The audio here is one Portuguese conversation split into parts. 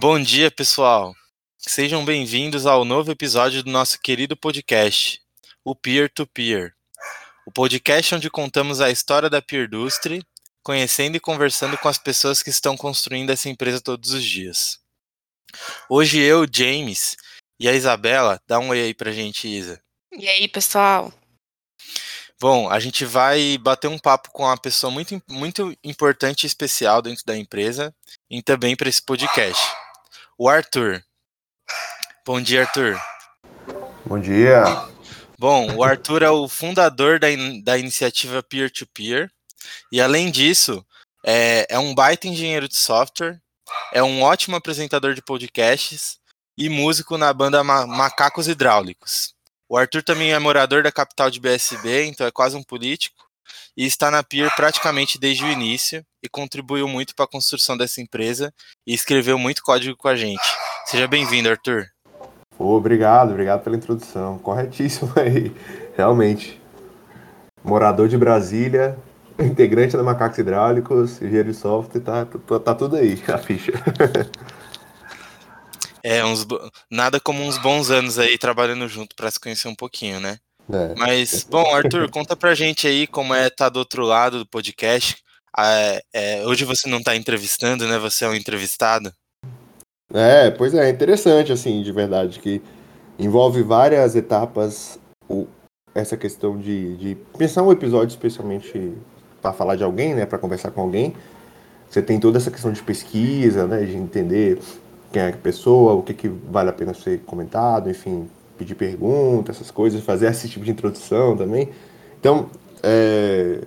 Bom dia, pessoal. Sejam bem-vindos ao novo episódio do nosso querido podcast, o Peer to Peer. O podcast onde contamos a história da Peer Industry, conhecendo e conversando com as pessoas que estão construindo essa empresa todos os dias. Hoje eu, James e a Isabela, dá um oi aí pra gente, Isa. E aí, pessoal? Bom, a gente vai bater um papo com uma pessoa muito, muito importante e especial dentro da empresa e também para esse podcast o Arthur. Bom dia, Arthur. Bom dia. Bom, o Arthur é o fundador da, in da iniciativa Peer-to-Peer. E além disso, é, é um baita engenheiro de software, é um ótimo apresentador de podcasts e músico na banda Ma Macacos Hidráulicos. O Arthur também é morador da capital de BSB, então é quase um político e está na Peer praticamente desde o início e contribuiu muito para a construção dessa empresa e escreveu muito código com a gente. Seja bem-vindo, Arthur. Obrigado, obrigado pela introdução. Corretíssimo aí, realmente. Morador de Brasília, integrante da Macacos Hidráulicos, engenheiro de software, tá, tá, tá tudo aí, a ficha. É, uns, nada como uns bons anos aí trabalhando junto para se conhecer um pouquinho, né? É. Mas, bom, Arthur, conta pra gente aí como é estar tá do outro lado do podcast. Ah, é, hoje você não está entrevistando, né? Você é um entrevistado. É, pois é, é interessante, assim, de verdade, que envolve várias etapas o, essa questão de, de pensar um episódio especialmente para falar de alguém, né? Para conversar com alguém. Você tem toda essa questão de pesquisa, né? De entender quem é a pessoa, o que, que vale a pena ser comentado, enfim, pedir perguntas, essas coisas, fazer esse tipo de introdução também. Então, é,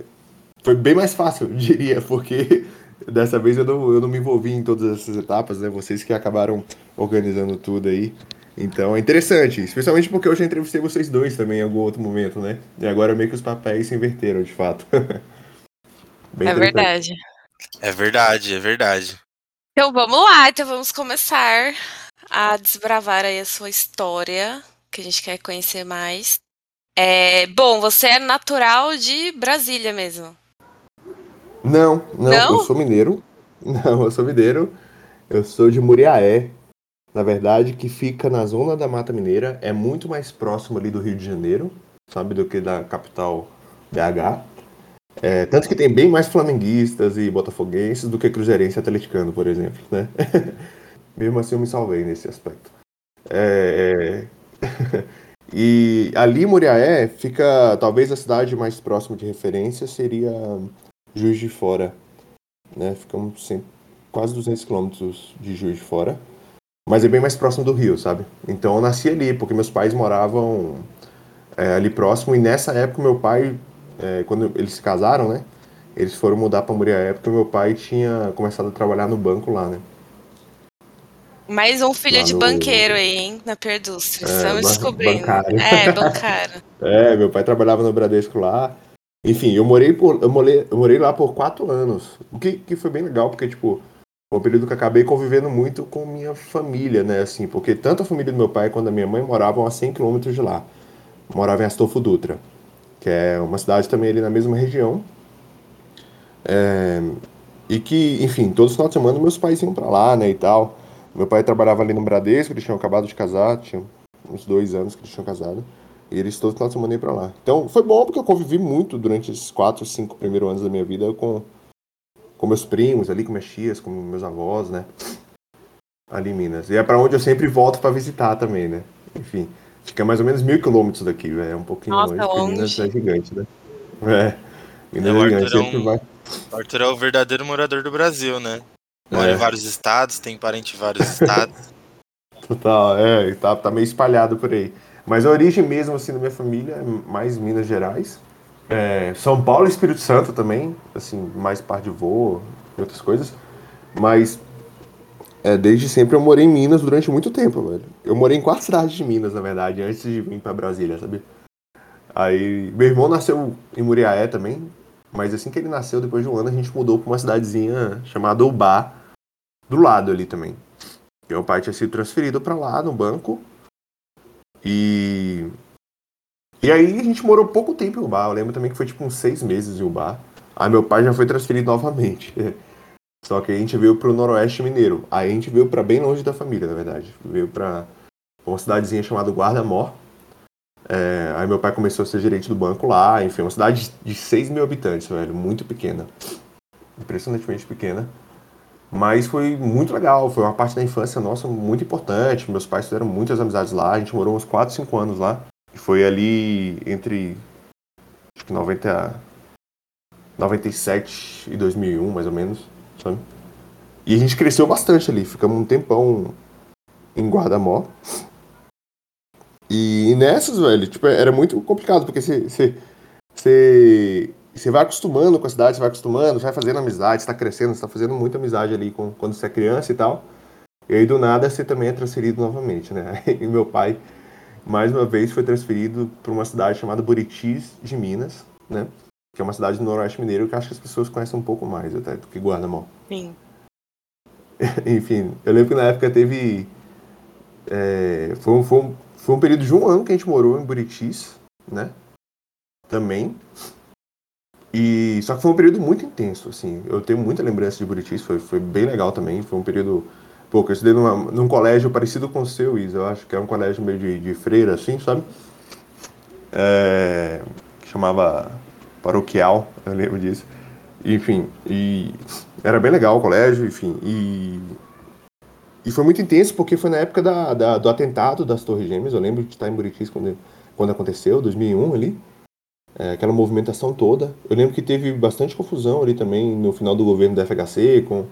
foi bem mais fácil, eu diria, porque dessa vez eu não, eu não me envolvi em todas essas etapas, né? Vocês que acabaram organizando tudo aí. Então é interessante, especialmente porque eu já entrevistei vocês dois também em algum outro momento, né? E agora meio que os papéis se inverteram, de fato. é verdade. É verdade, é verdade. Então vamos lá, então vamos começar a desbravar aí a sua história que a gente quer conhecer mais. É, bom, você é natural de Brasília mesmo? Não, não, não, eu sou mineiro. Não, eu sou mineiro. Eu sou de Muriaé, na verdade, que fica na zona da Mata Mineira. É muito mais próximo ali do Rio de Janeiro, sabe, do que da capital BH. É, tanto que tem bem mais flamenguistas e botafoguenses do que cruzeirense e atleticano, por exemplo, né? Mesmo assim eu me salvei nesse aspecto. É, é... e ali, Muriaé, fica talvez a cidade mais próxima de referência seria Juiz de Fora. Né? Ficamos sempre, quase 200 quilômetros de Juiz de Fora. Mas é bem mais próximo do Rio, sabe? Então eu nasci ali, porque meus pais moravam é, ali próximo. E nessa época, meu pai, é, quando eles se casaram, né? Eles foram mudar para Muriaé porque meu pai tinha começado a trabalhar no banco lá, né? Mais um filho Lá de no... banqueiro aí, hein? Na Perdustre. É, Estamos descobrindo. Bancário. É, bancário. é, meu pai trabalhava no Bradesco lá. Enfim, eu morei, por, eu morei, eu morei lá por quatro anos. O que, que foi bem legal, porque, tipo, foi um período que acabei convivendo muito com minha família, né? Assim, porque tanto a família do meu pai quanto a minha mãe moravam a 100 quilômetros de lá. Moravam em Astolfo Dutra, que é uma cidade também ali na mesma região. É, e que, enfim, todos os finais de semana meus pais iam para lá, né, e tal. Meu pai trabalhava ali no Bradesco, eles tinham acabado de casar, tinha uns dois anos que eles tinham casado. E eles todos final de semana iam pra lá. Então foi bom porque eu convivi muito durante esses quatro, cinco primeiros anos da minha vida com, com meus primos ali, com minhas tias, com meus avós, né? Ali em Minas. E é para onde eu sempre volto para visitar também, né? Enfim, fica mais ou menos mil quilômetros daqui, velho. É um pouquinho Nossa, longe, porque Minas é gigante, né? É. Minas é, é gigante, sempre é um... vai. O Arthur é o verdadeiro morador do Brasil, né? Mora é. em vários estados, tem parente em vários estados. Total, é, tá, tá meio espalhado por aí. Mas a origem mesmo, assim, da minha família é mais Minas Gerais. É, São Paulo e Espírito Santo também, assim, mais parte de voo e outras coisas. Mas é, desde sempre eu morei em Minas durante muito tempo, velho. Eu morei em quatro cidades de Minas, na verdade, antes de vir para Brasília, sabe? Aí, meu irmão nasceu em Muriaé também, mas assim que ele nasceu, depois de um ano, a gente mudou para uma cidadezinha chamada Ubá, do lado ali também. Meu pai tinha sido transferido para lá no banco. E. E aí a gente morou pouco tempo em Ubá. Eu lembro também que foi tipo uns seis meses em Ubá. Aí meu pai já foi transferido novamente. Só que a gente veio pro Noroeste Mineiro. Aí a gente veio para bem longe da família, na verdade. Veio para uma cidadezinha chamada Guarda-Mor. É, aí meu pai começou a ser gerente do banco lá. Enfim, uma cidade de 6 mil habitantes, velho. Muito pequena. Impressionantemente pequena. Mas foi muito legal, foi uma parte da infância nossa muito importante. Meus pais fizeram muitas amizades lá, a gente morou uns 4, 5 anos lá. E foi ali entre acho que 90, 97 e 2001, mais ou menos, sabe? E a gente cresceu bastante ali, ficamos um tempão em Guardamó. E, nessas, velho, tipo, era muito complicado, porque você, você, você você vai acostumando com a cidade, você vai acostumando, você vai fazendo amizade, está crescendo, você está fazendo muita amizade ali com, quando você é criança e tal. E aí do nada você também é transferido novamente, né? E meu pai, mais uma vez, foi transferido para uma cidade chamada Buritis de Minas, né? Que é uma cidade do Noroeste Mineiro que acho que as pessoas conhecem um pouco mais até do que Guarda-Mão. Sim. Enfim, eu lembro que na época teve. É, foi, um, foi, um, foi um período de um ano que a gente morou em Buritis, né? Também. E só que foi um período muito intenso, assim. Eu tenho muita lembrança de Buritis, foi, foi bem legal também. Foi um período. Pô, eu estudei numa, num colégio parecido com o seu, Isa. Eu acho que é um colégio meio de, de freira, assim, sabe? É, chamava Paroquial, eu lembro disso. Enfim, e era bem legal o colégio, enfim. E, e foi muito intenso porque foi na época da, da do atentado das Torres Gêmeas. Eu lembro de estar em Buritis quando, quando aconteceu, 2001 ali é, aquela movimentação toda. Eu lembro que teve bastante confusão ali também no final do governo da FHC, com,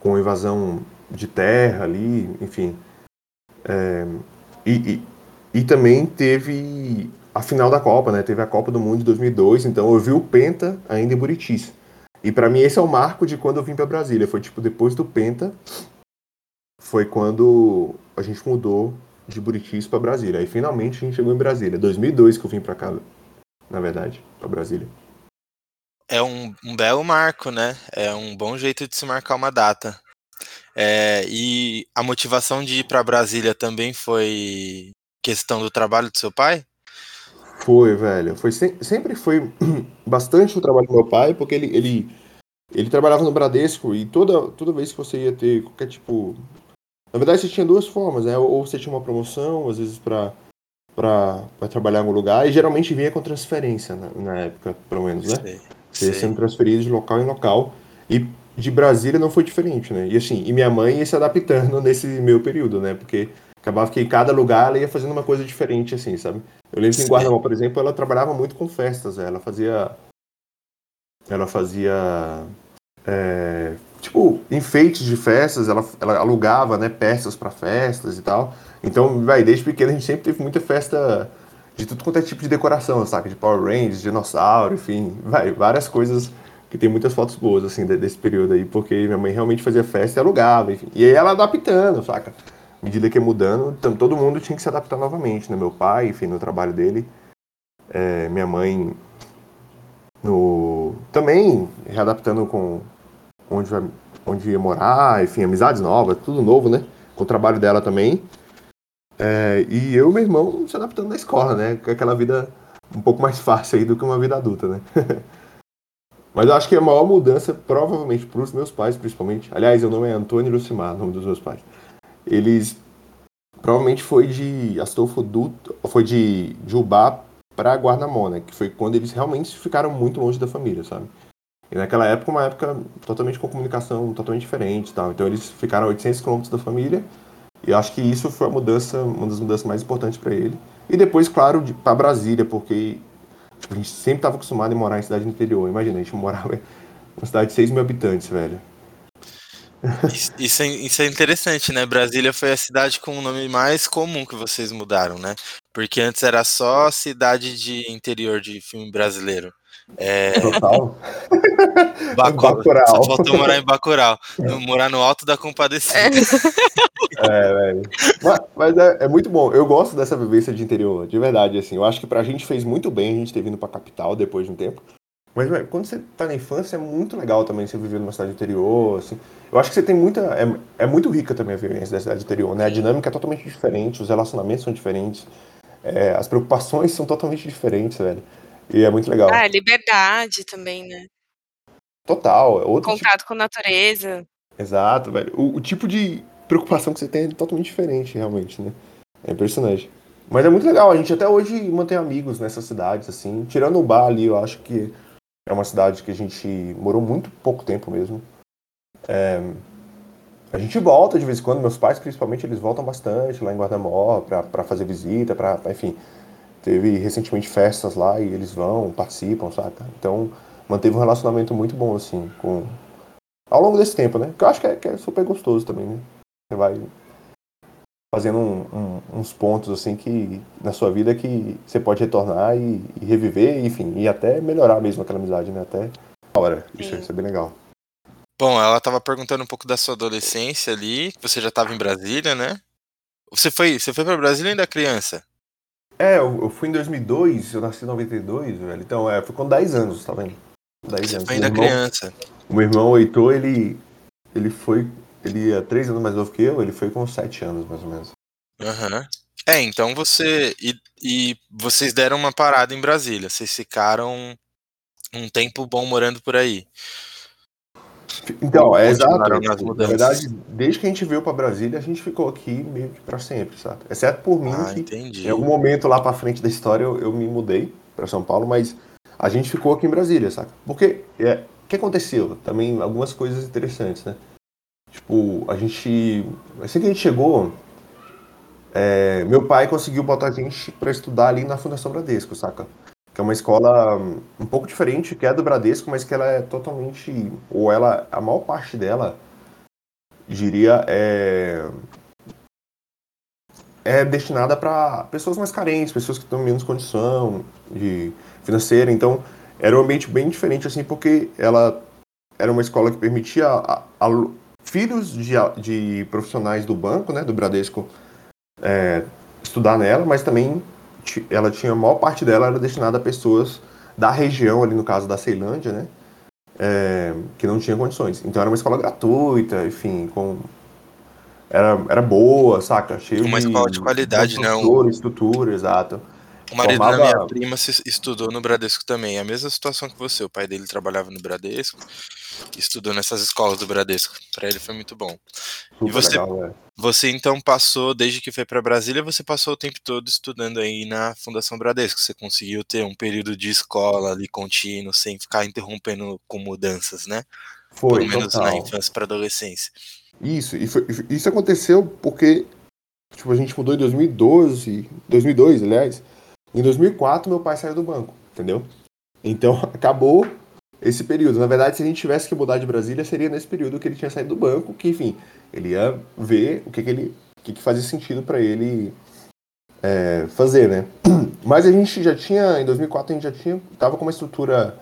com invasão de terra ali, enfim. É, e, e, e, também teve a final da Copa, né? Teve a Copa do Mundo de 2002, então eu vi o Penta ainda em Buritis. E para mim esse é o marco de quando eu vim para Brasília. Foi tipo depois do Penta, foi quando a gente mudou de Buritis para Brasília. Aí finalmente a gente chegou em Brasília. 2002 que eu vim para cá na verdade, para Brasília. É um, um, belo marco, né? É um bom jeito de se marcar uma data. É, e a motivação de ir para Brasília também foi questão do trabalho do seu pai? Foi, velho. Foi sempre foi bastante o trabalho do meu pai, porque ele, ele, ele trabalhava no Bradesco e toda, toda vez que você ia ter qualquer tipo. Na verdade, você tinha duas formas, né? Ou você tinha uma promoção, às vezes para para trabalhar em algum lugar, e geralmente vinha com transferência na, na época, pelo menos, né? Sei, Você ia sendo transferido de local em local. E de Brasília não foi diferente, né? E assim, e minha mãe ia se adaptando nesse meu período, né? Porque acabava que em cada lugar ela ia fazendo uma coisa diferente, assim, sabe? Eu lembro que em Guarda-Mal, por exemplo, ela trabalhava muito com festas, né? ela fazia. Ela fazia. É, tipo, enfeites de festas, ela, ela alugava, né, peças para festas e tal. Então, vai, desde pequeno a gente sempre teve muita festa de tudo quanto é tipo de decoração, saca? De Power Rangers, dinossauro, enfim, vai, várias coisas que tem muitas fotos boas, assim, desse período aí, porque minha mãe realmente fazia festa e alugava, enfim. E aí ela adaptando, saca? À medida que ia mudando, então, todo mundo tinha que se adaptar novamente, né? Meu pai, enfim, no trabalho dele, é, minha mãe no... também readaptando com onde, vai, onde ia morar, enfim, amizades novas, tudo novo, né? Com o trabalho dela também. É, e eu e meu irmão se adaptando na escola, né? Com aquela vida um pouco mais fácil aí do que uma vida adulta, né? Mas eu acho que a maior mudança, provavelmente para os meus pais, principalmente. Aliás, o nome é Antônio Lucimar, nome dos meus pais. Eles provavelmente foi de Astolfo Duto, foi de, de Ubá para Guarnamon, né? Que foi quando eles realmente ficaram muito longe da família, sabe? E naquela época, uma época totalmente com comunicação totalmente diferente, tal. Então eles ficaram a 800 quilômetros da família e acho que isso foi a mudança, uma das mudanças mais importantes para ele. E depois, claro, para Brasília, porque tipo, a gente sempre estava acostumado a morar em cidade interior. Imagina, a gente morava em uma cidade de 6 mil habitantes, velho. Isso é, isso é interessante, né? Brasília foi a cidade com o nome mais comum que vocês mudaram, né? Porque antes era só cidade de interior de filme brasileiro. É... Total. Bacu... Bacurau. Só faltou morar em Bacurau. morar no alto da compadecida. É, velho. Mas, mas é, é, muito bom. Eu gosto dessa vivência de interior, de verdade. Assim, eu acho que pra gente fez muito bem a gente ter vindo pra capital depois de um tempo. Mas véio, quando você tá na infância é muito legal também você viver numa cidade interior. Assim. Eu acho que você tem muita. É, é muito rica também a vivência da cidade interior, né? A dinâmica é totalmente diferente, os relacionamentos são diferentes, é, as preocupações são totalmente diferentes, velho. E é muito legal. Ah, liberdade também, né? Total. É outro Contato tipo... com a natureza. Exato, velho. O, o, tipo de preocupação que você tem é totalmente diferente, realmente, né? É impressionante. Mas é muito legal, a gente até hoje mantém amigos nessas cidades, assim. Tirando o bar ali, eu acho que é uma cidade que a gente morou muito pouco tempo mesmo. É... A gente volta de vez em quando, meus pais principalmente, eles voltam bastante lá em Guardamó para fazer visita, para enfim. Teve recentemente festas lá e eles vão, participam, saca? Então, manteve um relacionamento muito bom, assim, com. Ao longo desse tempo, né? Que eu acho que é, que é super gostoso também, né? Você vai fazendo um, um, uns pontos, assim, que na sua vida que você pode retornar e, e, reviver, enfim, e até melhorar mesmo aquela amizade, né? Até a hora. Isso, isso é bem legal. Bom, ela estava perguntando um pouco da sua adolescência ali. Você já estava em Brasília, né? Você foi, você foi para Brasília ainda criança? É, eu, eu, fui em 2002, eu nasci em 92, velho. Então, é, foi com 10 anos, tá vendo? 10 anos. Ainda irmão, criança. O meu irmão, o Heitor, ele, ele foi, ele é 3 anos mais novo que eu, ele foi com 7 anos, mais ou menos. Aham. Uhum. É, então você, e, e vocês deram uma parada em Brasília, vocês ficaram um tempo bom morando por aí. Então, é exato. Na verdade, desde que a gente veio para Brasília, a gente ficou aqui meio que para sempre, sabe? Exceto por mim, ah, que entendi. em algum momento lá para frente da história eu, eu me mudei para São Paulo, mas a gente ficou aqui em Brasília, saca? Porque é, o que aconteceu? Também algumas coisas interessantes, né? Tipo, a gente. Assim que a gente chegou, é, meu pai conseguiu botar a gente para estudar ali na Fundação Bradesco, saca? que é uma escola um pouco diferente, que é do Bradesco, mas que ela é totalmente, ou ela, a maior parte dela, diria, é, é destinada para pessoas mais carentes, pessoas que estão menos condição de financeira. Então, era um ambiente bem diferente, assim, porque ela era uma escola que permitia a, a, filhos de, de profissionais do banco, né, do Bradesco, é, estudar nela, mas também ela tinha a maior parte dela era destinada a pessoas da região, ali no caso da Ceilândia, né? É, que não tinha condições. Então era uma escola gratuita, enfim, com era, era boa, saca? Cheio uma de, escola de qualidade, não. Né? Um... Estrutura, exato. O marido Formava... da minha prima estudou no Bradesco também. É a mesma situação que você. O pai dele trabalhava no Bradesco, estudou nessas escolas do Bradesco. Para ele foi muito bom. Super e você, legal, você então passou, desde que foi para Brasília, você passou o tempo todo estudando aí na Fundação Bradesco. Você conseguiu ter um período de escola ali contínuo, sem ficar interrompendo com mudanças, né? Foi, Pelo menos total. na infância para adolescência. Isso, isso aconteceu porque tipo, a gente mudou em 2012, 2002, aliás. Em 2004, meu pai saiu do banco, entendeu? Então, acabou esse período. Na verdade, se a gente tivesse que mudar de Brasília, seria nesse período que ele tinha saído do banco, que, enfim, ele ia ver o que, que ele o que, que fazia sentido para ele é, fazer, né? Mas a gente já tinha, em 2004, a gente já tinha, tava com uma estrutura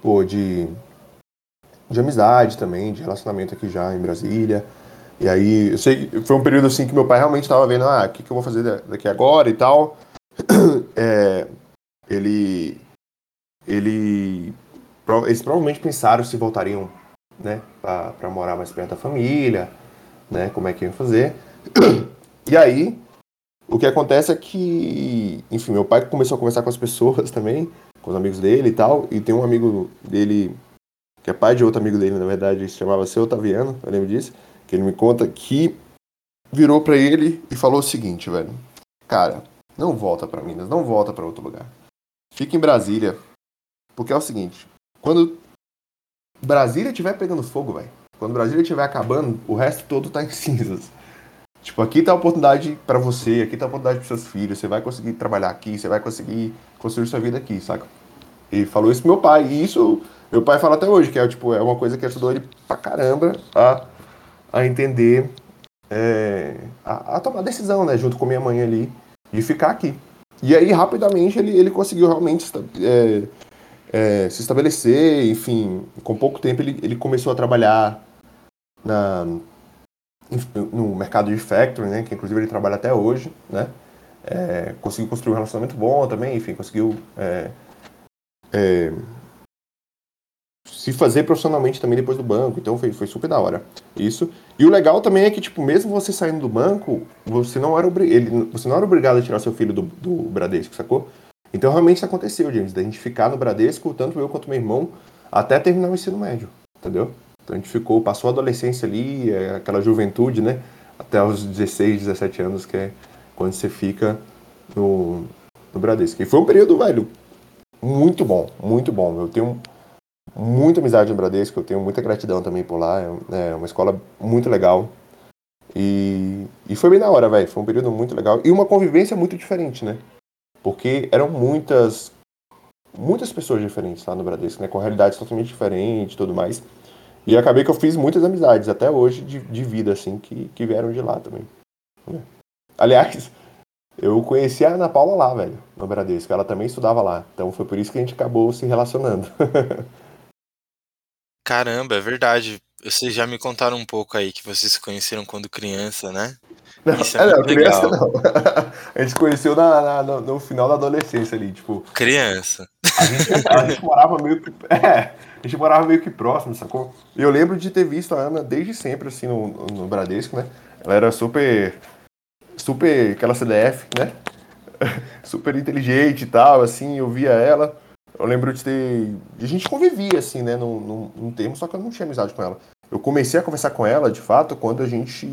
pô, de, de amizade também, de relacionamento aqui já em Brasília. E aí, eu sei foi um período assim que meu pai realmente estava vendo, ah, o que, que eu vou fazer daqui agora e tal. é, ele, ele, eles provavelmente pensaram se voltariam, né, para morar mais perto da família, né, como é que iam fazer. E aí, o que acontece é que, enfim, meu pai começou a conversar com as pessoas também, com os amigos dele e tal, e tem um amigo dele, que é pai de outro amigo dele, na verdade, se chamava Seu Otaviano, eu lembro disso, que ele me conta que virou para ele e falou o seguinte, velho, cara, não volta para Minas, não volta para outro lugar. Fica em Brasília. Porque é o seguinte, quando Brasília estiver pegando fogo, velho, quando Brasília estiver acabando, o resto todo tá em cinzas. Tipo, aqui tá a oportunidade para você, aqui tá a oportunidade pros seus filhos, você vai conseguir trabalhar aqui, você vai conseguir construir sua vida aqui, saca? E falou isso pro meu pai, e isso meu pai fala até hoje, que é, tipo, é uma coisa que ajudou ele pra caramba a, a entender, é, a, a tomar decisão, né, junto com minha mãe ali, de ficar aqui. E aí, rapidamente, ele, ele conseguiu realmente é, é, se estabelecer, enfim, com pouco tempo ele, ele começou a trabalhar na, no mercado de factory, né, que inclusive ele trabalha até hoje, né, é, conseguiu construir um relacionamento bom também, enfim, conseguiu é, é, se fazer profissionalmente também depois do banco, então foi, foi super da hora. Isso. E o legal também é que, tipo, mesmo você saindo do banco, você não era, ele, você não era obrigado a tirar seu filho do, do Bradesco, sacou? Então realmente isso aconteceu, James, da gente ficar no Bradesco, tanto eu quanto meu irmão, até terminar o ensino médio, entendeu? Então a gente ficou, passou a adolescência ali, é, aquela juventude, né? Até os 16, 17 anos, que é quando você fica no, no Bradesco. E foi um período, velho, muito bom, muito bom. Eu tenho muita amizade no Bradesco, eu tenho muita gratidão também por lá. É, é uma escola muito legal. E, e foi bem da hora, velho. Foi um período muito legal. E uma convivência muito diferente, né? Porque eram muitas muitas pessoas diferentes lá no Bradesco, né? Com realidades totalmente diferentes tudo mais. E acabei que eu fiz muitas amizades, até hoje, de, de vida, assim, que, que vieram de lá também. Né? Aliás, eu conheci a Ana Paula lá, velho, no Bradesco. Ela também estudava lá. Então foi por isso que a gente acabou se relacionando. Caramba, é verdade. Vocês já me contaram um pouco aí que vocês se conheceram quando criança, né? Não, Isso é, é não, criança não. A gente se conheceu na, na, no final da adolescência ali, tipo. Criança. A gente, a gente morava meio que. É, a gente morava meio que próximo, sacou? Eu lembro de ter visto a Ana desde sempre, assim, no, no Bradesco, né? Ela era super. Super. aquela CDF, né? super inteligente e tal, assim, eu via ela. Eu lembro de ter. A gente convivia, assim, né, num, num, num termo, só que eu não tinha amizade com ela. Eu comecei a conversar com ela, de fato, quando a gente.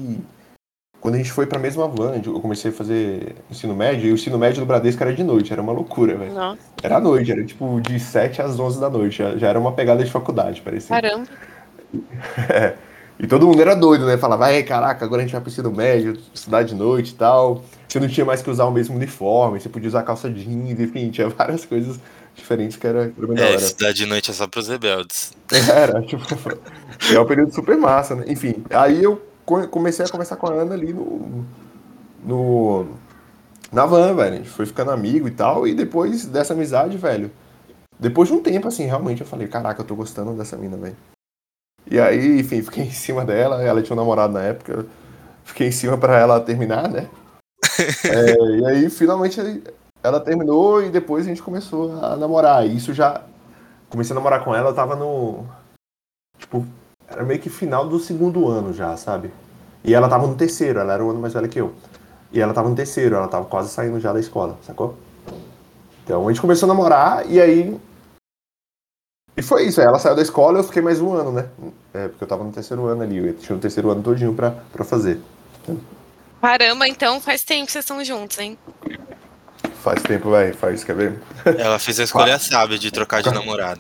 Quando a gente foi pra mesma van, eu comecei a fazer ensino médio, e o ensino médio do Bradesco era de noite, era uma loucura, velho. Era à noite, era tipo de 7 às 11 da noite, já, já era uma pegada de faculdade, parecia. Caramba. é. E todo mundo era doido, né? Falava, ei, caraca, agora a gente vai pro ensino médio, estudar de noite e tal. Você não tinha mais que usar o mesmo uniforme, você podia usar calça jeans, enfim, tinha várias coisas diferentes que era, bem é. Cidade de Noite é só pros rebeldes. Era, tipo, é um período super massa, né? Enfim, aí eu comecei a conversar com a Ana ali no. no na van, velho. A gente foi ficando amigo e tal. E depois dessa amizade, velho. Depois de um tempo, assim, realmente eu falei: caraca, eu tô gostando dessa mina, velho. E aí, enfim, fiquei em cima dela. Ela tinha um namorado na época. Fiquei em cima para ela terminar, né? é, e aí, finalmente, ela terminou e depois a gente começou a namorar. E isso já. Comecei a namorar com ela, eu tava no. Tipo, era meio que final do segundo ano já, sabe? E ela tava no terceiro, ela era um ano mais velha que eu. E ela tava no terceiro, ela tava quase saindo já da escola, sacou? Então a gente começou a namorar e aí. E foi isso, ela saiu da escola eu fiquei mais um ano, né? É, porque eu tava no terceiro ano ali, eu tinha o terceiro ano todinho pra, pra fazer. Caramba, então faz tempo que vocês estão juntos, hein? Faz tempo, velho. Faz, quer ver? Ela fez a escolha sábia de trocar de namorado.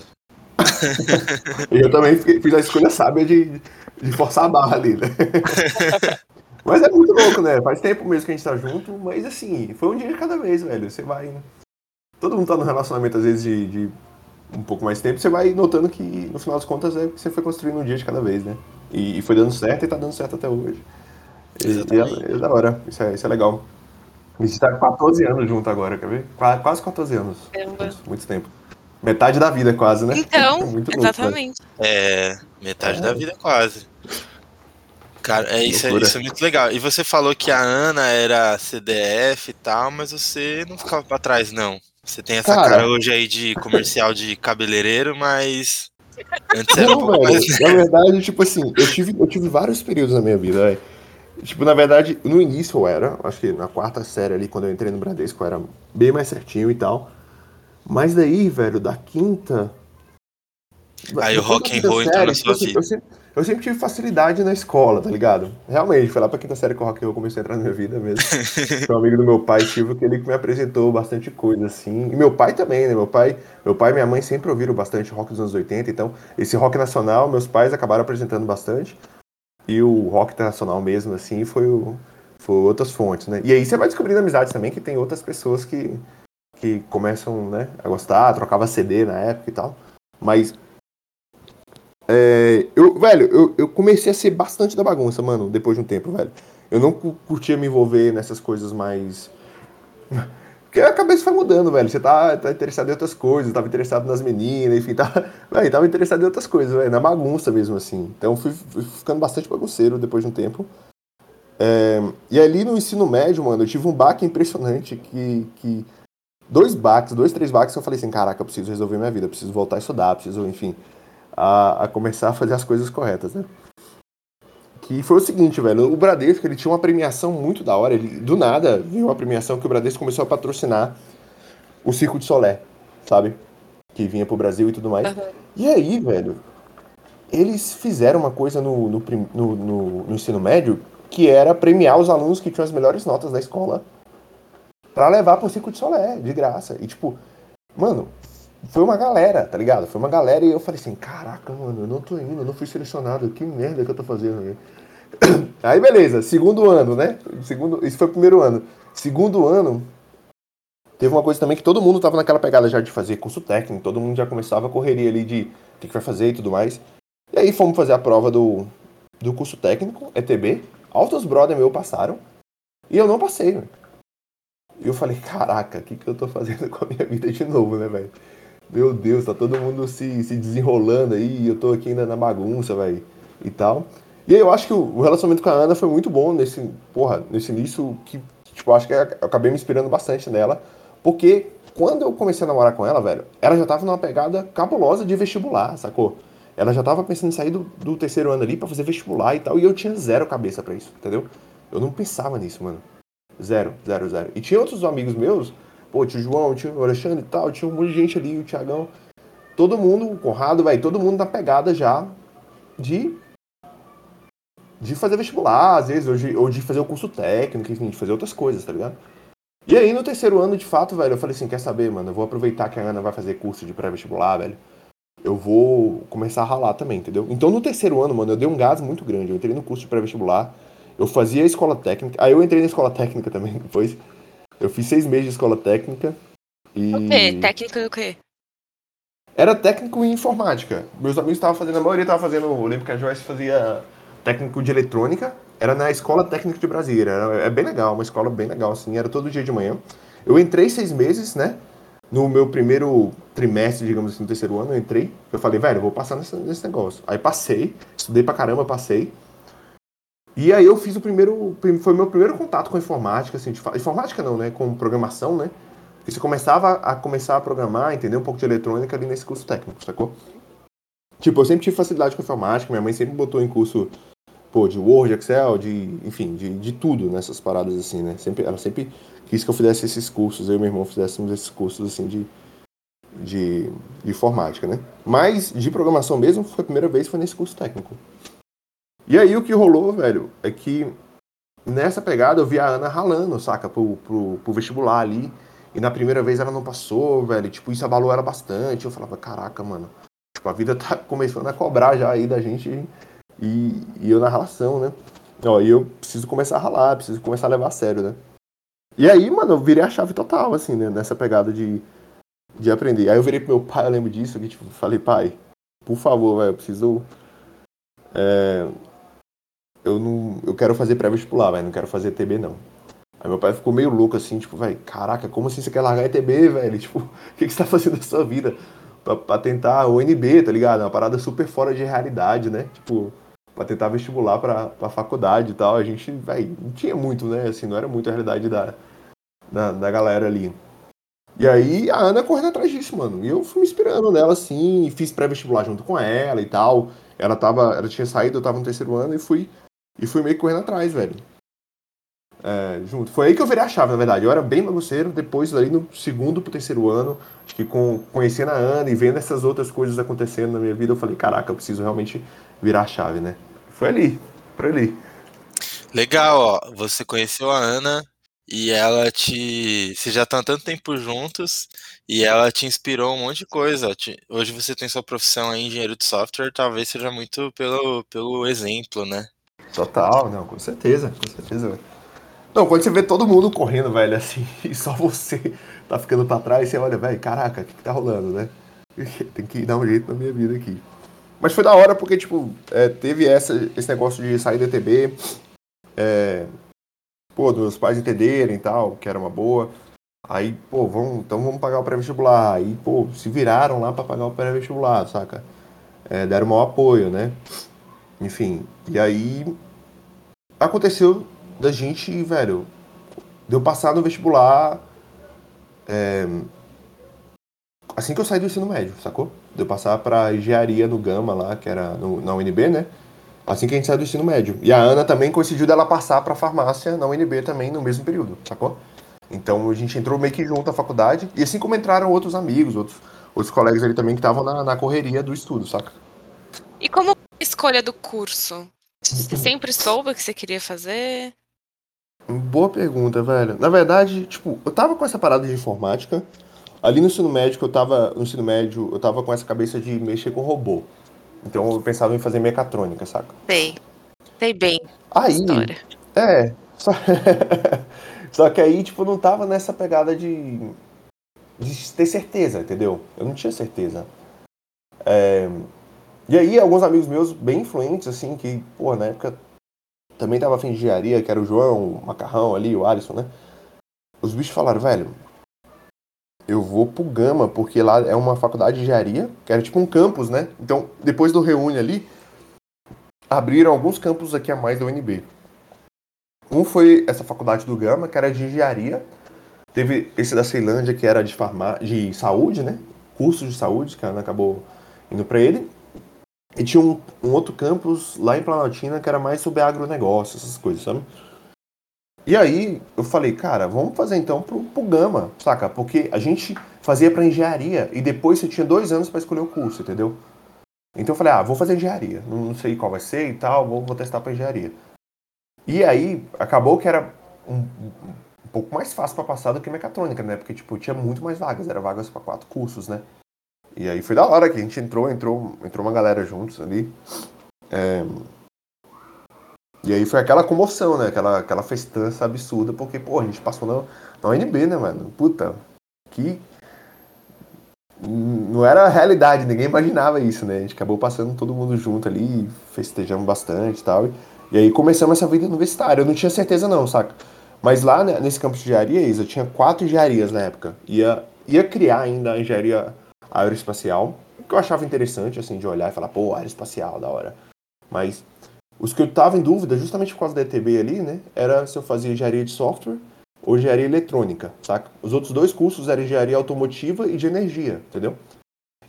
eu também fiz a escolha sábia de, de forçar a barra ali, né? mas é muito louco, né? Faz tempo mesmo que a gente tá junto, mas assim, foi um dia de cada vez, velho. Você vai. Todo mundo tá no relacionamento, às vezes, de, de um pouco mais tempo, você vai notando que, no final das contas, é que você foi construindo um dia de cada vez, né? E, e foi dando certo e tá dando certo até hoje. E, e é, é, da hora, isso é, isso é legal. A gente tá com 14 anos junto agora, quer ver? Quase 14 anos. Caramba. Muito tempo. Metade da vida, quase, né? Então, Muito exatamente. Louco, é, metade é. da vida, quase. Cara, é isso, é isso é muito legal. E você falou que a Ana era CDF e tal, mas você não ficava pra trás, não. Você tem essa cara, cara hoje aí de comercial de cabeleireiro, mas. Antes era não, um pouco velho, mais... Na verdade, tipo assim, eu tive, eu tive vários períodos na minha vida, velho. Tipo, na verdade, no início eu era, acho que na quarta série ali, quando eu entrei no Bradesco, eu era bem mais certinho e tal. Mas daí, velho, da quinta. Aí o rock and roll entrou na sua vida. Eu sempre, eu sempre tive facilidade na escola, tá ligado? Realmente, foi lá pra quinta série que o rock and roll começou a entrar na minha vida mesmo. foi um amigo do meu pai, Silvio, que ele me apresentou bastante coisa, assim. E meu pai também, né? Meu pai, meu pai e minha mãe sempre ouviram bastante rock dos anos 80, então esse rock nacional, meus pais acabaram apresentando bastante. E o rock internacional mesmo, assim, foi, o, foi outras fontes, né? E aí você vai descobrindo amizades também, que tem outras pessoas que, que começam né, a gostar, trocava CD na época e tal. Mas. É, eu, velho, eu, eu comecei a ser bastante da bagunça, mano, depois de um tempo, velho. Eu não curtia me envolver nessas coisas mais. Porque a cabeça foi mudando, velho. Você tá, tá interessado em outras coisas, tava interessado nas meninas, enfim, tá, velho, tava interessado em outras coisas, velho, na bagunça mesmo, assim. Então fui, fui ficando bastante bagunceiro depois de um tempo. É, e ali no ensino médio, mano, eu tive um baque impressionante que, que dois baques, dois, três baques, eu falei assim, caraca, eu preciso resolver minha vida, eu preciso voltar a estudar, preciso, enfim, a, a começar a fazer as coisas corretas, né? Que foi o seguinte, velho, o Bradesco, ele tinha uma premiação muito da hora, ele, do nada, viu uma premiação que o Bradesco começou a patrocinar o Circo de Solé, sabe? Que vinha pro Brasil e tudo mais. Uhum. E aí, velho, eles fizeram uma coisa no, no, no, no, no ensino médio que era premiar os alunos que tinham as melhores notas da escola para levar pro Circo de Solé, de graça. E tipo, mano, foi uma galera, tá ligado? Foi uma galera e eu falei assim, caraca, mano, eu não tô indo, eu não fui selecionado, que merda que eu tô fazendo aí. Aí beleza, segundo ano, né? Segundo, isso foi o primeiro ano. Segundo ano, teve uma coisa também que todo mundo tava naquela pegada já de fazer curso técnico, todo mundo já começava a correria ali de o que, que vai fazer e tudo mais. E aí fomos fazer a prova do, do curso técnico, ETB. Altos brother meu passaram. E eu não passei, velho. E eu falei, caraca, o que, que eu tô fazendo com a minha vida de novo, né, velho? Meu Deus, tá todo mundo se, se desenrolando aí e eu tô aqui ainda na bagunça, velho, e tal. E aí eu acho que o, relacionamento com a Ana foi muito bom nesse, porra, nesse início que, tipo, acho que eu acabei me inspirando bastante nela, porque quando eu comecei a namorar com ela, velho, ela já tava numa pegada cabulosa de vestibular, sacou? Ela já tava pensando em sair do, do terceiro ano ali para fazer vestibular e tal, e eu tinha zero cabeça para isso, entendeu? Eu não pensava nisso, mano. Zero, zero, zero. E tinha outros amigos meus, pô, tio João, tio Alexandre e tal, tinha um monte de gente ali, o Tiagão. Todo mundo, o Conrado, velho, todo mundo na pegada já de de fazer vestibular, às vezes, ou de, ou de fazer o curso técnico, enfim, de fazer outras coisas, tá ligado? E aí, no terceiro ano, de fato, velho, eu falei assim, quer saber, mano, eu vou aproveitar que a Ana vai fazer curso de pré-vestibular, velho. Eu vou começar a ralar também, entendeu? Então, no terceiro ano, mano, eu dei um gás muito grande. Eu entrei no curso de pré-vestibular, eu fazia a escola técnica. Aí eu entrei na escola técnica também depois. Eu fiz seis meses de escola técnica. E... O quê? Técnica do quê? Era técnico em informática. Meus amigos estavam fazendo, a maioria estava fazendo. Eu lembro que a Joyce fazia técnico de eletrônica. Era na Escola Técnica de Brasília. Era, é bem legal, uma escola bem legal, assim. Era todo dia de manhã. Eu entrei seis meses, né? No meu primeiro trimestre, digamos assim, no terceiro ano, eu entrei. Eu falei, velho, eu vou passar nesse, nesse negócio. Aí passei, estudei pra caramba, passei. E aí eu fiz o primeiro, foi meu primeiro contato com informática, assim, de, informática não, né, com programação, né, e você começava a começar a programar, entender um pouco de eletrônica ali nesse curso técnico, sacou? Tipo, eu sempre tive facilidade com informática, minha mãe sempre botou em curso, pô, de Word, Excel, de, enfim, de, de tudo nessas paradas assim, né, sempre, ela sempre quis que eu fizesse esses cursos, eu e meu irmão fizéssemos esses cursos, assim, de, de, de informática, né. Mas de programação mesmo, foi a primeira vez foi nesse curso técnico. E aí o que rolou, velho, é que nessa pegada eu vi a Ana ralando, saca, pro, pro, pro vestibular ali. E na primeira vez ela não passou, velho. Tipo, isso abalou ela bastante. Eu falava, caraca, mano. Tipo, a vida tá começando a cobrar já aí da gente e, e eu na relação, né? Ó, e eu preciso começar a ralar, preciso começar a levar a sério, né? E aí, mano, eu virei a chave total, assim, né? Nessa pegada de, de aprender. Aí eu virei pro meu pai, eu lembro disso, que tipo, falei, pai, por favor, velho, eu preciso é, eu não. Eu quero fazer pré-vestibular, velho. Não quero fazer ETB, não. Aí meu pai ficou meio louco assim, tipo, velho, caraca, como assim você quer largar ETB, velho? Tipo, o que, que você tá fazendo da sua vida? Pra, pra tentar o NB, tá ligado? É uma parada super fora de realidade, né? Tipo, pra tentar vestibular pra, pra faculdade e tal. A gente, velho, não tinha muito, né? Assim, não era muito a realidade da, da, da galera ali. E aí a Ana correndo atrás disso, mano. E eu fui me inspirando nela, assim, fiz pré-vestibular junto com ela e tal. Ela tava. Ela tinha saído, eu tava no terceiro ano e fui e fui meio correndo atrás, velho. É, junto. Foi aí que eu virei a chave, na verdade. Eu era bem bagunceiro, depois ali no segundo pro terceiro ano, acho que com, conhecendo a Ana e vendo essas outras coisas acontecendo na minha vida, eu falei, caraca, eu preciso realmente virar a chave, né? Foi ali, por ali. Legal, ó. Você conheceu a Ana e ela te. Vocês já estão há tanto tempo juntos e ela te inspirou um monte de coisa. Hoje você tem sua profissão aí, engenheiro de software, talvez seja muito pelo, pelo exemplo, né? Total, não, com certeza, com certeza. Não, quando você vê todo mundo correndo, velho, assim, e só você tá ficando pra trás, você olha, velho, caraca, o que, que tá rolando, né? Tem que dar um jeito na minha vida aqui. Mas foi da hora porque, tipo, é, teve essa, esse negócio de sair da ETB, é, pô, dos meus pais entenderem e tal, que era uma boa. Aí, pô, vamos, então vamos pagar o pré-vestibular. Aí, pô, se viraram lá para pagar o pré-vestibular, saca? É, deram mau apoio, né? Enfim, e aí aconteceu da gente, velho, deu passar no vestibular é, assim que eu saí do ensino médio, sacou? Deu passar pra engenharia no Gama lá, que era no, na UNB, né? Assim que a gente saiu do ensino médio. E a Ana também coincidiu dela passar pra farmácia na UNB também no mesmo período, sacou? Então a gente entrou meio que junto à faculdade, e assim como entraram outros amigos, outros, outros colegas ali também que estavam na, na correria do estudo, saca? E como escolha do curso? Você sempre soube o que você queria fazer? Boa pergunta, velho. Na verdade, tipo, eu tava com essa parada de informática. Ali no ensino médio, eu tava. No ensino médio, eu tava com essa cabeça de mexer com robô. Então eu pensava em fazer mecatrônica, saca? Sei. Sei bem. Aí. História. É. Só... só que aí, tipo, não tava nessa pegada de. de ter certeza, entendeu? Eu não tinha certeza. É... E aí, alguns amigos meus bem influentes, assim, que, pô, na época também tava afim de engenharia, que era o João, o Macarrão ali, o Alisson, né? Os bichos falaram, velho, eu vou pro Gama, porque lá é uma faculdade de engenharia, que era tipo um campus, né? Então, depois do Reúne ali, abriram alguns campos aqui a mais da UNB. Um foi essa faculdade do Gama, que era de engenharia. Teve esse da Ceilândia, que era de, farma... de saúde, né? Curso de saúde, que a Ana acabou indo para ele. E tinha um, um, outro campus lá em Planaltina que era mais sobre agronegócio, essas coisas, sabe? E aí eu falei, cara, vamos fazer então pro, pro Gama, saca? Porque a gente fazia para engenharia e depois você tinha dois anos para escolher o curso, entendeu? Então eu falei, ah, vou fazer engenharia. Não, sei qual vai ser e tal, vou, vou testar para engenharia. E aí acabou que era um, um pouco mais fácil para passar do que mecatrônica, né? Porque tipo tinha muito mais vagas, era vagas para quatro cursos, né? E aí foi da hora que a gente entrou, entrou, entrou uma galera juntos ali. É... E aí foi aquela comoção, né? Aquela, aquela festança absurda, porque, pô, a gente passou na, na UNB, né, mano? Puta, que. Não era a realidade, ninguém imaginava isso, né? A gente acabou passando todo mundo junto ali, festejamos bastante e tal. E aí começamos essa vida universitária. Eu não tinha certeza, não, saca? Mas lá né, nesse campus de engenharia, Isa, tinha quatro engenharias na época. Ia, ia criar ainda a engenharia aeroespacial, que eu achava interessante, assim, de olhar e falar, pô, aeroespacial, da hora. Mas os que eu tava em dúvida, justamente por causa da ETB ali, né, era se eu fazia engenharia de software ou engenharia eletrônica, saca? Os outros dois cursos eram engenharia automotiva e de energia, entendeu?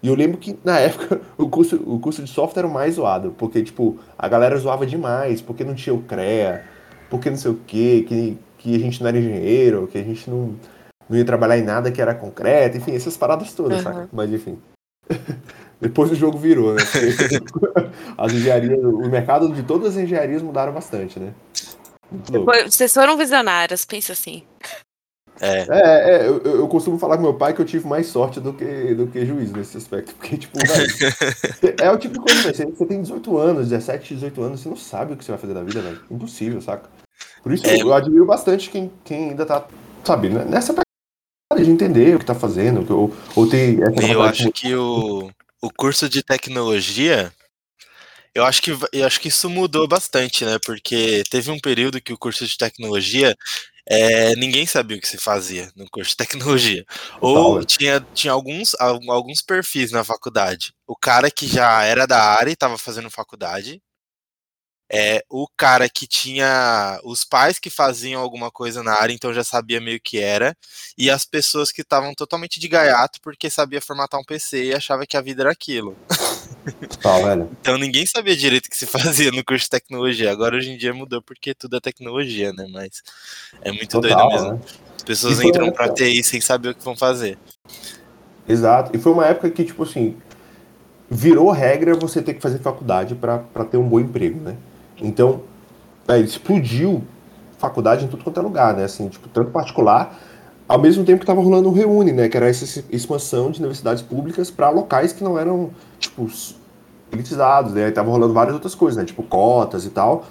E eu lembro que, na época, o curso, o curso de software era o mais zoado, porque, tipo, a galera zoava demais, porque não tinha o CREA, porque não sei o quê, que, que a gente não era engenheiro, que a gente não não ia trabalhar em nada que era concreto, enfim, essas paradas todas, uhum. saca? Mas enfim. Depois o jogo virou, né? as engenharias, o mercado de todas as engenharias mudaram bastante, né? Depois, vocês foram visionários, pensa assim. É, é, é eu, eu, costumo falar com meu pai que eu tive mais sorte do que, do que juízo nesse aspecto. Porque, tipo, velho, é o tipo de coisa, velho. Você tem 18 anos, 17, 18 anos, você não sabe o que você vai fazer da vida, velho. Impossível, saca? Por isso é. eu admiro bastante quem, quem ainda tá, sabe, né? nessa de entender o que está fazendo, ou, ou essa Eu acho que o, o curso de tecnologia, eu acho que eu acho que isso mudou bastante, né? Porque teve um período que o curso de tecnologia é, ninguém sabia o que se fazia no curso de tecnologia. Ou tinha, tinha alguns, alguns perfis na faculdade. O cara que já era da área e estava fazendo faculdade, é, o cara que tinha os pais que faziam alguma coisa na área, então já sabia meio que era, e as pessoas que estavam totalmente de gaiato porque sabia formatar um PC e achava que a vida era aquilo. então ninguém sabia direito o que se fazia no curso de tecnologia. Agora hoje em dia mudou porque tudo é tecnologia, né? Mas é muito Total, doido mesmo. Né? As pessoas entram pra TI sem saber o que vão fazer. Exato. E foi uma época que, tipo assim, virou regra você ter que fazer faculdade para ter um bom emprego, né? Então, é, explodiu faculdade em tudo quanto é lugar, né? Assim, tipo, tanto particular, ao mesmo tempo que estava rolando o Reúne, né? Que era essa expansão de universidades públicas para locais que não eram, tipo, elitizados, né? Tava rolando várias outras coisas, né? Tipo, cotas e tal,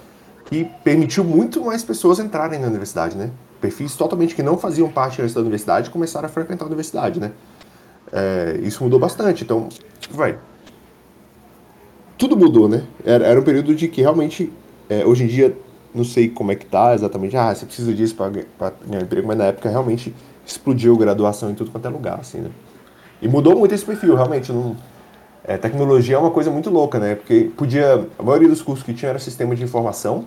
que permitiu muito mais pessoas entrarem na universidade, né? Perfis totalmente que não faziam parte da universidade começaram a frequentar a universidade, né? É, isso mudou bastante. Então, tipo, vai, tudo mudou, né? Era, era um período de que realmente, é, hoje em dia, não sei como é que tá exatamente, ah, você precisa disso para ganhar emprego, mas na época realmente explodiu graduação em tudo quanto é lugar, assim, né? E mudou muito esse perfil, realmente. Não... É, tecnologia é uma coisa muito louca, né? Porque podia. A maioria dos cursos que tinha era sistema de informação.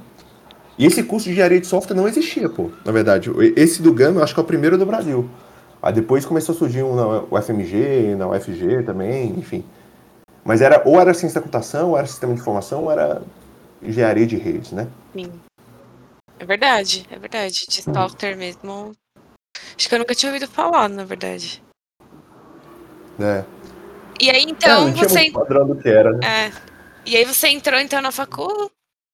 E esse curso de engenharia de software não existia, pô. Na verdade, esse do Gama eu acho que é o primeiro do Brasil. Aí depois começou a surgir um na UFMG, na UFG também, enfim. Mas era ou era ciência da computação, ou era sistema de informação, ou era engenharia de redes, né? Sim. É verdade, é verdade. De software mesmo. Acho que eu nunca tinha ouvido falar, na verdade. É. E aí então é, você. Padrão do que era, né? É. E aí você entrou então na facul,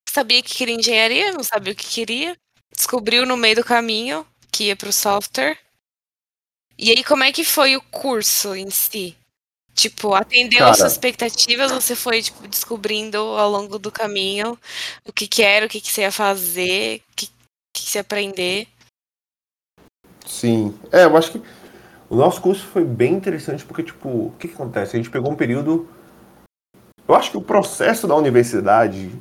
sabia que queria engenharia, não sabia o que queria, descobriu no meio do caminho que ia para o software. E aí como é que foi o curso em si? Tipo, atendeu Cara, suas expectativas, você foi tipo, descobrindo ao longo do caminho o que, que era, o que, que você ia fazer, o que, que você ia aprender. Sim. É, eu acho que o nosso curso foi bem interessante porque, tipo, o que, que acontece? A gente pegou um período. Eu acho que o processo da universidade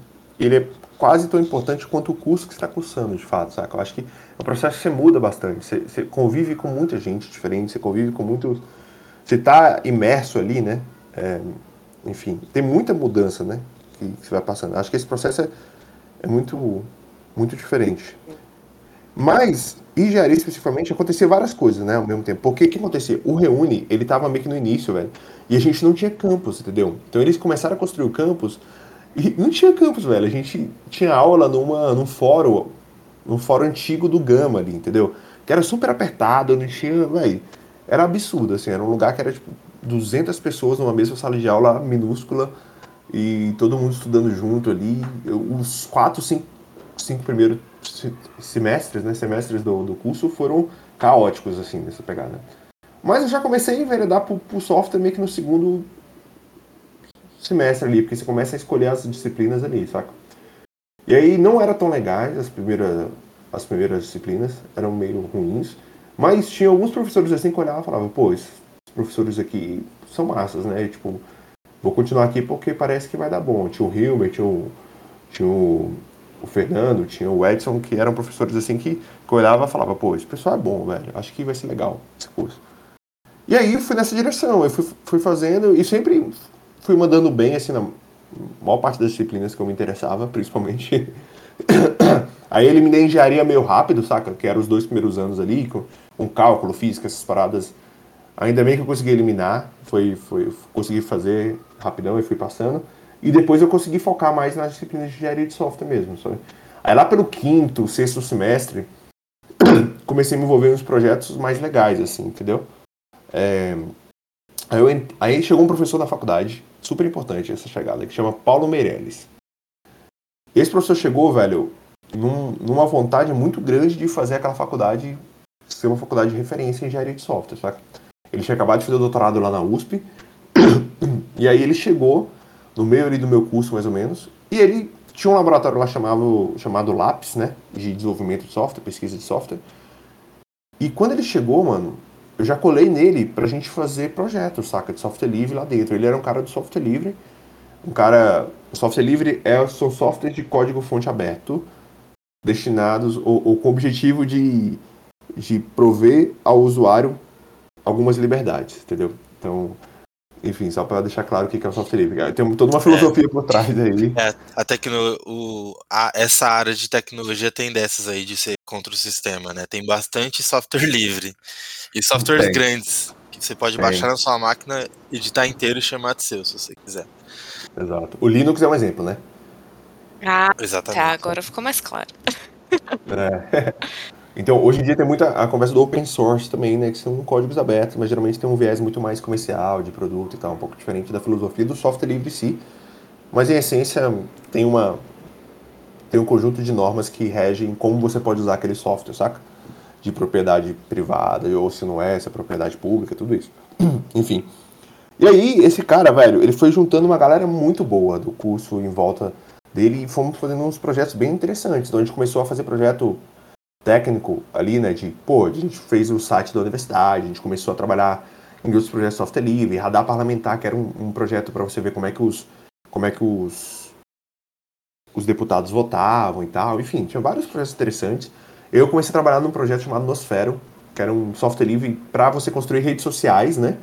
ele é quase tão importante quanto o curso que você está cursando, de fato, saca? Eu acho que um processo você muda bastante. Você, você convive com muita gente diferente, você convive com muito. Você está imerso ali, né? É, enfim, tem muita mudança, né? Que, você vai passando. Acho que esse processo é, é muito, muito diferente. Mas, engenharia especificamente, acontecia várias coisas, né, ao mesmo tempo. Porque o que acontecia? O Reúne, ele tava meio que no início, velho. E a gente não tinha campus, entendeu? Então eles começaram a construir o campus e não tinha campus, velho. A gente tinha aula numa, num fórum, num fórum antigo do Gama ali, entendeu? Que era super apertado, não tinha, velho. Era absurdo, assim. Era um lugar que era, tipo, 200 pessoas numa mesma sala de aula minúscula e todo mundo estudando junto ali. Os quatro, cinco, cinco primeiros semestres, né, semestres do, do curso foram caóticos, assim, nessa pegada. Mas eu já comecei a enveredar pro, pro software meio que no segundo semestre ali, porque você começa a escolher as disciplinas ali, saca? E aí não era tão legais as primeiras, as primeiras disciplinas, eram meio ruins, mas tinha alguns professores assim que olhavam e falavam, pô, esses professores aqui são massas, né? tipo, vou continuar aqui porque parece que vai dar bom. Tinha o Hilbert, tinha o, tinha o o Fernando, tinha o Edson, que eram professores assim que, que olhava e falava, pô, esse pessoal é bom, velho, acho que vai ser legal esse curso. E aí eu fui nessa direção, eu fui, fui fazendo e sempre fui mandando bem, assim, na maior parte das disciplinas que eu me interessava, principalmente. aí eliminei engenharia meio rápido, saca? Que eram os dois primeiros anos ali, com cálculo, física, essas paradas. Ainda bem que eu consegui eliminar, foi, foi, consegui fazer rapidão e fui passando. E depois eu consegui focar mais nas disciplinas de engenharia de software mesmo. Sabe? Aí lá pelo quinto, sexto semestre, comecei a me envolver nos projetos mais legais, assim, entendeu? É... Aí, eu... Aí chegou um professor da faculdade, super importante essa chegada, que chama Paulo Meirelles. Esse professor chegou, velho, num, numa vontade muito grande de fazer aquela faculdade ser uma faculdade de referência em engenharia de software, sabe? Ele tinha acabado de fazer o doutorado lá na USP, e aí ele chegou no meio ali do meu curso, mais ou menos. E ele tinha um laboratório lá chamado, chamado Lápis, né? De desenvolvimento de software, pesquisa de software. E quando ele chegou, mano, eu já colei nele pra gente fazer projetos, saca? De software livre lá dentro. Ele era um cara do software livre. Um cara. Software livre é, são softwares de código fonte aberto destinados ou, ou com o objetivo de, de prover ao usuário algumas liberdades, entendeu? Então, enfim, só para deixar claro o que é o software livre. Tem toda uma filosofia é, por trás aí. É, a tecno, o, a, essa área de tecnologia tem dessas aí de ser contra o sistema, né? Tem bastante software livre. E softwares tem. grandes, que você pode tem. baixar na sua máquina, editar inteiro e chamar de seu, se você quiser. Exato. O Linux é um exemplo, né? Ah, Exatamente. tá, agora ficou mais claro. É. Então, hoje em dia tem muita a conversa do open source também, né? Que são códigos abertos, mas geralmente tem um viés muito mais comercial, de produto e tal, um pouco diferente da filosofia do software livre em si. Mas, em essência, tem uma tem um conjunto de normas que regem como você pode usar aquele software, saca? De propriedade privada, ou se não é, se é propriedade pública, tudo isso. Enfim. E aí, esse cara, velho, ele foi juntando uma galera muito boa do curso em volta dele e fomos fazendo uns projetos bem interessantes. Então a gente começou a fazer projeto técnico ali, né, de, pô, a gente fez o site da universidade, a gente começou a trabalhar em outros projetos de software livre, Radar Parlamentar, que era um, um projeto para você ver como é que os como é que os os deputados votavam e tal, enfim, tinha vários projetos interessantes. Eu comecei a trabalhar num projeto chamado Nosfero, que era um software livre para você construir redes sociais, né?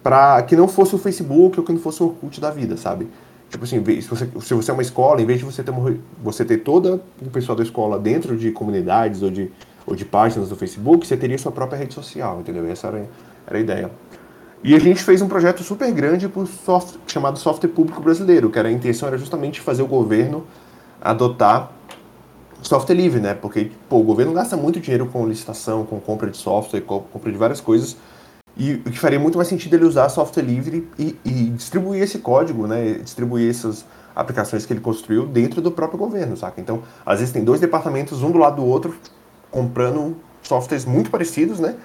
Para que não fosse o Facebook ou que não fosse o Orkut da vida, sabe? Tipo assim, se você, se você é uma escola, em vez de você ter, uma, você ter toda o pessoal da escola dentro de comunidades ou de, ou de páginas do Facebook, você teria sua própria rede social, entendeu? Essa era, era a ideia. E a gente fez um projeto super grande pro software, chamado Software Público Brasileiro, que era a intenção era justamente fazer o governo adotar software livre, né? Porque pô, o governo gasta muito dinheiro com licitação, com compra de software, com compra de várias coisas. E o que faria muito mais sentido ele usar software livre e, e distribuir esse código, né? Distribuir essas aplicações que ele construiu dentro do próprio governo, saca? Então, às vezes tem dois departamentos, um do lado do outro, comprando softwares muito parecidos, né?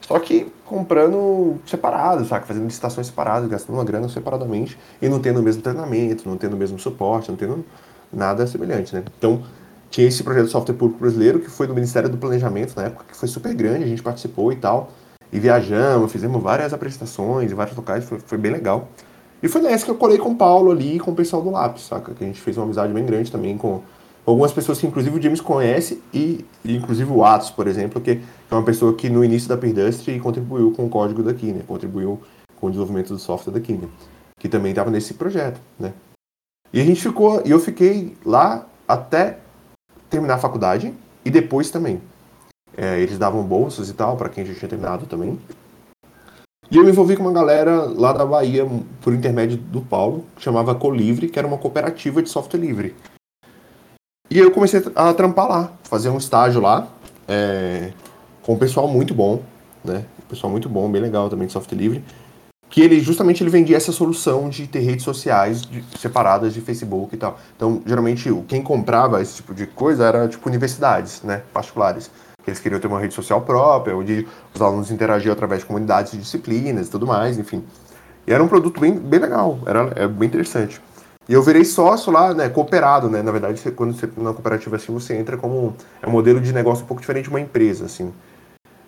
Só que comprando separado, sabe? Fazendo licitações separadas, gastando uma grana separadamente e não tendo o mesmo treinamento, não tendo o mesmo suporte, não tendo nada semelhante, né? Então, tinha esse projeto de software público brasileiro que foi do Ministério do Planejamento na época, que foi super grande, a gente participou e tal. E viajamos, fizemos várias apresentações em vários locais, foi, foi bem legal. E foi nessa que eu colei com o Paulo ali e com o pessoal do Lápis, saca? Que a gente fez uma amizade bem grande também com algumas pessoas que inclusive o James conhece e, e inclusive o Atos, por exemplo, que é uma pessoa que no início da Peerdustry contribuiu com o código daqui, né? Contribuiu com o desenvolvimento do software daqui, né? Que também estava nesse projeto, né? E a gente ficou, e eu fiquei lá até terminar a faculdade e depois também. É, eles davam bolsas e tal para quem já tinha terminado também. E eu me envolvi com uma galera lá da Bahia, por intermédio do Paulo, que chamava Colivre, que era uma cooperativa de software livre. E eu comecei a trampar lá, fazer um estágio lá, é, com um pessoal muito bom, né? Um pessoal muito bom, bem legal também de software livre. Que ele justamente ele vendia essa solução de ter redes sociais de, separadas de Facebook e tal. Então, geralmente, quem comprava esse tipo de coisa era tipo universidades, né? Particulares. Eles queriam ter uma rede social própria, onde os alunos interagiam através de comunidades de disciplinas e tudo mais, enfim. E era um produto bem, bem legal, era é bem interessante. E eu virei sócio lá, né, cooperado, né? Na verdade, você, quando você na cooperativa assim, você entra como é um modelo de negócio um pouco diferente de uma empresa, assim.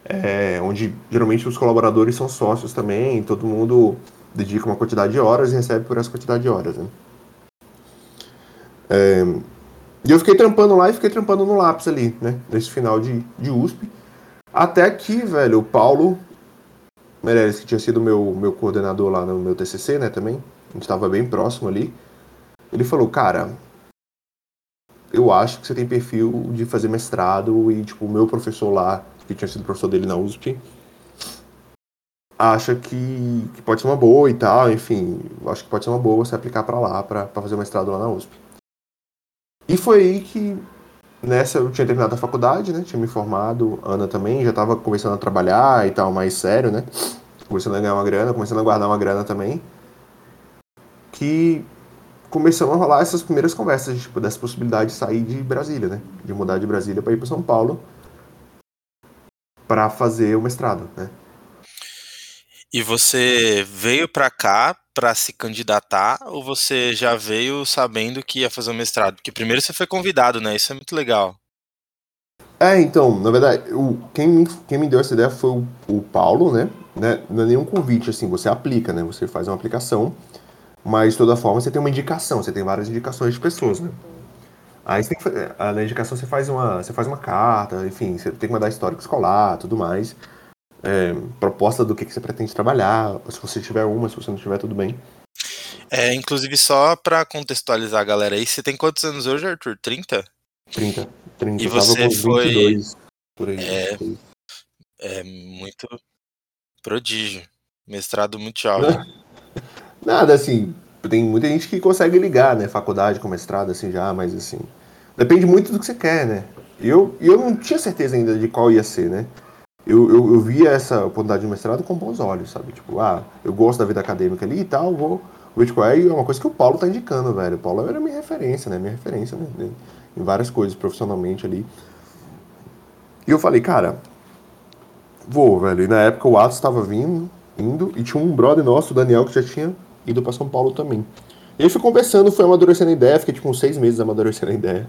É, onde geralmente os colaboradores são sócios também, todo mundo dedica uma quantidade de horas e recebe por essa quantidade de horas, né? É, e eu fiquei trampando lá e fiquei trampando no lápis ali, né? Nesse final de, de USP. Até que, velho, o Paulo Meirelles, que tinha sido meu, meu coordenador lá no meu TCC, né, também, a gente estava bem próximo ali, ele falou, cara, eu acho que você tem perfil de fazer mestrado e, tipo, o meu professor lá, que tinha sido professor dele na USP, acha que, que pode ser uma boa e tal, enfim, acho que pode ser uma boa você aplicar para lá, para fazer mestrado lá na USP. E foi aí que, nessa, eu tinha terminado a faculdade, né, tinha me formado, Ana também, já estava começando a trabalhar e tal, mais sério, né, começando a ganhar uma grana, começando a guardar uma grana também, que começou a rolar essas primeiras conversas, tipo, dessa possibilidade de sair de Brasília, né? De mudar de Brasília para ir para São Paulo para fazer o mestrado, né? E você veio para cá para se candidatar ou você já veio sabendo que ia fazer o mestrado? Porque primeiro você foi convidado, né? Isso é muito legal. É, então, na verdade, o, quem, quem me deu essa ideia foi o, o Paulo, né? né? Não é nenhum convite, assim, você aplica, né? Você faz uma aplicação mas, de toda forma, você tem uma indicação, você tem várias indicações de pessoas, né? Aí você tem que, na indicação você faz uma, você faz uma carta, enfim, você tem que mandar histórico escolar, tudo mais. É, proposta do que, que você pretende trabalhar, se você tiver uma, se você não tiver, tudo bem. É, inclusive, só para contextualizar a galera aí, você tem quantos anos hoje, Arthur? 30? 30. 30. E você foi. 22, por aí, é, é muito prodígio. Mestrado muito jovem. Nada, assim, tem muita gente que consegue ligar, né? Faculdade com mestrado, assim, já, mas assim. Depende muito do que você quer, né? Eu, eu não tinha certeza ainda de qual ia ser, né? Eu, eu, eu via essa oportunidade de mestrado com bons olhos, sabe? Tipo, ah, eu gosto da vida acadêmica ali e tal, vou ver qual é. Uma coisa que o Paulo tá indicando, velho. O Paulo era minha referência, né? Minha referência, né? Em várias coisas, profissionalmente ali. E eu falei, cara, vou, velho. E na época o Atos estava vindo, indo, e tinha um brother nosso, o Daniel, que já tinha ido para São Paulo também. E aí fui conversando, fui amadurecendo a ideia, fiquei tipo uns seis meses amadurecendo a ideia.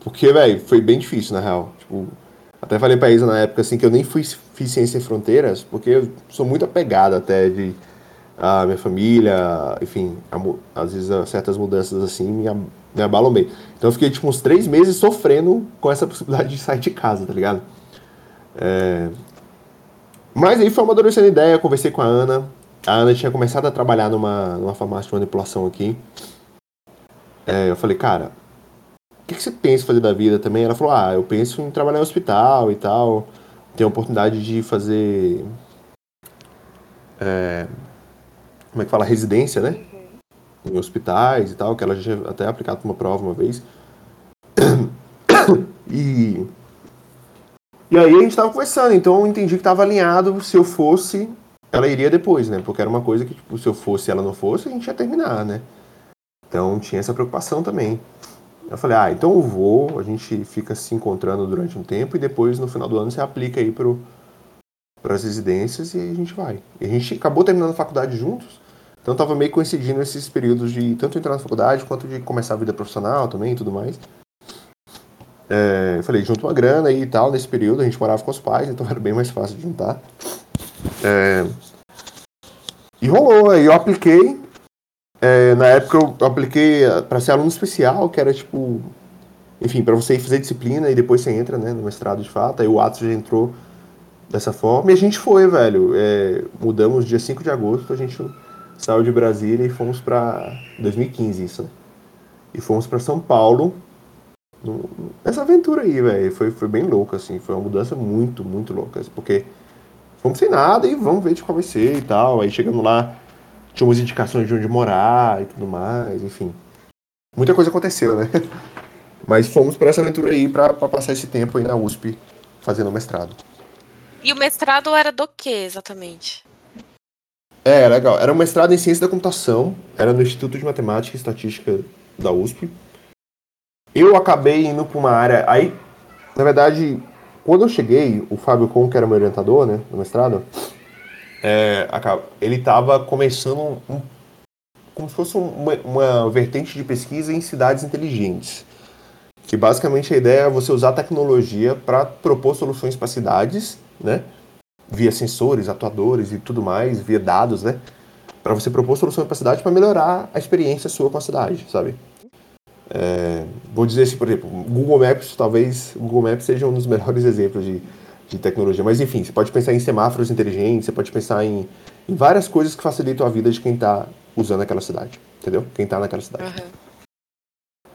Porque, velho, foi bem difícil, na real. Tipo, até falei pra Isa na época, assim, que eu nem fui, fiz Ciência Sem Fronteiras, porque eu sou muito apegado até de a minha família, enfim, a, às vezes certas mudanças assim me, me abalam bem. Então eu fiquei tipo uns três meses sofrendo com essa possibilidade de sair de casa, tá ligado? É... Mas aí foi amadurecendo a ideia, conversei com a Ana. A Ana tinha começado a trabalhar numa, numa farmácia de manipulação aqui. É, eu falei, cara, que, que, você pensa fazer da vida também? Ela falou, ah, eu penso em trabalhar em hospital e tal. Ter a oportunidade de fazer. É, como é que fala? Residência, né? Em hospitais e tal, que ela já tinha até aplicado para uma prova uma vez. E e aí a gente tava conversando, então eu entendi que tava alinhado, se eu fosse, ela iria depois, né? Porque era uma coisa que, tipo, se eu fosse e ela não fosse, a gente ia terminar, né? Então tinha essa preocupação também. Eu falei, ah, então eu vou, a gente fica se encontrando durante um tempo e depois no final do ano você aplica aí pro, para as residências e a gente vai. E a gente acabou terminando a faculdade juntos, então tava meio coincidindo esses períodos de tanto entrar na faculdade quanto de começar a vida profissional também e tudo mais. É, eu falei, junta uma grana aí e tal, nesse período a gente morava com os pais, então era bem mais fácil de juntar. É, e rolou, aí eu apliquei. É, na época eu apliquei para ser aluno especial, que era tipo. Enfim, para você ir fazer disciplina e depois você entra né, no mestrado de fato. Aí o Atos já entrou dessa forma. E a gente foi, velho. É, mudamos dia 5 de agosto, a gente saiu de Brasília e fomos para 2015, isso, né? E fomos para São Paulo essa aventura aí, velho, foi, foi bem louca, assim. Foi uma mudança muito, muito louca. Porque fomos sem nada e vamos ver de qual vai ser e tal. Aí chegando lá, tinha umas indicações de onde morar e tudo mais, enfim. Muita coisa aconteceu, né? Mas fomos para essa aventura aí para passar esse tempo aí na USP fazendo mestrado. E o mestrado era do que exatamente? É, legal. Era um mestrado em ciência da computação, era no Instituto de Matemática e Estatística da USP. Eu acabei indo para uma área. Aí, na verdade, quando eu cheguei, o Fábio Con, que era meu orientador, né, no mestrado, é, ele estava começando um, como se fosse uma, uma vertente de pesquisa em cidades inteligentes. Que basicamente a ideia é você usar a tecnologia para propor soluções para cidades, né? Via sensores, atuadores e tudo mais, via dados, né? Para você propor soluções para a cidade para melhorar a experiência sua com a cidade, sabe? É, vou dizer assim, por exemplo, Google Maps, talvez Google Maps seja um dos melhores exemplos de, de tecnologia. Mas enfim, você pode pensar em semáforos inteligentes, você pode pensar em, em várias coisas que facilitam a vida de quem está usando aquela cidade, entendeu? Quem está naquela cidade. Uhum.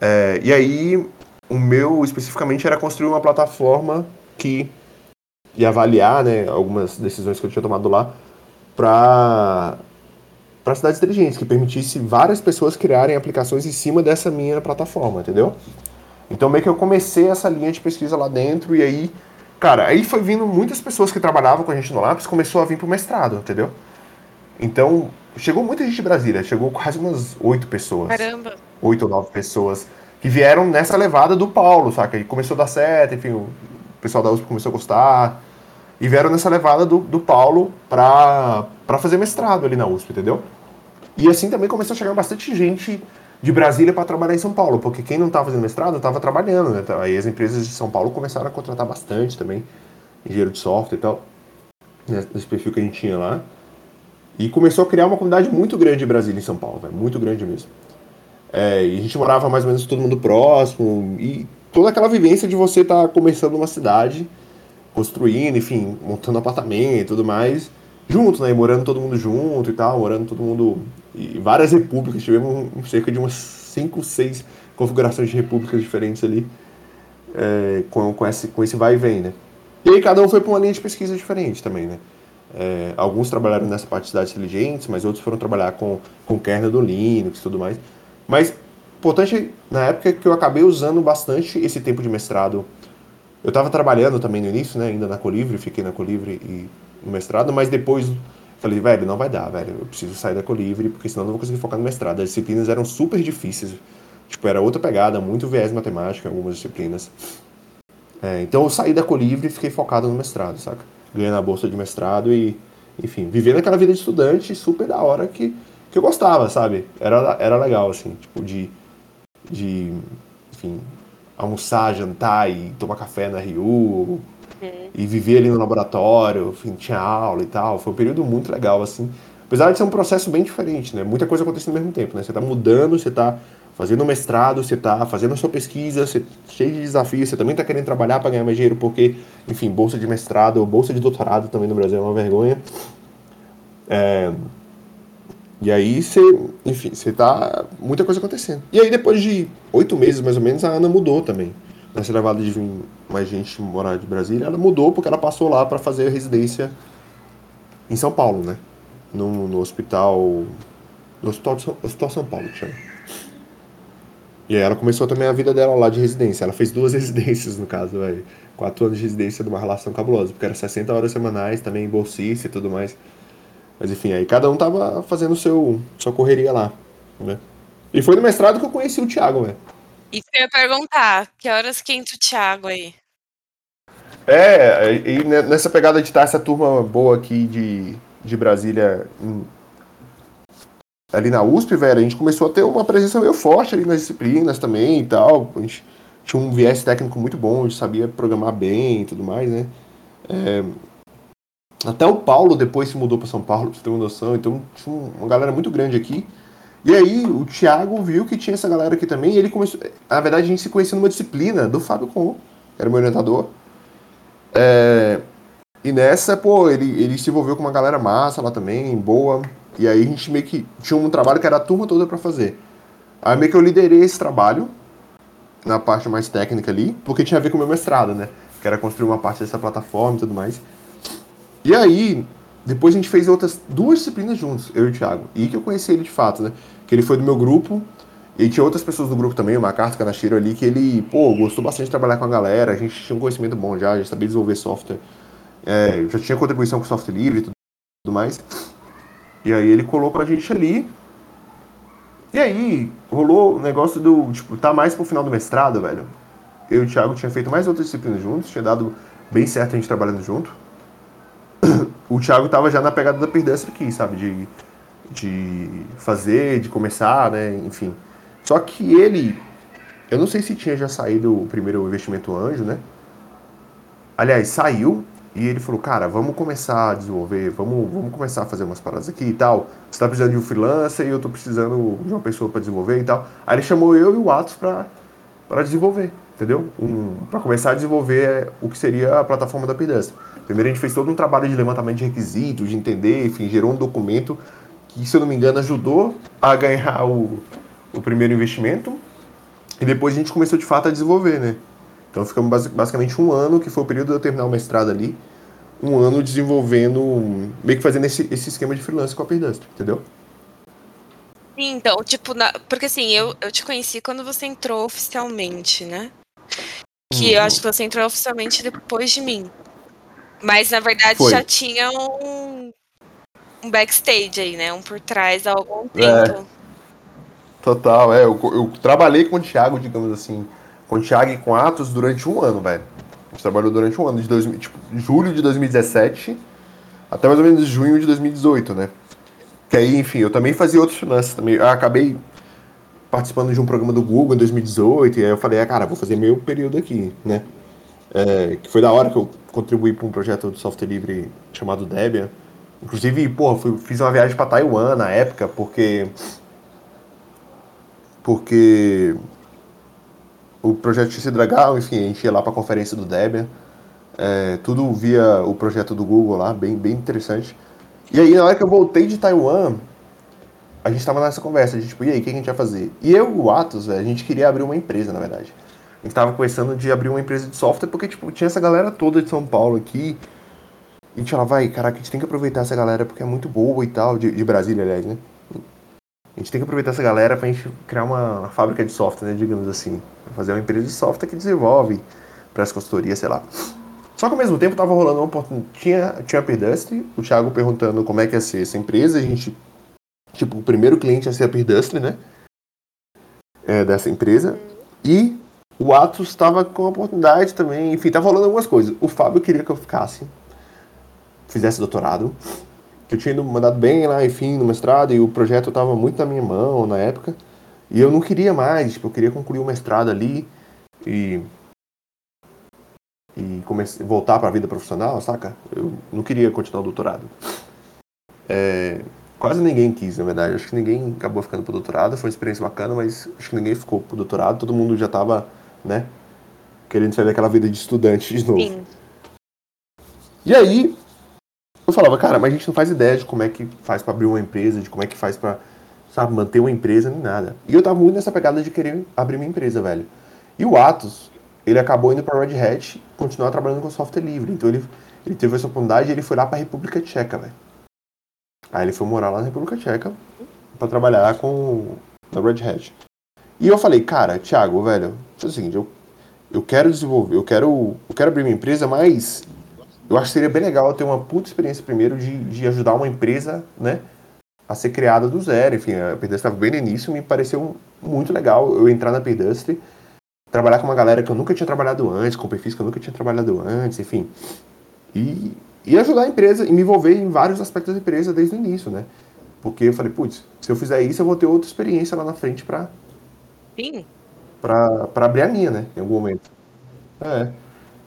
É, e aí, o meu especificamente era construir uma plataforma que ia avaliar né, algumas decisões que eu tinha tomado lá para para cidades inteligentes, que permitisse várias pessoas criarem aplicações em cima dessa minha plataforma, entendeu? Então meio que eu comecei essa linha de pesquisa lá dentro e aí, cara, aí foi vindo muitas pessoas que trabalhavam com a gente no Lápis, começou a vir pro mestrado, entendeu? Então, chegou muita gente de Brasília, chegou quase umas oito pessoas. Caramba! Oito ou nove pessoas que vieram nessa levada do Paulo, saca? E começou a dar certo, enfim, o pessoal da USP começou a gostar. E vieram nessa levada do, do Paulo pra, pra fazer mestrado ali na USP, entendeu? E assim também começou a chegar bastante gente de Brasília para trabalhar em São Paulo, porque quem não estava fazendo mestrado estava trabalhando, né? Aí as empresas de São Paulo começaram a contratar bastante também, engenheiro de software e tal, nesse perfil que a gente tinha lá. E começou a criar uma comunidade muito grande de Brasília em São Paulo, véio, muito grande mesmo. É, e a gente morava mais ou menos todo mundo próximo, e toda aquela vivência de você estar tá começando uma cidade construindo, enfim, montando apartamento e tudo mais, junto, né? E morando todo mundo junto e tal, morando todo mundo. E várias repúblicas, tivemos cerca de umas 5, 6 configurações de repúblicas diferentes ali, é, com, com, esse, com esse vai e vem, né? E aí cada um foi para uma linha de pesquisa diferente também, né? É, alguns trabalharam nessa parte de cidades inteligentes, mas outros foram trabalhar com, com kernel do Linux e tudo mais. Mas, importante, na época que eu acabei usando bastante esse tempo de mestrado eu estava trabalhando também no início, né, ainda na Colivre, fiquei na Colivre e no mestrado, mas depois falei, velho, não vai dar, velho, eu preciso sair da Colivre, porque senão não vou conseguir focar no mestrado. As disciplinas eram super difíceis, tipo, era outra pegada, muito viés matemático em algumas disciplinas. É, então eu saí da Colivre e fiquei focado no mestrado, saca? Ganhando a bolsa de mestrado e, enfim, vivendo aquela vida de estudante super da hora que, que eu gostava, sabe? Era, era legal, assim, tipo, de, de, enfim, almoçar, jantar e tomar café na Rio uhum. e viver ali no laboratório, enfim, tinha aula e tal. Foi um período muito legal, assim. Apesar de ser um processo bem diferente, né? Muita coisa acontecendo ao mesmo tempo, né? Você tá mudando, você tá fazendo mestrado, você tá fazendo a sua pesquisa, você cheio de desafios, você também tá querendo trabalhar para ganhar mais dinheiro, porque, enfim, bolsa de mestrado ou bolsa de doutorado também no Brasil é uma vergonha. É, e aí você, enfim, você tá. Muita coisa acontecendo. E aí depois de oito meses, mais ou menos, a Ana mudou também. Nessa levada de vir mais gente morar de Brasília, ela mudou porque ela passou lá para fazer residência em São Paulo, né? No, no hospital. No hospital, São, hospital São Paulo, chama. E aí ela começou também a vida dela lá de residência. Ela fez duas residências, no caso, velho. Quatro anos de residência de uma relação cabulosa, porque era 60 horas semanais, também bolsista e tudo mais. Mas enfim, aí cada um tava fazendo seu, sua correria lá, né? E foi no mestrado que eu conheci o Thiago, né? E eu ia perguntar, que horas que o Thiago aí? É, e nessa pegada de estar essa turma boa aqui de, de Brasília em, ali na USP, velho, a gente começou a ter uma presença meio forte ali nas disciplinas também e tal. A gente tinha um viés técnico muito bom, a gente sabia programar bem e tudo mais, né? É, até o Paulo depois se mudou para São Paulo, pra você ter uma noção. Então tinha uma galera muito grande aqui. E aí o Thiago viu que tinha essa galera aqui também. E ele começou. Na verdade, a gente se conheceu numa disciplina do Fábio Com, que era meu orientador. É, e nessa, pô, ele, ele se envolveu com uma galera massa lá também, boa. E aí a gente meio que tinha um trabalho que era a turma toda para fazer. Aí meio que eu liderei esse trabalho na parte mais técnica ali, porque tinha a ver com o meu mestrado, né? Que era construir uma parte dessa plataforma e tudo mais. E aí, depois a gente fez outras duas disciplinas juntos, eu e o Thiago. E que eu conheci ele de fato, né? Que ele foi do meu grupo, e tinha outras pessoas do grupo também, o Macarto Kanashiro ali, que ele, pô, gostou bastante de trabalhar com a galera, a gente tinha um conhecimento bom já, já sabia desenvolver software, é, já tinha contribuição com software livre e tudo, tudo mais. E aí ele colocou a gente ali. E aí, rolou o negócio do, tipo, tá mais pro final do mestrado, velho. Eu e o Thiago tinha feito mais outras disciplinas juntos, tinha dado bem certo a gente trabalhando junto o Thiago tava já na pegada da Perdestre aqui, sabe? De, de fazer, de começar, né? Enfim. Só que ele. Eu não sei se tinha já saído o primeiro investimento anjo, né? Aliás, saiu e ele falou, cara, vamos começar a desenvolver, vamos, vamos começar a fazer umas paradas aqui e tal. Você tá precisando de um freelancer e eu tô precisando de uma pessoa para desenvolver e tal. Aí ele chamou eu e o Atos para desenvolver, entendeu? Um, para começar a desenvolver o que seria a plataforma da Perdestre. Primeiro a gente fez todo um trabalho de levantamento de requisitos, de entender, enfim, gerou um documento que, se eu não me engano, ajudou a ganhar o, o primeiro investimento. E depois a gente começou de fato a desenvolver, né? Então ficamos basicamente um ano, que foi o período de eu terminar o mestrado ali, um ano desenvolvendo, meio que fazendo esse, esse esquema de freelance com a Perdust, entendeu? Sim, então, tipo, na, porque assim, eu, eu te conheci quando você entrou oficialmente, né? Que uhum. eu acho que você entrou oficialmente depois de mim. Mas na verdade Foi. já tinha um, um backstage aí, né? Um por trás há algum é. tempo. É. Total, é. Eu, eu, trabalhei com o Thiago, digamos assim, com o Thiago e com Atos durante um ano, velho. A gente trabalhou durante um ano, de dois, tipo, julho de 2017 até mais ou menos junho de 2018, né? Que aí, enfim, eu também fazia outros finanças também. Eu acabei participando de um programa do Google em 2018, e aí eu falei, ah, cara, vou fazer meu período aqui, né? É, que foi da hora que eu contribuí para um projeto de software livre chamado Debian. Inclusive, pô, fui, fiz uma viagem para Taiwan na época, porque. Porque. O projeto sido legal, enfim, a gente ia lá para a conferência do Debian. É, tudo via o projeto do Google lá, bem, bem interessante. E aí, na hora que eu voltei de Taiwan, a gente estava nessa conversa, a gente, tipo, e aí, o que a gente vai fazer? E eu e o Atos, a gente queria abrir uma empresa, na verdade. A gente tava começando de abrir uma empresa de software, porque, tipo, tinha essa galera toda de São Paulo aqui. E a gente falava, vai, caraca, a gente tem que aproveitar essa galera porque é muito boa e tal, de, de Brasília, aliás, né? A gente tem que aproveitar essa galera pra gente criar uma, uma fábrica de software, né, digamos assim. Fazer uma empresa de software que desenvolve para as consultorias, sei lá. Só que ao mesmo tempo tava rolando uma oportunidade. Tinha, tinha a Perdustre, o Thiago perguntando como é que ia ser essa empresa. A gente, tipo, o primeiro cliente ia ser a Perdustre, né? É, dessa empresa. E o Atos estava com a oportunidade também, enfim, tá rolando algumas coisas. O Fábio queria que eu ficasse, fizesse doutorado, que eu tinha mandado bem lá, enfim, no mestrado, e o projeto estava muito na minha mão na época. E eu não queria mais, tipo, eu queria concluir o mestrado ali e e comece, voltar para a vida profissional, saca? Eu não queria continuar o doutorado. É, quase ninguém quis, na verdade. Acho que ninguém acabou ficando pro doutorado, foi uma experiência bacana, mas acho que ninguém ficou pro doutorado, todo mundo já tava, né, querendo sair daquela vida de estudante de novo. Sim. E aí, eu falava, cara, mas a gente não faz ideia de como é que faz para abrir uma empresa, de como é que faz para sabe, manter uma empresa, nem nada. E eu tava muito nessa pegada de querer abrir minha empresa, velho. E o Atos, ele acabou indo para Red Hat continuar trabalhando com software livre. Então ele, ele teve essa oportunidade e ele foi lá para República Tcheca, velho. Aí ele foi morar lá na República Tcheca para trabalhar com na Red Hat. E eu falei, cara, Thiago, velho, é o seguinte, eu, eu quero desenvolver, eu quero, eu quero abrir minha empresa, mas eu acho que seria bem legal ter uma puta experiência primeiro de, de ajudar uma empresa, né, a ser criada do zero. Enfim, a Perdust estava bem no início, me pareceu muito legal eu entrar na Perdust, trabalhar com uma galera que eu nunca tinha trabalhado antes, com perfis que eu nunca tinha trabalhado antes, enfim. E, e ajudar a empresa e me envolver em vários aspectos da empresa desde o início, né? Porque eu falei, putz, se eu fizer isso, eu vou ter outra experiência lá na frente pra. Sim. Pra abrir a minha, né? Em algum momento. É.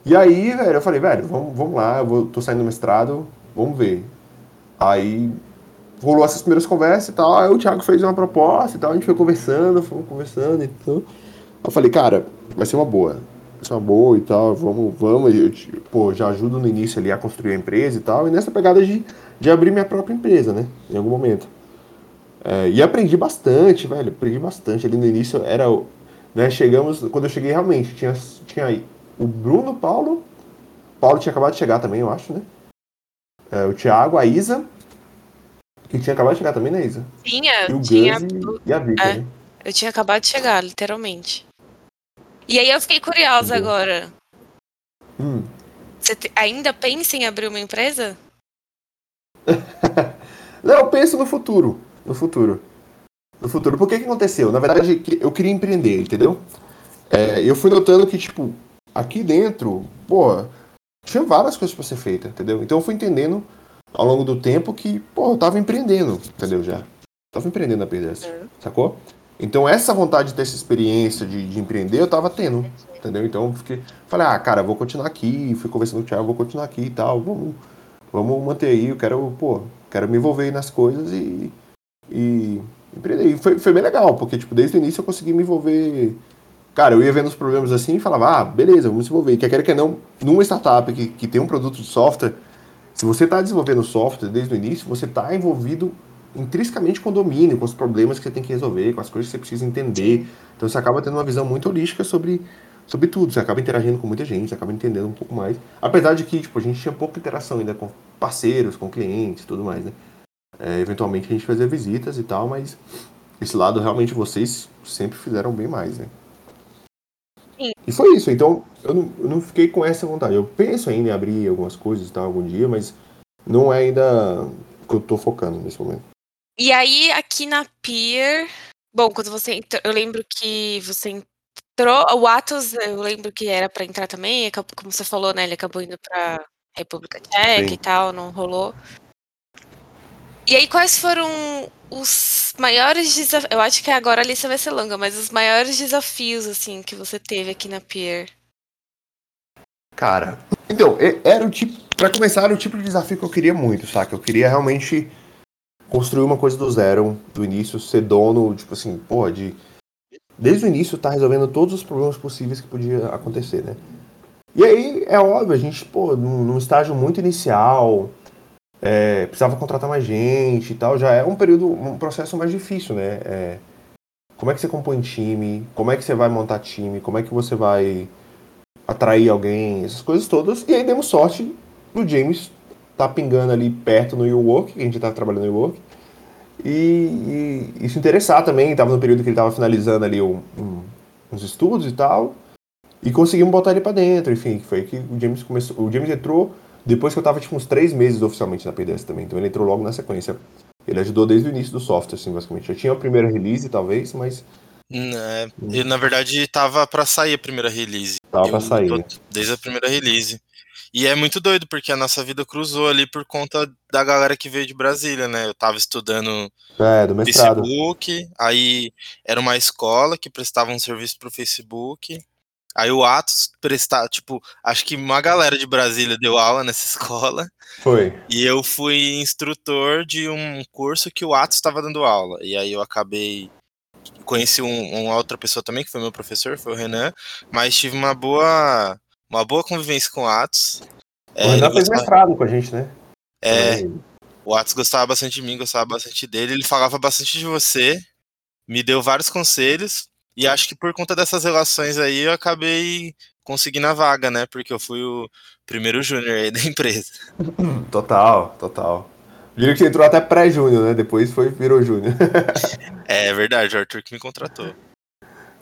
E aí, velho, eu falei, velho, vamos, vamos lá, eu vou, tô saindo do mestrado, vamos ver. Aí rolou essas primeiras conversas e tal, aí o Thiago fez uma proposta e tal, a gente foi conversando, fomos conversando e então. Eu falei, cara, vai ser uma boa uma boa e tal, vamos, vamos, eu, pô, já ajudo no início ali a construir a empresa e tal, e nessa pegada de, de abrir minha própria empresa, né, em algum momento. É, e aprendi bastante, velho, aprendi bastante, ali no início era, né, chegamos, quando eu cheguei realmente, tinha, tinha aí o Bruno, Paulo, Paulo tinha acabado de chegar também, eu acho, né, é, o Thiago, a Isa, que tinha acabado de chegar também, né, Isa? Tinha, e o tinha, e, e a Vika, é, né? Eu tinha acabado de chegar, literalmente. E aí eu fiquei curiosa agora. Hum. Você te, ainda pensa em abrir uma empresa? Não, eu penso no futuro. No futuro. No futuro. Por que que aconteceu? Na verdade, eu queria empreender, entendeu? É, eu fui notando que, tipo, aqui dentro, pô, tinha várias coisas para ser feitas, entendeu? Então eu fui entendendo ao longo do tempo que, pô, eu tava empreendendo, entendeu? Já. Tava empreendendo a PDS, uhum. sacou? Então essa vontade de ter essa experiência de, de empreender eu tava tendo, entendeu? Então eu fiquei, falei, ah, cara, vou continuar aqui, fui conversando com o Thiago, vou continuar aqui e tal, vamos, vamos manter aí, eu quero, pô, quero me envolver nas coisas e, e empreender. E foi, foi bem legal, porque, tipo, desde o início eu consegui me envolver. Cara, eu ia vendo os problemas assim e falava, ah, beleza, vamos se envolver. Quer queira que não, numa startup que, que tem um produto de software, se você está desenvolvendo software desde o início, você está envolvido intrinsecamente com o domínio, com os problemas que você tem que resolver, com as coisas que você precisa entender. Então você acaba tendo uma visão muito holística sobre, sobre tudo. Você acaba interagindo com muita gente, você acaba entendendo um pouco mais. Apesar de que tipo, a gente tinha pouca interação ainda com parceiros, com clientes e tudo mais, né? É, eventualmente a gente fazia visitas e tal, mas esse lado realmente vocês sempre fizeram bem mais, né? Sim. E foi isso. Então eu não, eu não fiquei com essa vontade. Eu penso ainda em abrir algumas coisas e tal algum dia, mas não é ainda que eu tô focando nesse momento. E aí, aqui na Pier. Bom, quando você entrou, eu lembro que você entrou. O Atos, eu lembro que era para entrar também, como você falou, né? Ele acabou indo para República Tcheca Sim. e tal, não rolou. E aí, quais foram os maiores desafios? Eu acho que agora a lista vai ser longa, mas os maiores desafios, assim, que você teve aqui na Pier? Cara, então, era o tipo. Pra começar, era o tipo de desafio que eu queria muito, saca? Eu queria realmente construir uma coisa do zero, do início, ser dono, tipo assim, pô, de. Desde o início tá resolvendo todos os problemas possíveis que podia acontecer, né? E aí, é óbvio, a gente, pô, num, num estágio muito inicial, é, precisava contratar mais gente e tal, já é um período, um processo mais difícil, né? É, como é que você compõe time, como é que você vai montar time, como é que você vai atrair alguém, essas coisas todas. E aí demos sorte do James tá pingando ali perto no U-Work, que a gente tá trabalhando no U-Work. E, e, e, se interessar também, estava no período que ele estava finalizando ali um, um, uns estudos e tal. E conseguimos botar ele para dentro, enfim, foi que o James começou. O James entrou depois que eu estava tipo uns três meses oficialmente na PDS também. Então ele entrou logo na sequência. Ele ajudou desde o início do software, assim, basicamente. Já tinha a primeira release, talvez, mas. É, na verdade, tava para sair a primeira release. Tava para sair. Né? Desde a primeira release. E é muito doido, porque a nossa vida cruzou ali por conta da galera que veio de Brasília, né? Eu tava estudando é, do Facebook, aí era uma escola que prestava um serviço pro Facebook. Aí o Atos prestar, tipo, acho que uma galera de Brasília deu aula nessa escola. Foi. E eu fui instrutor de um curso que o Atos estava dando aula. E aí eu acabei conheci um, uma outra pessoa também que foi meu professor, foi o Renan, mas tive uma boa uma boa convivência com o Atos. O é, Renan fez gostava... mestrado com a gente, né? É. O Atos gostava bastante de mim, gostava bastante dele, ele falava bastante de você, me deu vários conselhos. E acho que por conta dessas relações aí eu acabei conseguindo a vaga, né? Porque eu fui o primeiro júnior aí da empresa. Total, total. Diria que você entrou até pré-júnior, né? Depois foi virou júnior. é verdade, o Arthur que me contratou.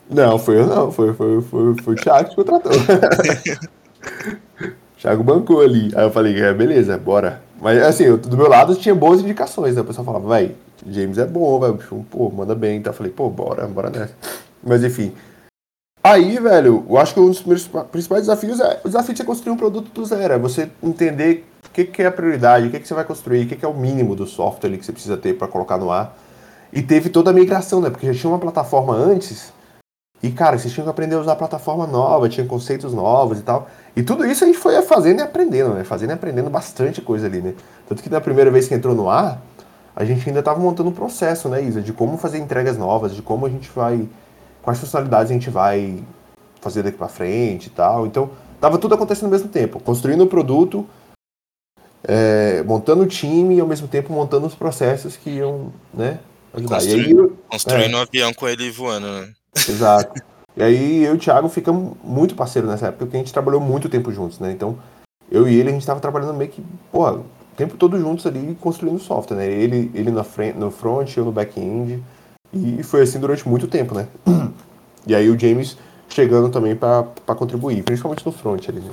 Não, foi eu não, foi, foi, foi, foi o Thiago que contratou. Thiago bancou ali. Aí eu falei, é, beleza, bora. Mas assim, eu, do meu lado tinha boas indicações, né? O pessoal falava, vai, James é bom, vai, pô, manda bem. Então eu falei, pô, bora, bora nessa. Mas enfim. Aí, velho, eu acho que um dos principais desafios é o desafio de você construir um produto do zero. É você entender o que, que é a prioridade, o que, que você vai construir, o que, que é o mínimo do software ali que você precisa ter para colocar no ar. E teve toda a migração, né? Porque já tinha uma plataforma antes. E, cara, vocês tinham que aprender a usar a plataforma nova, tinha conceitos novos e tal. E tudo isso a gente foi fazendo e aprendendo, né? Fazendo e aprendendo bastante coisa ali, né? Tanto que da primeira vez que entrou no ar, a gente ainda estava montando um processo, né, Isa? De como fazer entregas novas, de como a gente vai quais funcionalidades a gente vai fazer daqui para frente e tal. Então, tava tudo acontecendo ao mesmo tempo, construindo o produto, é, montando o time e ao mesmo tempo montando os processos que iam, né, ajudar. Construindo, aí, construindo é, um avião com ele voando, né? Exato. E aí eu e o Thiago ficamos muito parceiros nessa época, porque a gente trabalhou muito tempo juntos, né? Então, eu e ele, a gente tava trabalhando meio que, porra, o tempo todo juntos ali, construindo software, né? Ele, ele na frente, no front, eu no back-end. E foi assim durante muito tempo, né? E aí o James chegando também para contribuir, principalmente no front ali, né?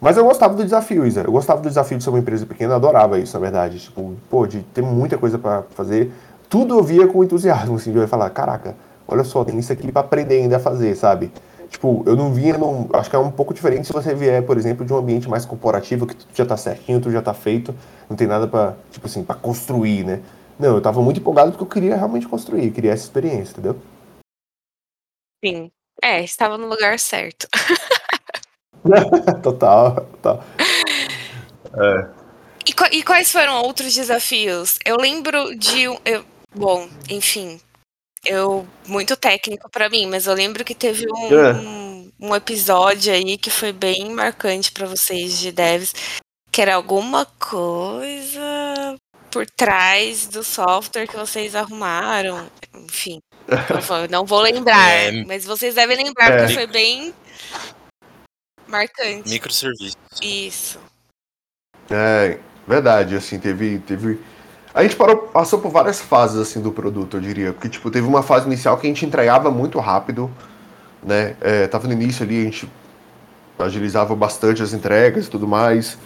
Mas eu gostava do desafio, Isa. Eu gostava do desafio de ser uma empresa pequena, eu adorava isso, na verdade. Tipo, pô, de ter muita coisa para fazer. Tudo eu via com entusiasmo, assim, de eu falar, caraca, olha só, tem isso aqui para aprender ainda a fazer, sabe? Tipo, eu não vinha, num, acho que é um pouco diferente se você vier, por exemplo, de um ambiente mais corporativo, que tudo já tá certinho, tudo já tá feito, não tem nada para tipo assim, para construir, né? Não, eu tava muito empolgado porque eu queria realmente construir, queria essa experiência, entendeu? Sim. É, estava no lugar certo. total, total. É. E, e, quais foram outros desafios? Eu lembro de um. Eu, bom, enfim. Eu. Muito técnico para mim, mas eu lembro que teve um, é. um, um, episódio aí que foi bem marcante para vocês de devs. Que era alguma coisa por trás do software que vocês arrumaram. Enfim. Não vou lembrar, é, mas vocês devem lembrar, é, porque foi bem marcante. Microserviços. Isso. É, verdade, assim, teve. teve... A gente parou, passou por várias fases assim do produto, eu diria. Porque, tipo, teve uma fase inicial que a gente entregava muito rápido, né? É, tava no início ali, a gente agilizava bastante as entregas e tudo mais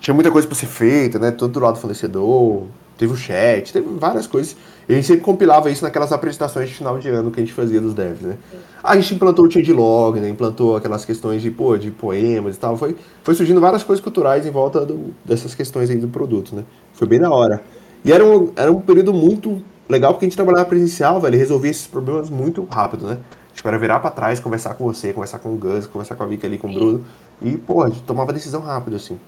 tinha muita coisa para ser feita, né? Todo do lado do fornecedor, teve o chat, teve várias coisas. E a gente sempre compilava isso naquelas apresentações de final de ano que a gente fazia dos devs, né? A gente implantou o changelog, né? Implantou aquelas questões de, pô, de poemas e tal. Foi, foi surgindo várias coisas culturais em volta do, dessas questões aí do produto, né? Foi bem da hora. E era um, era um período muito legal porque a gente trabalhava presencial, velho, e resolvia esses problemas muito rápido, né? Tipo, era virar pra trás, conversar com você, conversar com o Gus, conversar com a Vika ali, com o Bruno. E, pô, a gente tomava decisão rápido, assim.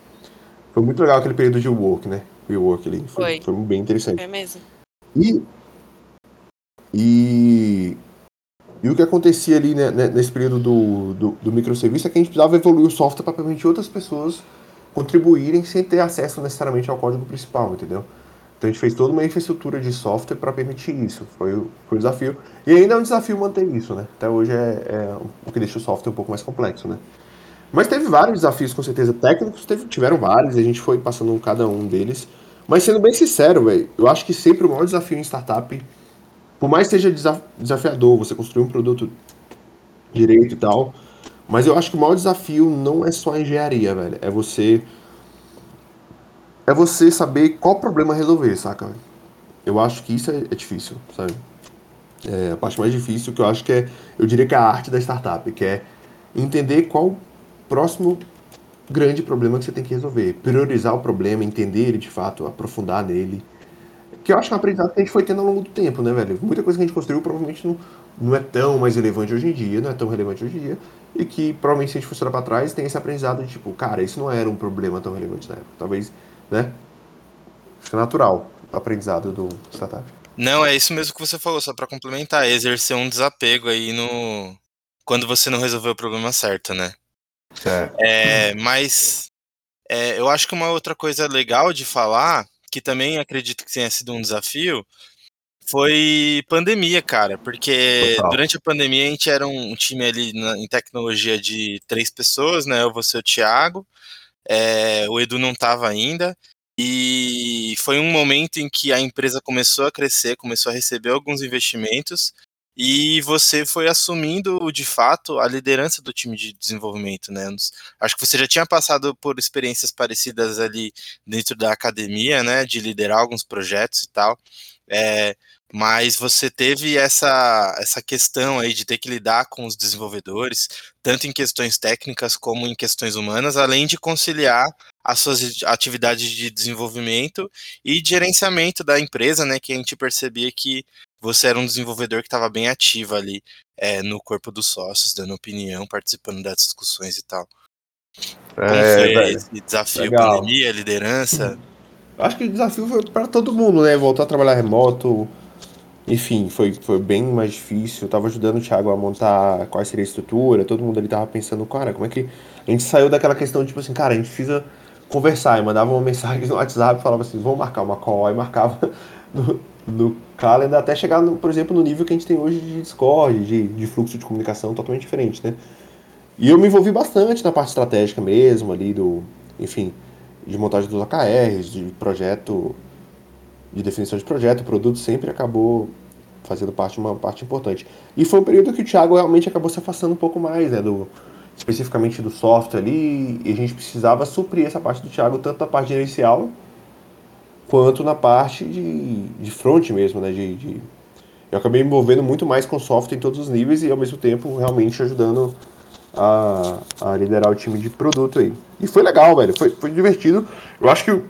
Foi muito legal aquele período de work, né? Rework ali. Foi, foi. foi bem interessante. Foi mesmo. E, e, e o que acontecia ali né, né, nesse período do, do, do, microserviço é que a gente precisava evoluir o software para permitir outras pessoas contribuírem sem ter acesso necessariamente ao código principal, entendeu? Então a gente fez toda uma infraestrutura de software para permitir isso. Foi, foi um desafio. E ainda é um desafio manter isso, né? Até hoje é, é o que deixa o software um pouco mais complexo, né? Mas teve vários desafios, com certeza, técnicos, teve, tiveram vários, a gente foi passando cada um deles. Mas sendo bem sincero, velho, eu acho que sempre o maior desafio em startup, por mais que seja desafiador você construir um produto direito e tal, mas eu acho que o maior desafio não é só a engenharia, velho. É você. É você saber qual problema resolver, saca? Eu acho que isso é, é difícil, sabe? É, a parte mais difícil que eu acho que é, eu diria que é a arte da startup, que é entender qual próximo grande problema que você tem que resolver. Priorizar o problema, entender ele de fato, aprofundar nele. que eu acho que é um aprendizado que a gente foi tendo ao longo do tempo, né, velho? Muita coisa que a gente construiu provavelmente não, não é tão mais relevante hoje em dia, não é tão relevante hoje em dia, e que provavelmente se a gente fosse olhar pra trás, tem esse aprendizado de tipo, cara, isso não era um problema tão relevante na época. Talvez, né? Acho que é natural o aprendizado do startup. Não, é isso mesmo que você falou, só para complementar, exercer um desapego aí no quando você não resolveu o problema certo, né? Certo. É, mas é, eu acho que uma outra coisa legal de falar, que também acredito que tenha sido um desafio, foi pandemia, cara, porque Total. durante a pandemia a gente era um, time ali na, em tecnologia de três pessoas, né? Eu, você, o Thiago, é, o Edu não estava ainda, e foi um momento em que a empresa começou a crescer, começou a receber alguns investimentos, e você foi assumindo de fato a liderança do time de desenvolvimento, né? Acho que você já tinha passado por experiências parecidas ali dentro da academia, né? De liderar alguns projetos e tal. É, mas você teve essa, essa questão aí de ter que lidar com os desenvolvedores, tanto em questões técnicas como em questões humanas, além de conciliar as suas atividades de desenvolvimento e de gerenciamento da empresa, né? Que a gente percebia que você era um desenvolvedor que estava bem ativo ali é, no corpo dos sócios, dando opinião, participando das discussões e tal. Como é, foi esse desafio, legal. pandemia, liderança? Acho que o desafio foi para todo mundo, né? Voltar a trabalhar remoto, enfim, foi, foi bem mais difícil. Eu tava ajudando o Thiago a montar qual seria a estrutura, todo mundo ali tava pensando, cara, como é que. A gente saiu daquela questão, tipo assim, cara, a gente precisa conversar. E mandava uma mensagem no WhatsApp, falava assim, vamos marcar uma call, e marcava no, no Calendar até chegar, no, por exemplo, no nível que a gente tem hoje de Discord, de, de fluxo de comunicação totalmente diferente, né? E eu me envolvi bastante na parte estratégica mesmo, ali do, enfim, de montagem dos AKRs, de projeto de definição de projeto, produto sempre acabou fazendo parte uma parte importante. E foi um período que o Thiago realmente acabou se afastando um pouco mais, né, do especificamente do software ali, e a gente precisava suprir essa parte do Thiago tanto na parte gerencial quanto na parte de, de front mesmo, né, de, de eu acabei me envolvendo muito mais com software em todos os níveis e ao mesmo tempo realmente ajudando a, a liderar o time de produto aí. E foi legal, velho. Foi, foi divertido. Eu acho que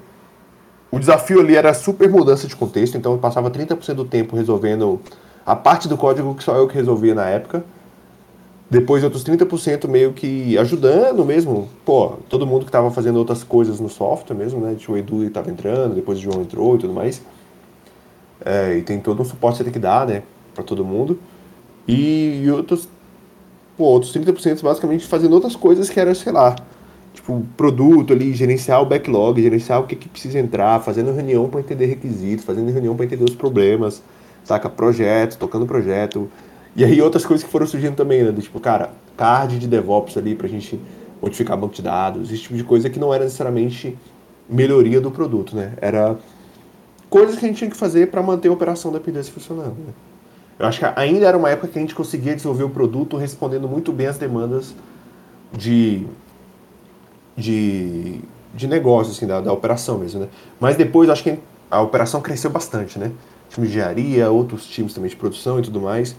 o desafio ali era super mudança de contexto, então eu passava 30% do tempo resolvendo a parte do código que só eu que resolvia na época. Depois outros 30% meio que ajudando mesmo. Pô, todo mundo que estava fazendo outras coisas no software mesmo, né? O Edu estava entrando, depois o João entrou e tudo mais. É, e tem todo um suporte que tem que dar, né? Pra todo mundo. E, e outros, pô, outros 30% basicamente fazendo outras coisas que era, sei lá, tipo, produto ali, gerenciar o backlog, gerenciar o que, que precisa entrar, fazendo reunião para entender requisitos, fazendo reunião para entender os problemas, saca? Projeto, tocando projeto. E aí outras coisas que foram surgindo também, né? tipo, cara, card de DevOps ali pra gente modificar banco de dados, esse tipo de coisa que não era necessariamente melhoria do produto, né? Era coisas que a gente tinha que fazer para manter a operação da P2 funcionando, né? Eu acho que ainda era uma época que a gente conseguia desenvolver o produto respondendo muito bem as demandas de de, de negócio, assim, da, da operação mesmo, né? Mas depois acho que a operação cresceu bastante, né? Time de engenharia, outros times também de produção e tudo mais.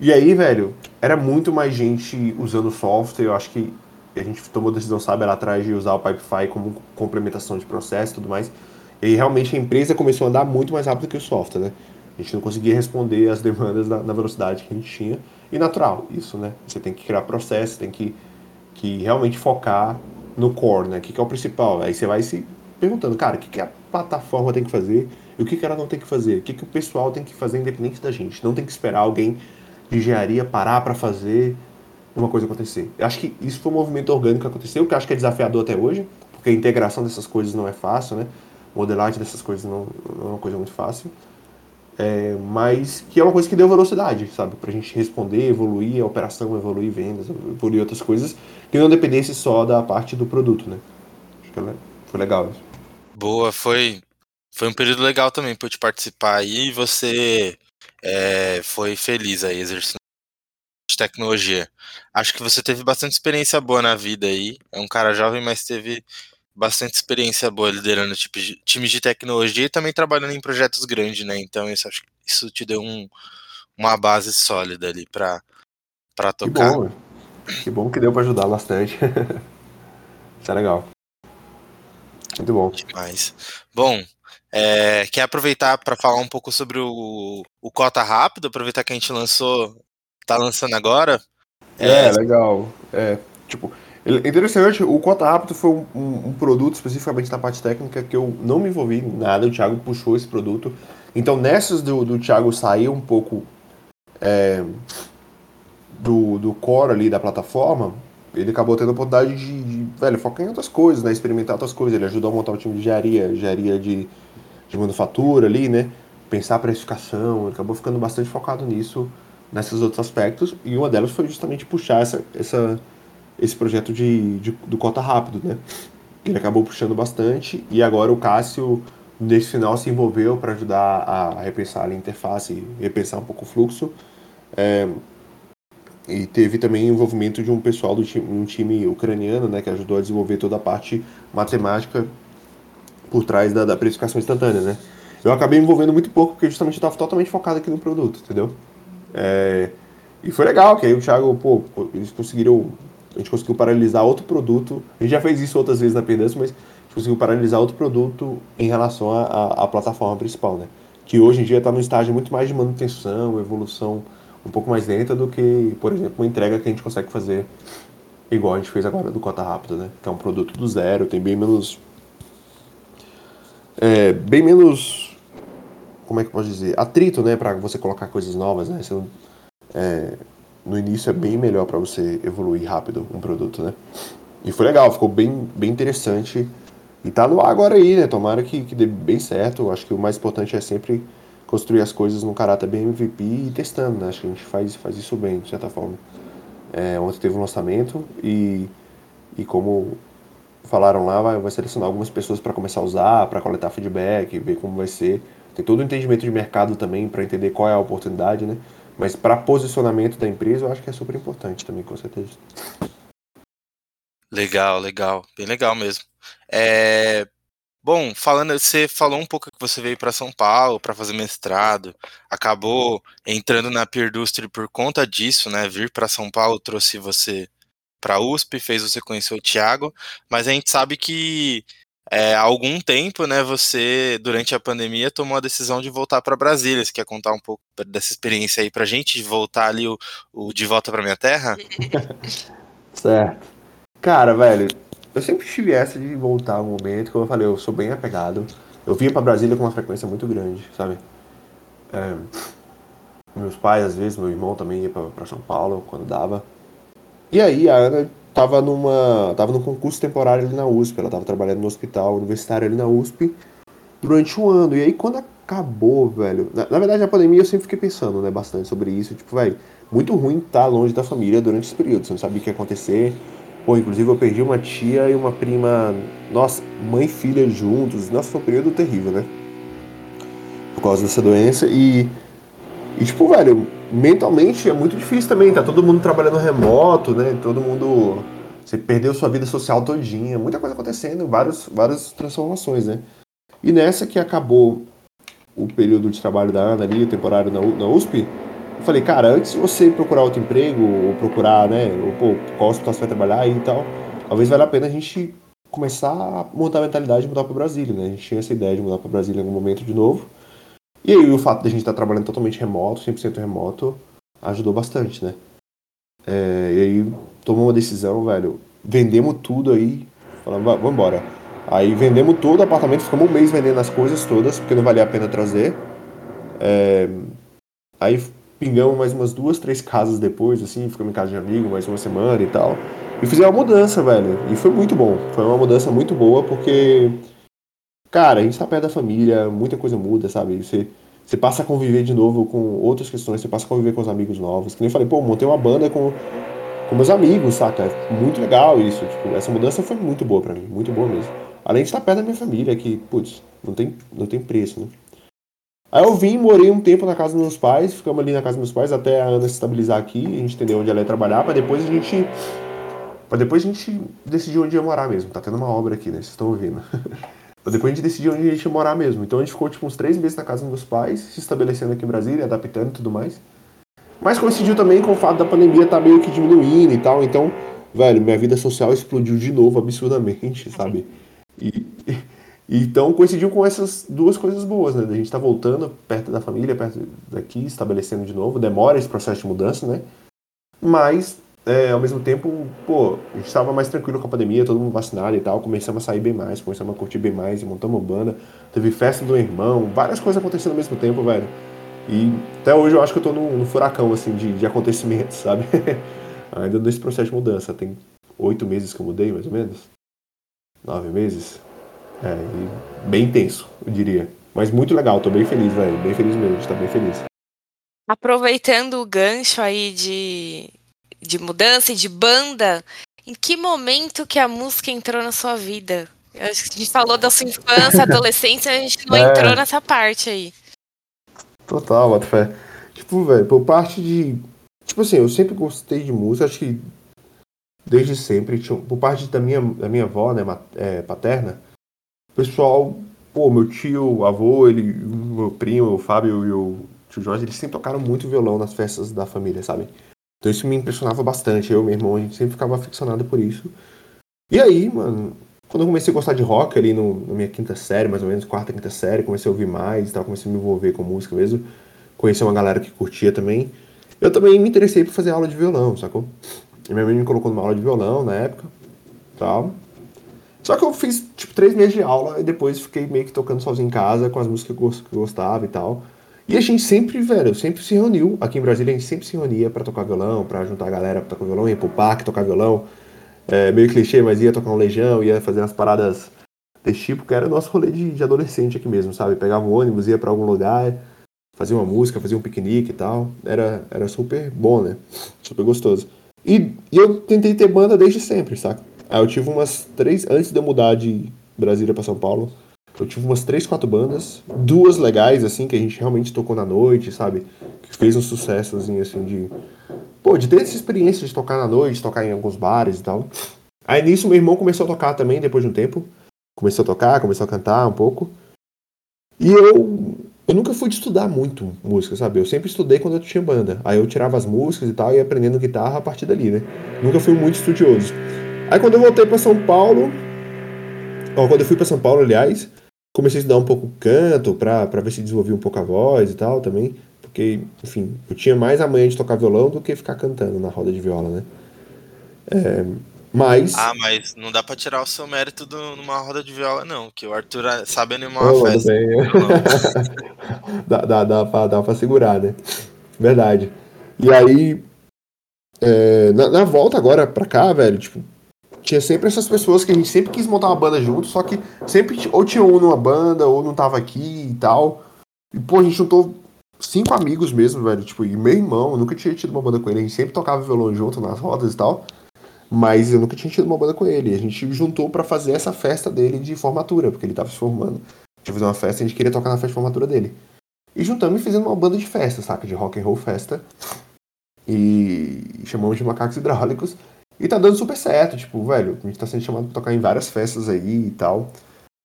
E aí, velho, era muito mais gente usando software. Eu acho que a gente tomou a decisão, sabe, lá atrás de usar o Pipefy como complementação de processo e tudo mais. E aí, realmente a empresa começou a andar muito mais rápido que o software, né? A gente não conseguia responder as demandas na, na velocidade que a gente tinha. E natural, isso, né? Você tem que criar processo, tem que, que realmente focar no core, né? O que, que é o principal? Aí você vai se perguntando, cara, o que, que a plataforma tem que fazer e o que, que ela não tem que fazer? O que, que o pessoal tem que fazer independente da gente? Não tem que esperar alguém de engenharia parar para fazer uma coisa acontecer. Eu acho que isso foi um movimento orgânico que aconteceu, que acho que é desafiador até hoje, porque a integração dessas coisas não é fácil, né? Modelagem dessas coisas não, não é uma coisa muito fácil. É, mas que é uma coisa que deu velocidade, sabe? Pra gente responder, evoluir a operação, evoluir vendas, evoluir outras coisas, que não dependesse só da parte do produto, né? Acho que foi legal isso. Boa, foi, foi um período legal também para te participar aí e você é, foi feliz aí exercendo de tecnologia. Acho que você teve bastante experiência boa na vida aí. É um cara jovem, mas teve bastante experiência boa liderando tipo de, times de tecnologia e também trabalhando em projetos grandes, né? Então isso acho isso te deu um, uma base sólida ali para para tocar. Que bom, que bom que deu para ajudar bastante. isso é legal. Muito bom. Demais. Bom, É, quer aproveitar para falar um pouco sobre o, o Cota Rápido? Aproveitar que a gente lançou, tá lançando agora. É, é legal. É, tipo, interessante, o Cota Rápido foi um, um, um, produto especificamente da parte técnica que eu não me envolvi em nada, o Thiago puxou esse produto. Então nessas do, do Thiago sair um pouco é, do, do core ali da plataforma, ele acabou tendo a oportunidade de, de, velho, focar em outras coisas, né? Experimentar outras coisas. Ele ajudou a montar um time de engenharia, engenharia de, de manufatura ali, né? Pensar a precificação, ele acabou ficando bastante focado nisso, nesses outros aspectos. E uma delas foi justamente puxar essa, essa, esse projeto de, de do Cota Rápido, né? Ele acabou puxando bastante. E agora o Cássio, nesse final, se envolveu para ajudar a repensar a interface, repensar um pouco o fluxo. É, e teve também envolvimento de um pessoal do time, um time ucraniano, né, que ajudou a desenvolver toda a parte matemática por trás da, da precificação instantânea, né. Eu acabei me envolvendo muito pouco porque justamente eu estava totalmente focado aqui no produto, entendeu? É, e foi legal, que aí o Thiago, pô, eles conseguiram, a gente conseguiu paralisar outro produto, a gente já fez isso outras vezes na Perdança, mas a gente conseguiu paralisar outro produto em relação à plataforma principal, né? Que hoje em dia está no estágio muito mais de manutenção, evolução, um pouco mais lenta do que, por exemplo, uma entrega que a gente consegue fazer igual a gente fez agora do Cota Rápida, né? Que é um produto do zero, tem bem menos. É, bem menos. Como é que eu posso dizer? Atrito, né? Para você colocar coisas novas, né? Você, é, no início é bem melhor para você evoluir rápido um produto, né? E foi legal, ficou bem, bem interessante. E tá no ar agora aí, né? Tomara que, que dê bem certo. Acho que o mais importante é sempre construir as coisas num caráter bem MVP e testando, né? Acho que a gente faz, faz isso bem, de certa forma. É, ontem teve um lançamento e, e como falaram lá, vai, vai selecionar algumas pessoas para começar a usar, para coletar feedback, ver como vai ser. Tem todo o entendimento de mercado também para entender qual é a oportunidade, né? Mas para posicionamento da empresa, eu acho que é super importante também, com certeza. Legal, legal, bem legal mesmo. É, Bom, falando, você falou um pouco que você veio para São Paulo para fazer mestrado, acabou entrando na Peerdustry por conta disso, né? Vir para São Paulo trouxe você para a USP, fez você conhecer o Thiago, mas a gente sabe que é, há algum tempo, né, você, durante a pandemia, tomou a decisão de voltar para Brasília. Você quer contar um pouco dessa experiência aí para a gente, voltar ali o, o De Volta para Minha Terra? certo. Cara, velho, eu sempre tive essa de voltar um momento, como eu falei, eu sou bem apegado. Eu vinha para Brasília com uma frequência muito grande, sabe? É, meus pais, às vezes, meu irmão também ia para São Paulo quando dava. E aí a Ana tava numa. tava num concurso temporário ali na USP, ela tava trabalhando no hospital universitário ali na USP durante um ano. E aí quando acabou, velho. Na, na verdade, a pandemia eu sempre fiquei pensando, né, bastante sobre isso. Tipo, velho, muito ruim estar tá longe da família durante esse período. Você não sabia o que ia acontecer. Pô, inclusive eu perdi uma tia e uma prima, nossa, mãe e filha juntos. Nossa, foi um período terrível, né? Por causa dessa doença. E, e tipo, velho, mentalmente é muito difícil também. Tá todo mundo trabalhando remoto, né? Todo mundo. Você perdeu sua vida social todinha. Muita coisa acontecendo, vários, várias transformações, né? E nessa que acabou o período de trabalho da Ana ali, o temporário na, USP, eu falei, cara, antes de você procurar outro emprego, ou procurar, né, ou, pô, qual hospital você vai trabalhar e tal, talvez valha a pena a gente começar a montar a mentalidade de mudar para Brasília, né? A gente tinha essa ideia de mudar para Brasília em algum momento de novo. E aí o fato de a gente estar tá trabalhando totalmente remoto, 100% remoto, ajudou bastante, né? É, e aí tomou uma decisão, velho, vendemos tudo aí, falamos, vamos embora. Aí vendemos todo o apartamento, ficamos um mês vendendo as coisas todas, porque não valia a pena trazer. É, aí pingamos mais umas duas, três casas depois, assim, ficamos em casa de amigo mais uma semana e tal. E fizemos uma mudança, velho. E foi muito bom. Foi uma mudança muito boa porque, cara, a gente tá perto da família, muita coisa muda, sabe? Você, você passa a conviver de novo com outras questões, você passa a conviver com os amigos novos. Que nem eu falei, pô, montei uma banda com, com meus amigos, saca? É muito legal isso. Tipo, essa mudança foi muito boa para mim, muito boa mesmo. Além de estar perto da minha família, que, putz, não tem, não tem preço, né? Aí eu vim, morei um tempo na casa dos meus pais, ficamos ali na casa dos meus pais até a Ana se estabilizar aqui, a gente entendeu onde ela ia trabalhar, para depois a gente. Pra depois a gente decidir onde ia morar mesmo. Tá tendo uma obra aqui, né? Vocês estão ouvindo. depois a gente decidir onde a gente ia morar mesmo. Então a gente ficou tipo uns três meses na casa dos meus pais, se estabelecendo aqui em Brasília, adaptando e tudo mais. Mas coincidiu também com o fato da pandemia estar tá meio que diminuindo e tal. Então, velho, minha vida social explodiu de novo absurdamente, sabe? E, Então coincidiu com essas duas coisas boas, né? A gente tá voltando perto da família, perto daqui, estabelecendo de novo. Demora esse processo de mudança, né? Mas, é, ao mesmo tempo, pô, a gente estava mais tranquilo com a pandemia, todo mundo vacinado e tal. Começamos a sair bem mais, começamos a curtir bem mais, montamos uma banda. Teve festa do irmão, várias coisas acontecendo ao mesmo tempo, velho. E até hoje eu acho que eu tô num, furacão, assim, de, de acontecimentos, sabe? Ainda nesse processo de mudança. Tem oito meses que eu mudei, mais ou menos. Nove meses. É, bem intenso, eu diria. Mas muito legal, tô bem feliz, velho. Bem feliz mesmo, tá bem feliz. Aproveitando o gancho aí de, de mudança e de banda, em que momento que a música entrou na sua vida? a gente falou da sua infância, adolescência, a gente não é. entrou nessa parte aí. Total, bota fé. Tipo, velho, por parte de. Tipo assim, eu sempre gostei de música, acho que desde sempre. Por parte da minha, da minha avó, né, é, paterna, pessoal, pô, meu tio, avô, ele, meu primo, o Fábio e o tio Jorge, eles sempre tocaram muito violão nas festas da família, sabe? Então isso me impressionava bastante. Eu e meu irmão, a gente sempre ficava aficionado por isso. E aí, mano, quando eu comecei a gostar de rock ali no, na minha quinta série, mais ou menos, quarta, quinta série, comecei a ouvir mais e tal, comecei a me envolver com música mesmo. Conheci uma galera que curtia também. Eu também me interessei por fazer aula de violão, sacou? E minha mãe me colocou numa aula de violão na época, tal. Só que eu fiz, tipo, três meses de aula e depois fiquei meio que tocando sozinho em casa com as músicas que eu gostava e tal. E a gente sempre, velho, sempre se reuniu. Aqui em Brasília a gente sempre se reunia para tocar violão, para juntar a galera pra tocar violão, ia pro parque tocar violão. É, meio clichê, mas ia tocar um legião, ia fazer umas paradas desse tipo, que era o nosso rolê de, de adolescente aqui mesmo, sabe? Pegava um ônibus, ia para algum lugar, fazia uma música, fazia um piquenique e tal. Era, era super bom, né? Super gostoso. E, e eu tentei ter banda desde sempre, saca? Aí eu tive umas três. Antes de eu mudar de Brasília para São Paulo, eu tive umas três, quatro bandas. Duas legais, assim, que a gente realmente tocou na noite, sabe? Que fez um sucessozinho, assim, de. Pô, de ter essa experiência de tocar na noite, tocar em alguns bares e tal. Aí nisso meu irmão começou a tocar também, depois de um tempo. Começou a tocar, começou a cantar um pouco. E eu. Eu nunca fui de estudar muito música, sabe? Eu sempre estudei quando eu tinha banda. Aí eu tirava as músicas e tal, e ia aprendendo guitarra a partir dali, né? Nunca fui muito estudioso. Aí quando eu voltei para São Paulo, ó, quando eu fui para São Paulo, aliás, comecei a estudar um pouco canto para ver se desenvolvia um pouco a voz e tal também, porque, enfim, eu tinha mais a manha de tocar violão do que ficar cantando na roda de viola, né? É, mas. Ah, mas não dá pra tirar o seu mérito do, numa roda de viola, não, que o Arthur sabe animar uma oh, festa. dá, dá, dá, pra, dá pra segurar, né? Verdade. E aí, é, na, na, volta agora pra cá, velho, tipo, tinha sempre essas pessoas que a gente sempre quis montar uma banda junto, só que sempre ou tinha um numa banda, ou não tava aqui e tal. E, pô, a gente juntou cinco amigos mesmo, velho. Tipo, e meu irmão, eu nunca tinha tido uma banda com ele. A gente sempre tocava violão junto nas rodas e tal. Mas eu nunca tinha tido uma banda com ele. A gente juntou para fazer essa festa dele de formatura, porque ele tava se formando. A gente fazer uma festa a gente queria tocar na festa de formatura dele. E juntamos e fizemos uma banda de festa, saca? De rock and roll festa. E chamamos de Macacos Hidráulicos. E tá dando super certo, tipo, velho, a gente tá sendo chamado pra tocar em várias festas aí e tal.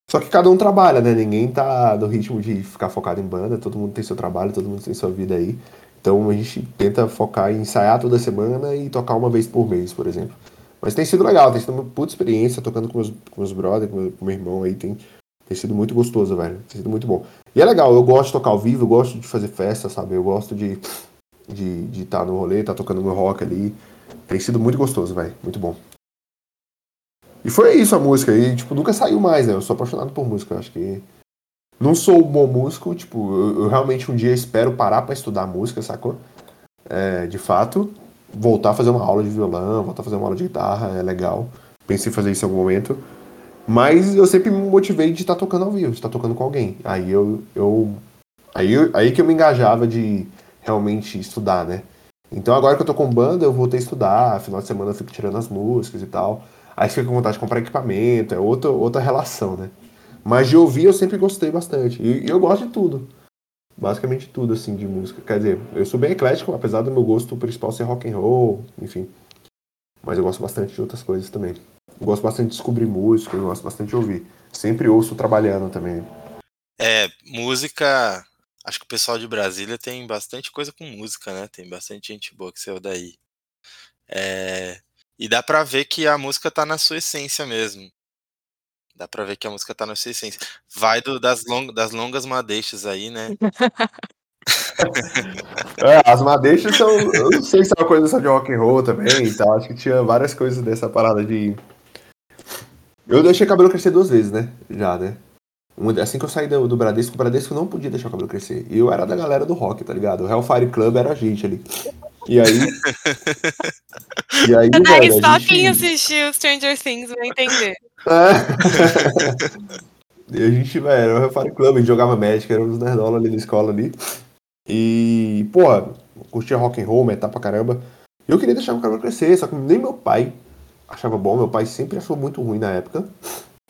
Só que cada um trabalha, né? Ninguém tá no ritmo de ficar focado em banda, todo mundo tem seu trabalho, todo mundo tem sua vida aí. Então a gente tenta focar em ensaiar toda semana e tocar uma vez por mês, por exemplo. Mas tem sido legal, tem sido uma puta experiência tocando com meus, com meus brothers, com meu, com meu irmão aí, tem, tem sido muito gostoso, velho. Tem sido muito bom. E é legal, eu gosto de tocar ao vivo, eu gosto de fazer festa, sabe? Eu gosto de estar de, de tá no rolê, tá tocando meu rock ali. Tem sido muito gostoso, velho. Muito bom. E foi isso a música. E, tipo, nunca saiu mais, né? Eu sou apaixonado por música. Eu acho que. Não sou um bom músico, tipo, eu, eu realmente um dia espero parar para estudar música, sacou? É, de fato. Voltar a fazer uma aula de violão, voltar a fazer uma aula de guitarra, é legal. Pensei em fazer isso em algum momento. Mas eu sempre me motivei de estar tá tocando ao vivo, de estar tá tocando com alguém. Aí eu. eu aí, aí que eu me engajava de realmente estudar, né? Então agora que eu tô com banda, eu voltei a estudar, final de semana eu fico tirando as músicas e tal. Aí fica com vontade de comprar equipamento, é outra, outra relação, né? Mas de ouvir eu sempre gostei bastante. E, e eu gosto de tudo. Basicamente tudo, assim, de música. Quer dizer, eu sou bem eclético, apesar do meu gosto principal ser rock and roll, enfim. Mas eu gosto bastante de outras coisas também. Eu gosto bastante de descobrir música, eu gosto bastante de ouvir. Sempre ouço trabalhando também. É, música Acho que o pessoal de Brasília tem bastante coisa com música, né? Tem bastante gente boa que saiu daí. É... E dá pra ver que a música tá na sua essência mesmo. Dá pra ver que a música tá na sua essência. Vai do, das, long, das longas madeixas aí, né? é, as madeixas são. Eu não sei se é uma coisa só de rock and roll também e tal. Acho que tinha várias coisas dessa parada de. Eu deixei cabelo crescer duas vezes, né? Já, né? Assim que eu saí do, do Bradesco, o Bradesco não podia deixar o cabelo crescer. E eu era da galera do rock, tá ligado? O Hellfire Club era a gente ali. E aí. e aí, velho, só gente... quem assistiu Stranger Things vai entender. É. e a gente, velho, era o Hellfire Club, a gente jogava Magic, era um dos nerdola ali na escola ali. E, porra, curtia rock and roll, metal pra caramba. Eu queria deixar o cabelo crescer, só que nem meu pai achava bom, meu pai sempre achou muito ruim na época.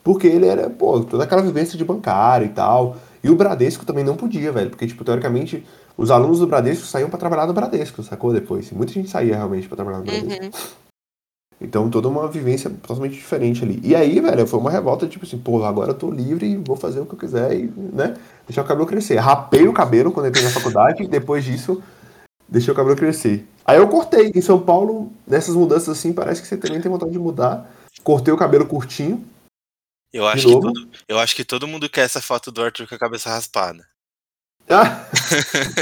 Porque ele era, pô, toda aquela vivência de bancário e tal. E o Bradesco também não podia, velho. Porque, tipo, teoricamente, os alunos do Bradesco saíam para trabalhar no Bradesco, sacou? Depois. Muita gente saía realmente para trabalhar no Bradesco. Uhum. Então, toda uma vivência totalmente diferente ali. E aí, velho, foi uma revolta, tipo assim, pô, agora eu tô livre e vou fazer o que eu quiser e, né? Deixar o cabelo crescer. Rapei o cabelo quando entrei na faculdade e depois disso, deixei o cabelo crescer. Aí eu cortei. Em São Paulo, nessas mudanças assim, parece que você também tem vontade de mudar. Cortei o cabelo curtinho, eu acho, que todo, eu acho que todo mundo quer essa foto do Arthur com a cabeça raspada. Ah,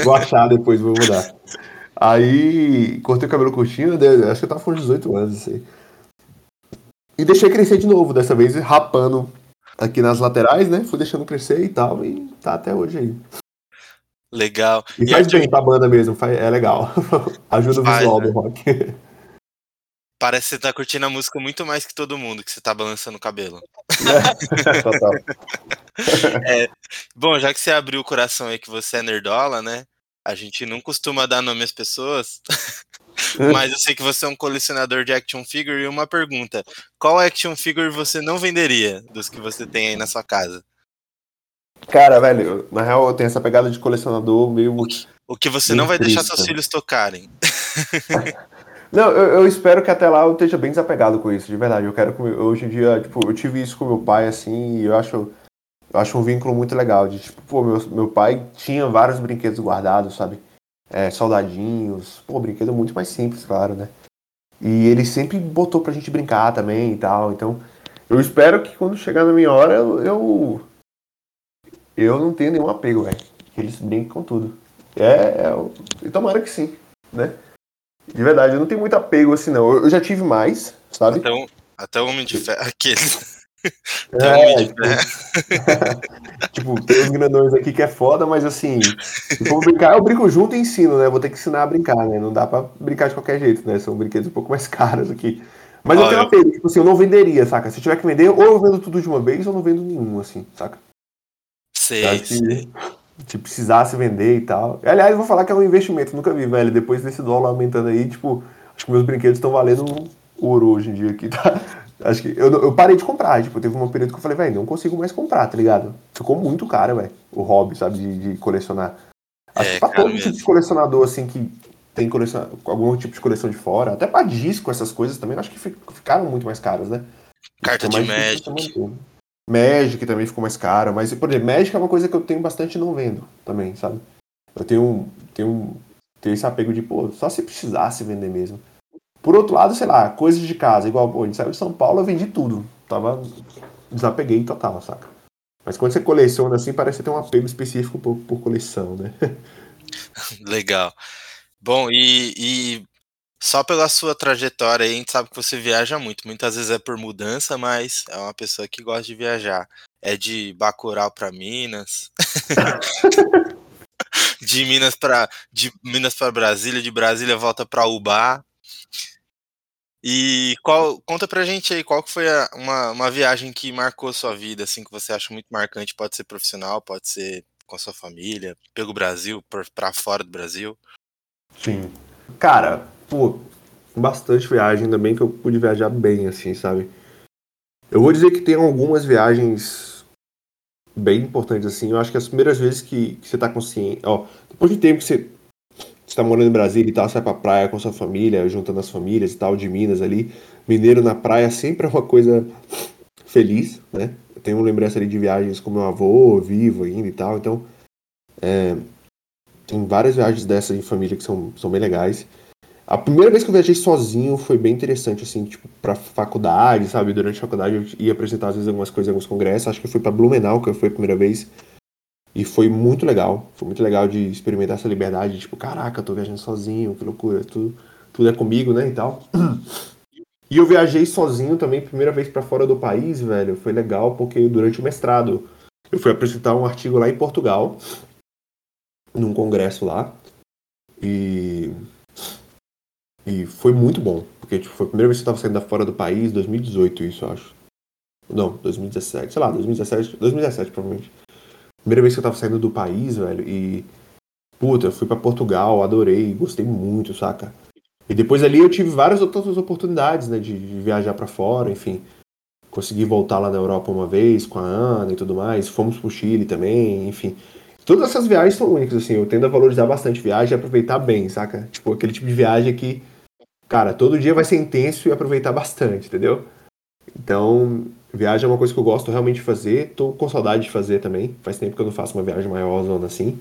vou achar depois, vou mudar. Aí, cortei o cabelo curtinho, acho que eu tava com 18 anos, assim. E deixei crescer de novo, dessa vez rapando aqui nas laterais, né? Fui deixando crescer e tal, e tá até hoje aí. Legal. E, e faz Arthur... bem pra banda mesmo, é legal. Ajuda o visual né? do rock. Parece que você tá curtindo a música muito mais que todo mundo, que você tá balançando o cabelo. Total. É, bom, já que você abriu o coração aí que você é nerdola, né? A gente não costuma dar nome às pessoas, mas eu sei que você é um colecionador de action figure e uma pergunta: qual action figure você não venderia dos que você tem aí na sua casa? Cara, velho, na real eu tenho essa pegada de colecionador meio. O que, o que você não vai triste. deixar seus filhos tocarem. Não, eu, eu, espero que até lá eu esteja bem desapegado com isso, de verdade. Eu quero que hoje em dia, tipo, eu tive isso com meu pai, assim, e eu acho, eu acho um vínculo muito legal. De tipo, pô, meu, meu pai tinha vários brinquedos guardados, sabe? É, soldadinhos, pô, brinquedo muito mais simples, claro, né? E ele sempre botou pra gente brincar também e tal. Então, eu espero que quando chegar na minha hora, eu. Eu, não tenha nenhum apego, velho. Eles brinquem com tudo. É, é. E tomara que sim, né? De verdade, eu não tenho muito apego assim, não. Eu já tive mais, sabe? Até, um, até o Homem de Ferro. Aquele. Até é, Homem de tipo, Ferro. tipo, tem uns grandões aqui que é foda, mas assim, se for brincar, eu brinco junto e ensino, né? Vou ter que ensinar a brincar, né? Não dá pra brincar de qualquer jeito, né? São brinquedos um pouco mais caros aqui. Mas eu tenho apego, tipo assim, eu não venderia, saca? Se tiver que vender, ou eu vendo tudo de uma vez, ou não vendo nenhum, assim, saca? Sei, sei se precisasse vender e tal. Aliás, vou falar que é um investimento, nunca vi, velho. Depois desse dólar aumentando aí, tipo, acho que meus brinquedos estão valendo ouro hoje em dia aqui, tá? Acho que eu, eu parei de comprar, tipo, teve um período que eu falei, velho, não consigo mais comprar, tá ligado? Ficou muito caro, velho, o hobby, sabe, de, de colecionar. Acho é, que pra todo mesmo. tipo de colecionador, assim, que tem coleção, algum tipo de coleção de fora, até pra disco, essas coisas também, acho que ficaram muito mais caras, né? Carta de Magic. Magic também ficou mais caro, mas, por exemplo, Magic é uma coisa que eu tenho bastante não vendo também, sabe? Eu tenho, tenho, tenho esse apego de, pô, só se precisasse vender mesmo. Por outro lado, sei lá, coisas de casa, igual, pô, a gente saiu de São Paulo, eu vendi tudo. Tava, desapeguei total, saca? Mas quando você coleciona assim, parece ter um apego específico por, por coleção, né? Legal. Bom, e, e só pela sua trajetória aí, a gente sabe que você viaja muito. Muitas vezes é por mudança, mas é uma pessoa que gosta de viajar. É de Bacurau para Minas. de Minas para de Minas para Brasília, de Brasília volta para Ubá. E qual, conta pra gente aí, qual foi a, uma, uma viagem que marcou sua vida, assim, que você acha muito marcante? Pode ser profissional, pode ser com a sua família, pelo Brasil, para fora do Brasil. Sim. Cara, pô, bastante viagem, ainda bem que eu pude viajar bem, assim, sabe? Eu vou dizer que tem algumas viagens bem importantes, assim. Eu acho que as primeiras vezes que, que você tá consciente, ó, depois de tempo que você, você tá morando em Brasília e tal, sai pra praia com sua família, juntando as famílias e tal, de Minas ali, mineiro na praia sempre é uma coisa feliz, né? Eu tenho lembrança ali de viagens com meu avô, vivo ainda e tal, então é, tem várias viagens dessas em família que são, são bem legais. A primeira vez que eu viajei sozinho foi bem interessante, assim, tipo, pra faculdade, sabe? Durante a faculdade eu ia apresentar, às vezes, algumas coisas alguns congressos. Acho que foi pra Blumenau, que foi a primeira vez. E foi muito legal. Foi muito legal de experimentar essa liberdade. Tipo, caraca, eu tô viajando sozinho, que loucura. Tudo, tudo é comigo, né? E tal. E eu viajei sozinho também, primeira vez para fora do país, velho. Foi legal porque durante o mestrado eu fui apresentar um artigo lá em Portugal, num congresso lá. E. E foi muito bom. Porque tipo, foi a primeira vez que eu tava saindo fora do país, 2018, isso eu acho. Não, 2017, sei lá, 2017, 2017 provavelmente. Primeira vez que eu tava saindo do país, velho, e. Puta, eu fui para Portugal, adorei, gostei muito, saca? E depois ali eu tive várias outras oportunidades, né, de, de viajar para fora, enfim. Consegui voltar lá na Europa uma vez com a Ana e tudo mais. Fomos pro Chile também, enfim. Todas essas viagens são únicas, assim. Eu tendo a valorizar bastante viagem e aproveitar bem, saca? Tipo, aquele tipo de viagem que, cara, todo dia vai ser intenso e aproveitar bastante, entendeu? Então, viagem é uma coisa que eu gosto realmente de fazer. Tô com saudade de fazer também. Faz tempo que eu não faço uma viagem maior zona assim.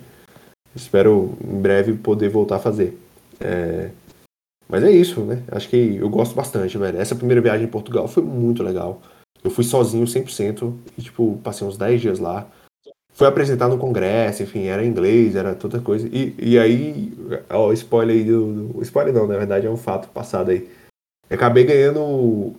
Espero em breve poder voltar a fazer. É... Mas é isso, né? Acho que eu gosto bastante, velho. Essa primeira viagem em Portugal foi muito legal. Eu fui sozinho 100% e, tipo, passei uns 10 dias lá. Fui apresentar no congresso, enfim, era inglês, era toda coisa. E, e aí, ó, spoiler aí do, do, Spoiler não, na verdade é um fato passado aí. Eu acabei ganhando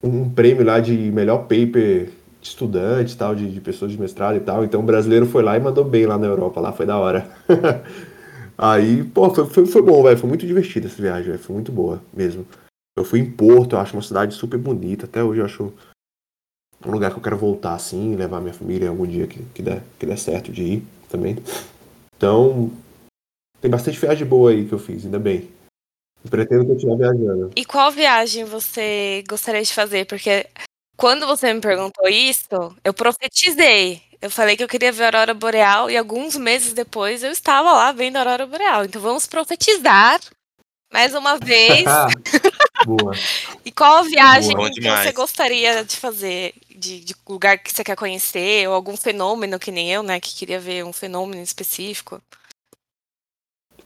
um prêmio lá de melhor paper de estudante tal, de, de pessoas de mestrado e tal. Então o brasileiro foi lá e mandou bem lá na Europa, lá foi da hora. Aí, pô, foi, foi, foi bom, velho. Foi muito divertida essa viagem, véio. Foi muito boa mesmo. Eu fui em Porto, eu acho uma cidade super bonita. Até hoje eu acho um lugar que eu quero voltar assim, levar minha família algum dia que, que, der, que der certo de ir também. Então, tem bastante viagem boa aí que eu fiz, ainda bem. Pretendo continuar viajando. E qual viagem você gostaria de fazer? Porque quando você me perguntou isso, eu profetizei. Eu falei que eu queria ver a Aurora Boreal e alguns meses depois eu estava lá vendo a Aurora Boreal. Então vamos profetizar mais uma vez. Boa. e qual a viagem Boa, que você gostaria de fazer? De, de, lugar que você quer conhecer? Ou algum fenômeno que nem eu, né? Que queria ver um fenômeno específico?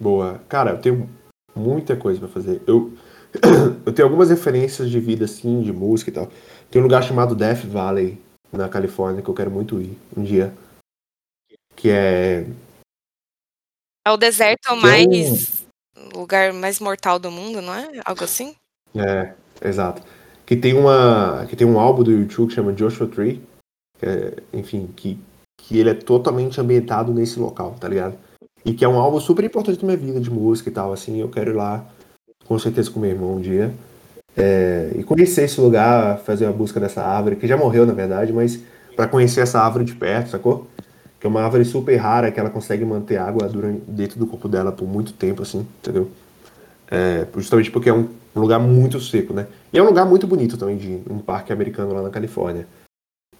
Boa. Cara, eu tenho muita coisa para fazer. Eu, eu tenho algumas referências de vida, assim, de música e tal. Tem um lugar chamado Death Valley, na Califórnia, que eu quero muito ir um dia. Que é. É o deserto mais. É um... lugar mais mortal do mundo, não é? Algo assim? É, exato. Que tem uma. Que tem um álbum do YouTube que chama Joshua Tree. Que é, enfim, que, que ele é totalmente ambientado nesse local, tá ligado? E que é um álbum super importante na minha vida de música e tal, assim, eu quero ir lá com certeza com meu irmão um dia. É, e conhecer esse lugar, fazer a busca dessa árvore, que já morreu na verdade, mas para conhecer essa árvore de perto, sacou? Que é uma árvore super rara, que ela consegue manter água durante, dentro do corpo dela por muito tempo, assim, entendeu? É, justamente porque é um lugar muito seco, né? E é um lugar muito bonito também, de um parque americano lá na Califórnia.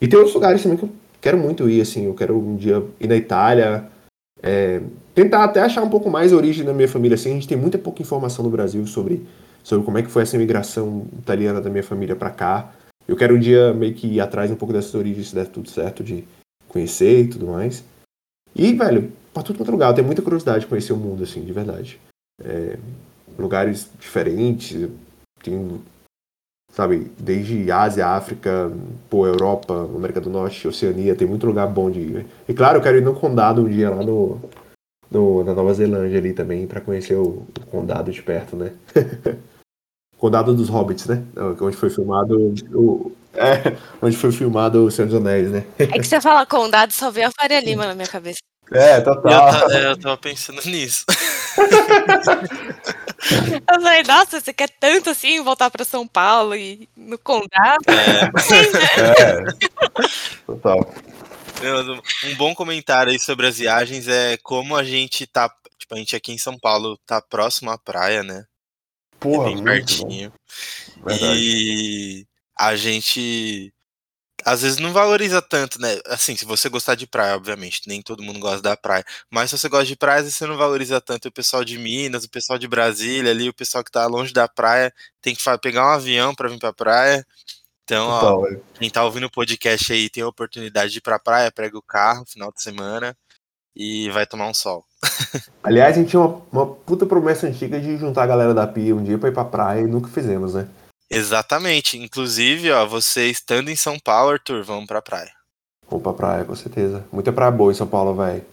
E tem outros lugares também que eu quero muito ir, assim, eu quero um dia ir na Itália, é, tentar até achar um pouco mais a origem da minha família, assim, a gente tem muita pouca informação no Brasil sobre sobre como é que foi essa imigração italiana da minha família para cá. Eu quero um dia meio que ir atrás um pouco dessas origens, se der tudo certo, de conhecer e tudo mais. E, velho, pra tudo quanto é lugar, eu tenho muita curiosidade de conhecer o mundo, assim, de verdade. É, lugares diferentes, tem, sabe, desde Ásia, África, pô, Europa, América do Norte, Oceania, tem muito lugar bom de ir. E claro, eu quero ir no condado um dia lá no, no na Nova Zelândia ali também, para conhecer o, o condado de perto, né? Condado dos Hobbits, né? Onde foi filmado o. É, onde foi filmado o Senhor dos Anéis, né? É que você fala condado só veio a Faria Lima na minha cabeça. É, total. Eu, eu tava pensando nisso. eu falei, nossa, você quer tanto assim voltar pra São Paulo e no condado? É, é total. Um bom comentário aí sobre as viagens é como a gente tá. Tipo, a gente aqui em São Paulo tá próximo à praia, né? Porra, é bem pertinho. E a gente às vezes não valoriza tanto, né? Assim, se você gostar de praia, obviamente, nem todo mundo gosta da praia. Mas se você gosta de praia, você não valoriza tanto o pessoal de Minas, o pessoal de Brasília ali, o pessoal que tá longe da praia, tem que pegar um avião para vir pra praia. Então, ó, quem tá ouvindo o podcast aí tem a oportunidade de ir pra praia, pega o carro final de semana e vai tomar um sol. Aliás, a gente tinha uma, uma puta promessa antiga de juntar a galera da Pia um dia pra ir pra praia e nunca fizemos, né? Exatamente. Inclusive, ó, você estando em São Paulo, Arthur, vamos pra praia. Vamos pra praia, com certeza. Muita praia boa em São Paulo, velho.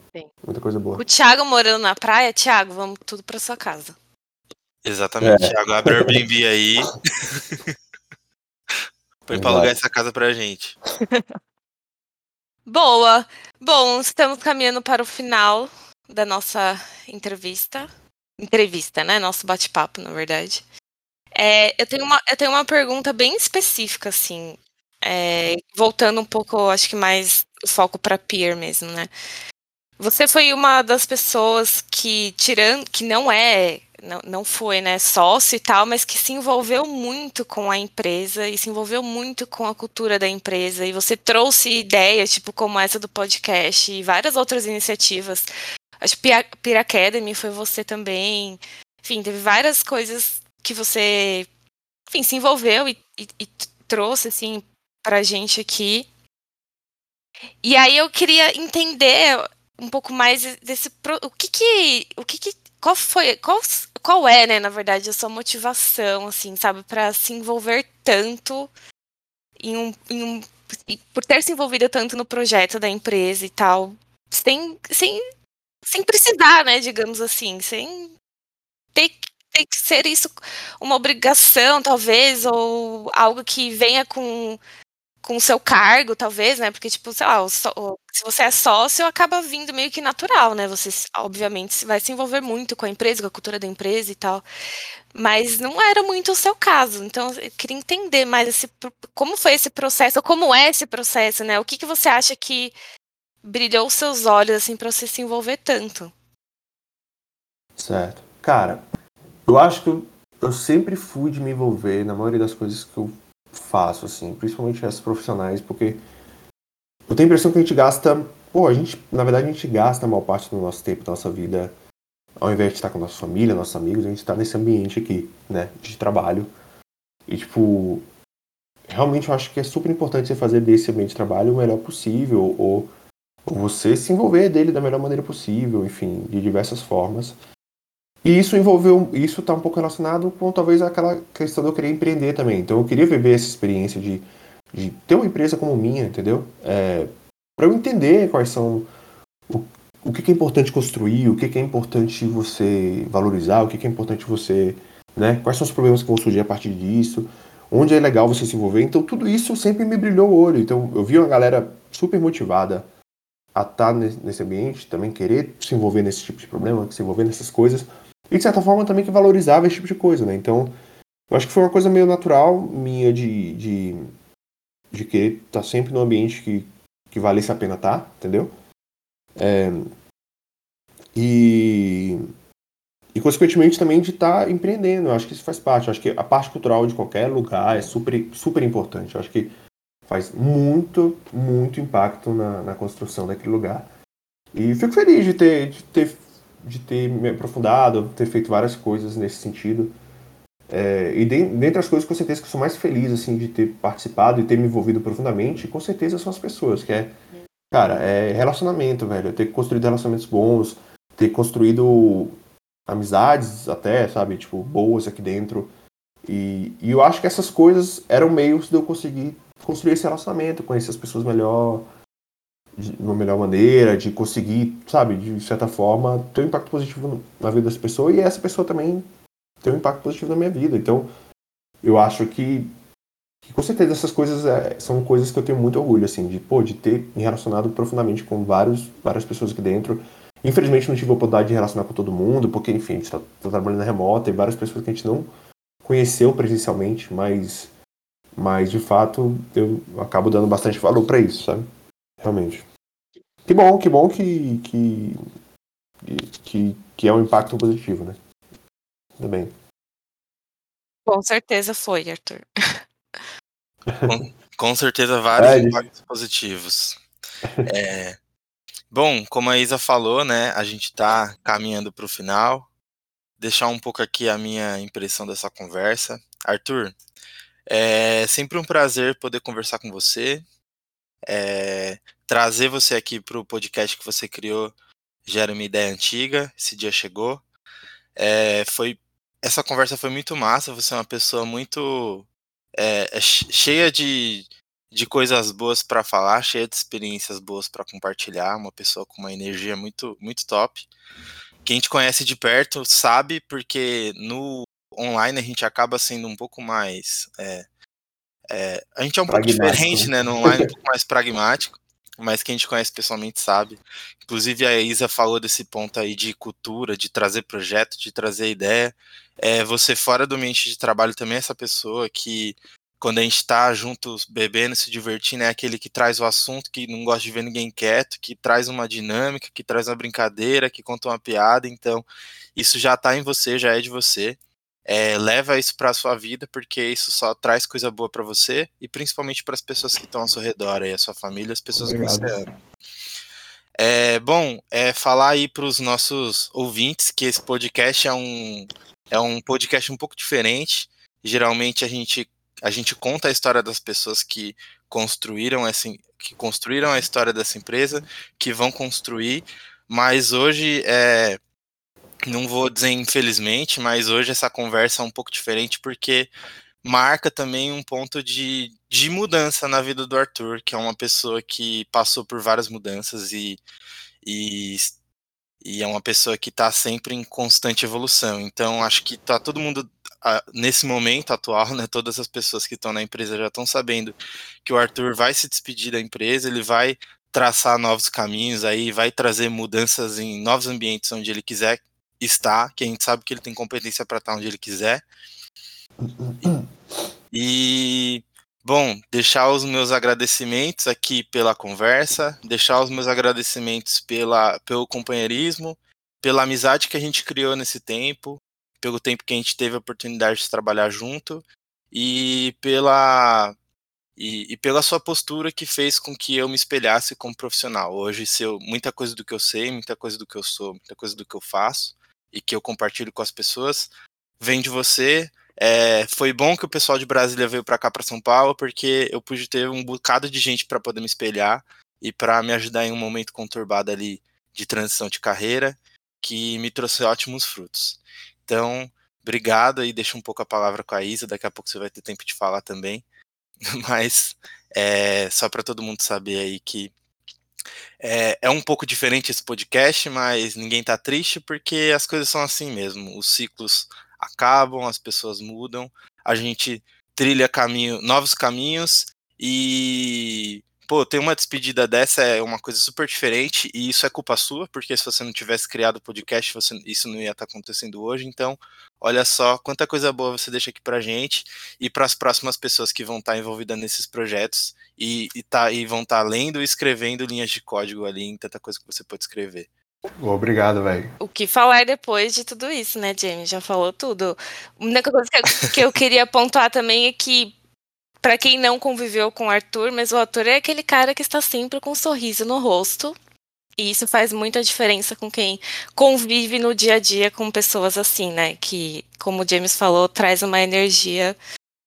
Muita coisa boa. O Thiago morando na praia, Thiago, vamos tudo pra sua casa. Exatamente. É. Thiago, abre o Airbnb aí. Põe pra alugar essa casa pra gente. Boa. Bom, estamos caminhando para o final da nossa entrevista. Entrevista, né? Nosso bate-papo, na verdade. É, eu, tenho uma, eu tenho uma pergunta bem específica, assim. É, voltando um pouco, acho que mais o foco para peer mesmo, né? Você foi uma das pessoas que, tirando, que não é, não, não foi, né, sócio e tal, mas que se envolveu muito com a empresa e se envolveu muito com a cultura da empresa. E você trouxe ideias, tipo, como essa do podcast e várias outras iniciativas. Acho que Peer Academy foi você também. Enfim, teve várias coisas que você, enfim, se envolveu e, e, e trouxe, assim, pra gente aqui. E aí eu queria entender um pouco mais desse o que que o que, que qual foi qual, qual é né na verdade a sua motivação assim sabe para se envolver tanto em um, em um por ter se envolvido tanto no projeto da empresa e tal sem sem sem precisar né digamos assim sem ter, ter que ser isso uma obrigação talvez ou algo que venha com com o seu cargo, talvez, né? Porque, tipo, sei lá, o, o, se você é sócio, acaba vindo meio que natural, né? Você, obviamente, vai se envolver muito com a empresa, com a cultura da empresa e tal. Mas não era muito o seu caso. Então, eu queria entender mais esse, como foi esse processo, como é esse processo, né? O que, que você acha que brilhou os seus olhos, assim, para você se envolver tanto? Certo. Cara, eu acho que eu, eu sempre fui de me envolver na maioria das coisas que eu faço, assim, principalmente essas profissionais, porque eu tenho a impressão que a gente gasta, pô, a gente, na verdade, a gente gasta a maior parte do nosso tempo, da nossa vida, ao invés de estar com a nossa família, nossos amigos, a gente está nesse ambiente aqui, né, de trabalho. E, tipo, realmente eu acho que é super importante você fazer desse ambiente de trabalho o melhor possível, ou, ou você se envolver dele da melhor maneira possível, enfim, de diversas formas. E isso envolveu, isso está um pouco relacionado com talvez aquela questão de eu querer empreender também. Então eu queria viver essa experiência de, de ter uma empresa como minha, entendeu? É, para eu entender quais são o, o que, que, é importante construir, o que, que, é importante você valorizar, o que, que é importante você, né? Quais são os problemas que vão surgir a partir disso, onde é legal você se envolver. Então tudo isso sempre me brilhou o olho. Então eu vi uma galera super motivada a estar tá nesse ambiente, também querer se envolver nesse tipo de problema, se envolver nessas coisas e de certa forma também que valorizava esse tipo de coisa, né? Então, eu acho que foi uma coisa meio natural minha de, de, de querer estar tá sempre num ambiente que, que valesse a pena estar, tá, entendeu? É, e, e, consequentemente, também de estar tá empreendendo. Eu acho que isso faz parte. Eu acho que a parte cultural de qualquer lugar é super, super importante. Eu acho que faz muito, muito impacto na, na construção daquele lugar. E fico feliz de ter, de ter de ter me aprofundado, ter feito várias coisas nesse sentido. É, e de, dentre as coisas, com certeza, que eu sou mais feliz assim, de ter participado e ter me envolvido profundamente, com certeza são as pessoas, que é, cara, é relacionamento, velho. Ter construído relacionamentos bons, ter construído amizades até, sabe, tipo, boas aqui dentro. E, e eu acho que essas coisas eram meios de eu conseguir construir esse relacionamento, conhecer as pessoas melhor, de uma melhor maneira, de conseguir, sabe, de certa forma, ter um impacto positivo na vida dessa pessoa e essa pessoa também ter um impacto positivo na minha vida. Então, eu acho que, que com certeza essas coisas é, são coisas que eu tenho muito orgulho, assim, de, pô, de ter me relacionado profundamente com vários, várias pessoas aqui dentro. Infelizmente não tive a oportunidade de relacionar com todo mundo, porque, enfim, a gente está tá trabalhando remota e várias pessoas que a gente não conheceu presencialmente, mas, mas de fato eu acabo dando bastante valor para isso, sabe? Realmente. Que bom, que bom que, que, que, que é um impacto positivo, né? Tudo bem. Com certeza foi, Arthur. Com, com certeza vários é, impactos positivos. É, bom, como a Isa falou, né, a gente está caminhando para o final. Deixar um pouco aqui a minha impressão dessa conversa. Arthur, é sempre um prazer poder conversar com você é, trazer você aqui para o podcast que você criou já era uma ideia antiga, esse dia chegou. É, foi essa conversa foi muito massa. Você é uma pessoa muito é, é cheia de, de coisas boas para falar, cheia de experiências boas para compartilhar. Uma pessoa com uma energia muito muito top. Quem te conhece de perto sabe, porque no online a gente acaba sendo um pouco mais. É, é, a gente é um pouco diferente, né? No online, um pouco mais pragmático mas quem a gente conhece pessoalmente sabe. Inclusive a Isa falou desse ponto aí de cultura, de trazer projeto, de trazer ideia. É, você fora do ambiente de trabalho também é essa pessoa que quando a gente está juntos bebendo, se divertindo, é aquele que traz o assunto, que não gosta de ver ninguém quieto, que traz uma dinâmica, que traz uma brincadeira, que conta uma piada. Então, isso já está em você, já é de você é, leva isso para a sua vida, porque isso só traz coisa boa para você e principalmente para as pessoas que estão ao seu redor, aí, a sua família, as pessoas Obrigado. que você ama. É, bom, é falar aí para os nossos ouvintes que esse podcast é um, é um podcast um pouco diferente. Geralmente a gente, a gente conta a história das pessoas que construíram essa, que construíram a história dessa empresa, que vão construir, mas hoje é, não vou dizer infelizmente, mas hoje essa conversa é um pouco diferente porque marca também um ponto de, de mudança na vida do Arthur, que é uma pessoa que passou por várias mudanças e, e, e é uma pessoa que está sempre em constante evolução. Então, acho que tá todo mundo nesse momento atual, né, todas as pessoas que estão na empresa já estão sabendo que o Arthur vai se despedir da empresa, ele vai traçar novos caminhos aí, vai trazer mudanças em novos ambientes onde ele quiser está, que a gente sabe que ele tem competência para estar onde ele quiser. E, bom, deixar os meus agradecimentos aqui pela conversa, deixar os meus agradecimentos pela, pelo companheirismo, pela amizade que a gente criou nesse tempo, pelo tempo que a gente teve a oportunidade de trabalhar junto e pela e, e, pela sua postura que fez com que eu me espelhasse como profissional. Hoje, se eu, muita coisa do que eu sei, muita coisa do que eu sou, muita coisa do que eu faço, e que eu compartilho com as pessoas vem de você. É, foi bom que o pessoal de Brasília veio para cá, para São Paulo, porque eu pude ter um bocado de gente para poder me espelhar e para me ajudar em um momento conturbado ali de transição de carreira, que me trouxe ótimos frutos. Então, obrigado e deixa um pouco a palavra com a Isa, daqui a pouco você vai ter tempo de falar também. Mas é, só para todo mundo saber aí que é, é, um pouco diferente esse podcast, mas ninguém tá triste porque as coisas são assim mesmo. Os ciclos acabam, as pessoas mudam, a gente trilha caminho, novos caminhos e pô, ter uma despedida dessa é uma coisa super diferente e isso é culpa sua, porque se você não tivesse criado o podcast, você, isso não ia estar tá acontecendo hoje. Então, olha só quanta coisa boa você deixa aqui pra gente e para as próximas pessoas que vão estar tá envolvidas nesses projetos e, e, tá, e vão estar tá lendo e escrevendo linhas de código ali em tanta coisa que você pode escrever. Obrigado, velho. O que falar depois de tudo isso, né, Jamie? Já falou tudo. A única coisa que eu, que eu queria pontuar também é que para quem não conviveu com o Arthur, mas o Arthur é aquele cara que está sempre com um sorriso no rosto. E isso faz muita diferença com quem convive no dia a dia com pessoas assim, né? Que, como o James falou, traz uma energia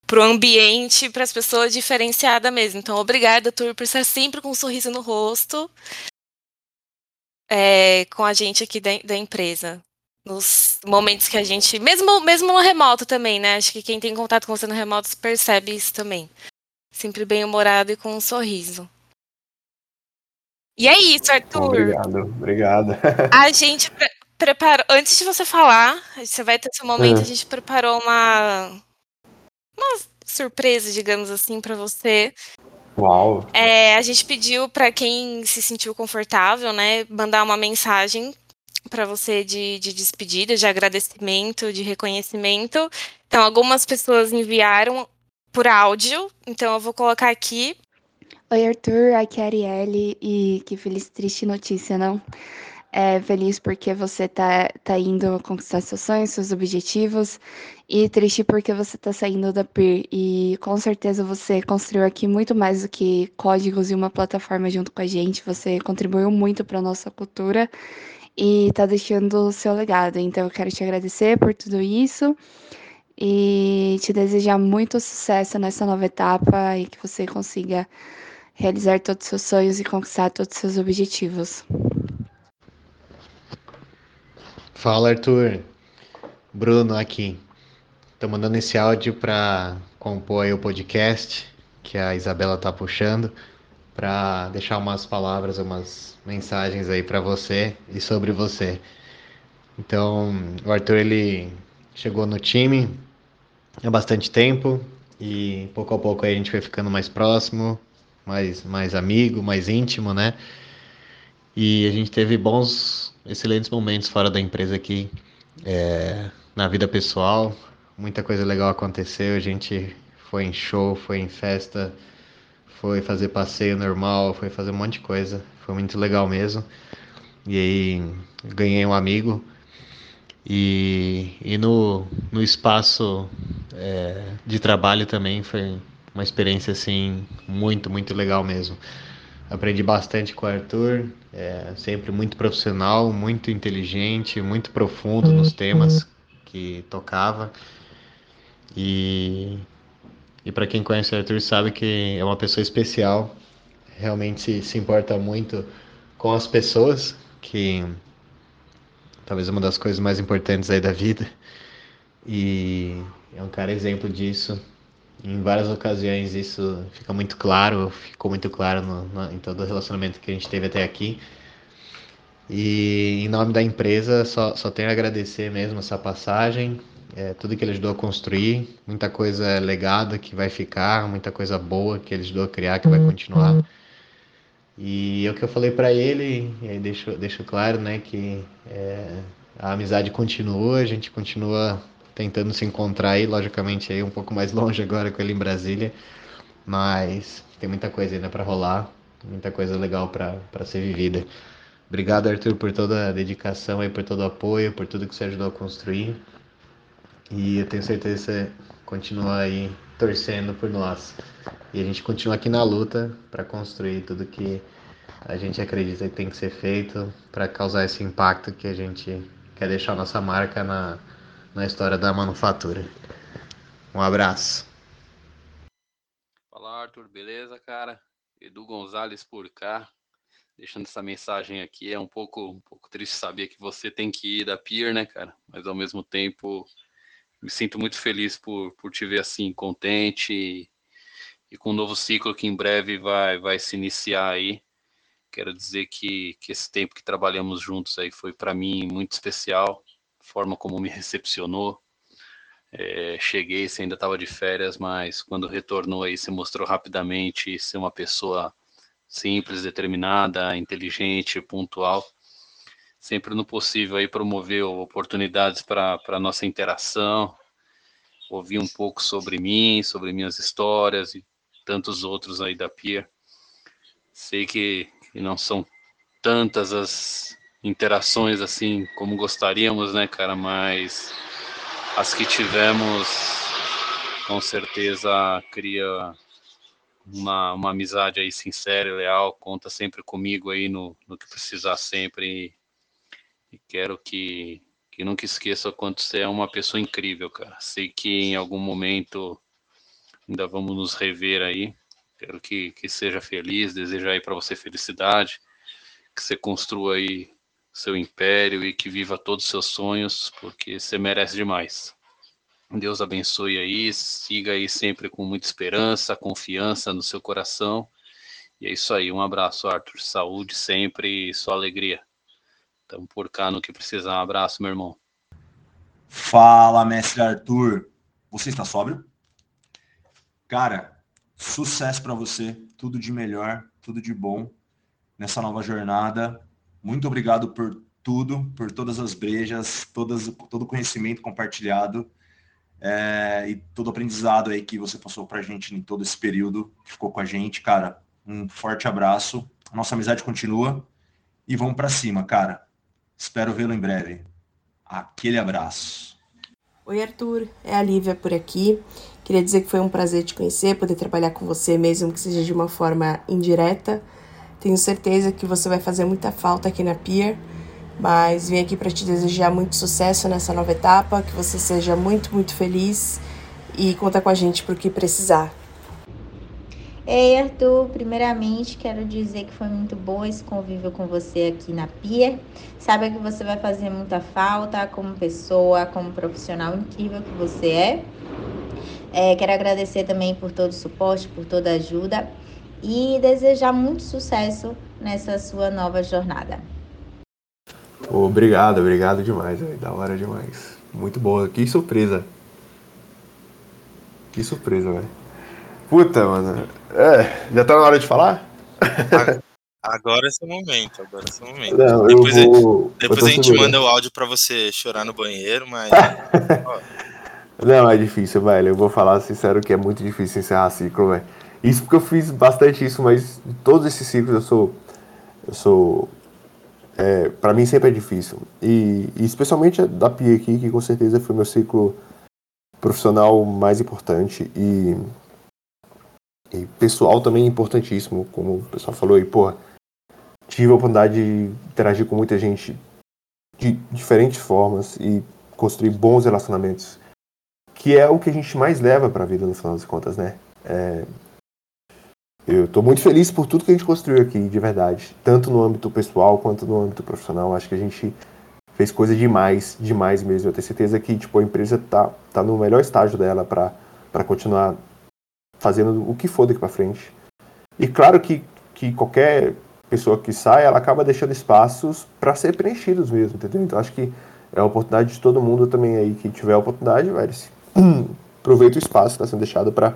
pro ambiente, para as pessoas diferenciada mesmo. Então, obrigada, Arthur, por estar sempre com um sorriso no rosto é, com a gente aqui da, da empresa nos momentos que a gente. Mesmo, mesmo no remoto também, né? Acho que quem tem contato com você no remoto percebe isso também. Sempre bem humorado e com um sorriso. E é isso, Arthur. Obrigado, obrigado. A gente pre preparou. Antes de você falar, você vai ter seu momento, a gente preparou uma. Uma surpresa, digamos assim, para você. Uau! É, a gente pediu para quem se sentiu confortável, né, mandar uma mensagem para você de, de despedida, de agradecimento, de reconhecimento. Então, algumas pessoas enviaram por áudio, então eu vou colocar aqui. Oi, Arthur, aqui é a Arielle, e que feliz, triste notícia, não? É feliz porque você tá, tá indo conquistar seus sonhos, seus objetivos, e triste porque você tá saindo da PIR. E com certeza você construiu aqui muito mais do que códigos e uma plataforma junto com a gente. Você contribuiu muito para nossa cultura e tá deixando o seu legado. Então eu quero te agradecer por tudo isso e te desejar muito sucesso nessa nova etapa e que você consiga realizar todos os seus sonhos e conquistar todos os seus objetivos. Fala, Arthur. Bruno aqui. Tô mandando esse áudio para compor o podcast que a Isabela tá puxando para deixar umas palavras, umas mensagens aí para você e sobre você. Então, o Arthur ele chegou no time há bastante tempo e pouco a pouco a gente foi ficando mais próximo, mais mais amigo, mais íntimo, né? E a gente teve bons, excelentes momentos fora da empresa aqui, é, na vida pessoal. Muita coisa legal aconteceu. A gente foi em show, foi em festa, foi fazer passeio normal, foi fazer um monte de coisa. Foi muito legal mesmo. E aí ganhei um amigo e, e no, no espaço é, de trabalho também foi uma experiência assim muito, muito legal mesmo. Aprendi bastante com o Arthur, é, sempre muito profissional, muito inteligente, muito profundo nos temas que tocava. E, e para quem conhece o Arthur sabe que é uma pessoa especial, realmente se, importa muito com as pessoas, que talvez uma das coisas mais importantes aí da vida. E é um cara exemplo disso. Em várias ocasiões isso fica muito claro, ficou muito claro no, no, em todo o relacionamento que a gente teve até aqui. E em nome da empresa, só, só tenho a agradecer mesmo essa passagem, é, tudo que ele ajudou a construir, muita coisa legada que vai ficar, muita coisa boa que ele ajudou a criar que vai continuar. E é o que eu falei para ele, e aí deixo, deixo claro, né, que é, a amizade continua, a gente continua tentando se encontrar aí, logicamente aí um pouco mais longe agora com ele em Brasília, mas tem muita coisa ainda para rolar, muita coisa legal para ser vivida. Obrigado, Arthur, por toda a dedicação e por todo o apoio, por tudo que você ajudou a construir. E eu tenho certeza que você continua aí torcendo por nós. E a gente continua aqui na luta para construir tudo que a gente acredita que tem que ser feito para causar esse impacto que a gente quer deixar nossa marca na, na história da manufatura. Um abraço. Fala Arthur, beleza, cara? Edu Gonzalez por cá, deixando essa mensagem aqui. É um pouco, um pouco triste saber que você tem que ir da Pier, né, cara? Mas ao mesmo tempo me sinto muito feliz por, por te ver assim, contente e, com um novo ciclo que em breve vai, vai se iniciar aí. Quero dizer que, que esse tempo que trabalhamos juntos aí foi para mim muito especial, a forma como me recepcionou. É, cheguei, você ainda estava de férias, mas quando retornou aí, você mostrou rapidamente ser uma pessoa simples, determinada, inteligente, pontual sempre no possível aí promover oportunidades para a nossa interação, ouvir um pouco sobre mim, sobre minhas histórias e tantos outros aí da Pia. Sei que, que não são tantas as interações assim como gostaríamos, né, cara, mas as que tivemos com certeza cria uma, uma amizade aí sincera e leal, conta sempre comigo aí no, no que precisar sempre e quero que, que nunca esqueça o quanto você é uma pessoa incrível, cara. Sei que em algum momento ainda vamos nos rever aí. Quero que, que seja feliz, desejo aí para você felicidade, que você construa aí seu império e que viva todos os seus sonhos, porque você merece demais. Deus abençoe aí, siga aí sempre com muita esperança, confiança no seu coração. E é isso aí, um abraço, Arthur. Saúde sempre e só alegria. Tamo por cá no que precisar. Um abraço, meu irmão. Fala, mestre Arthur. Você está sóbrio? Cara, sucesso para você. Tudo de melhor, tudo de bom nessa nova jornada. Muito obrigado por tudo, por todas as brejas, todas, todo o conhecimento compartilhado é, e todo o aprendizado aí que você passou para a gente em todo esse período que ficou com a gente, cara. Um forte abraço. Nossa amizade continua e vamos para cima, cara. Espero vê-lo em breve. Aquele abraço. Oi, Arthur. É a Lívia por aqui. Queria dizer que foi um prazer te conhecer, poder trabalhar com você, mesmo que seja de uma forma indireta. Tenho certeza que você vai fazer muita falta aqui na Pier, mas vim aqui para te desejar muito sucesso nessa nova etapa, que você seja muito, muito feliz e conta com a gente por que precisar. Ei, Arthur, primeiramente quero dizer que foi muito bom esse convívio com você aqui na Pier. Sabe que você vai fazer muita falta como pessoa, como profissional incrível que você é. é quero agradecer também por todo o suporte, por toda a ajuda e desejar muito sucesso nessa sua nova jornada. Obrigado, obrigado demais, véio. da hora demais. Muito boa, que surpresa. Que surpresa, velho. Puta, mano. É, já tá na hora de falar? Agora é seu momento, agora é seu momento. Não, depois vou... depois a gente manda o áudio pra você chorar no banheiro, mas. Não, é difícil, velho. Eu vou falar sincero que é muito difícil encerrar ciclo, velho. Isso porque eu fiz bastante isso, mas todos esses ciclos eu sou. Eu sou. É, para mim sempre é difícil. E, e especialmente da Pia aqui, que com certeza foi meu ciclo profissional mais importante. E e pessoal também é importantíssimo, como o pessoal falou aí, pô, tive a oportunidade de interagir com muita gente de diferentes formas e construir bons relacionamentos, que é o que a gente mais leva para a vida no final das contas, né? É... Eu estou muito feliz por tudo que a gente construiu aqui, de verdade, tanto no âmbito pessoal quanto no âmbito profissional. Acho que a gente fez coisa demais, demais mesmo. Eu tenho certeza que tipo a empresa tá tá no melhor estágio dela para para continuar fazendo o que for daqui para frente. E claro que, que qualquer pessoa que sai, ela acaba deixando espaços para ser preenchidos mesmo, entendeu? Então acho que é a oportunidade de todo mundo também aí que tiver a oportunidade, velho, aproveita o espaço que está sendo deixado para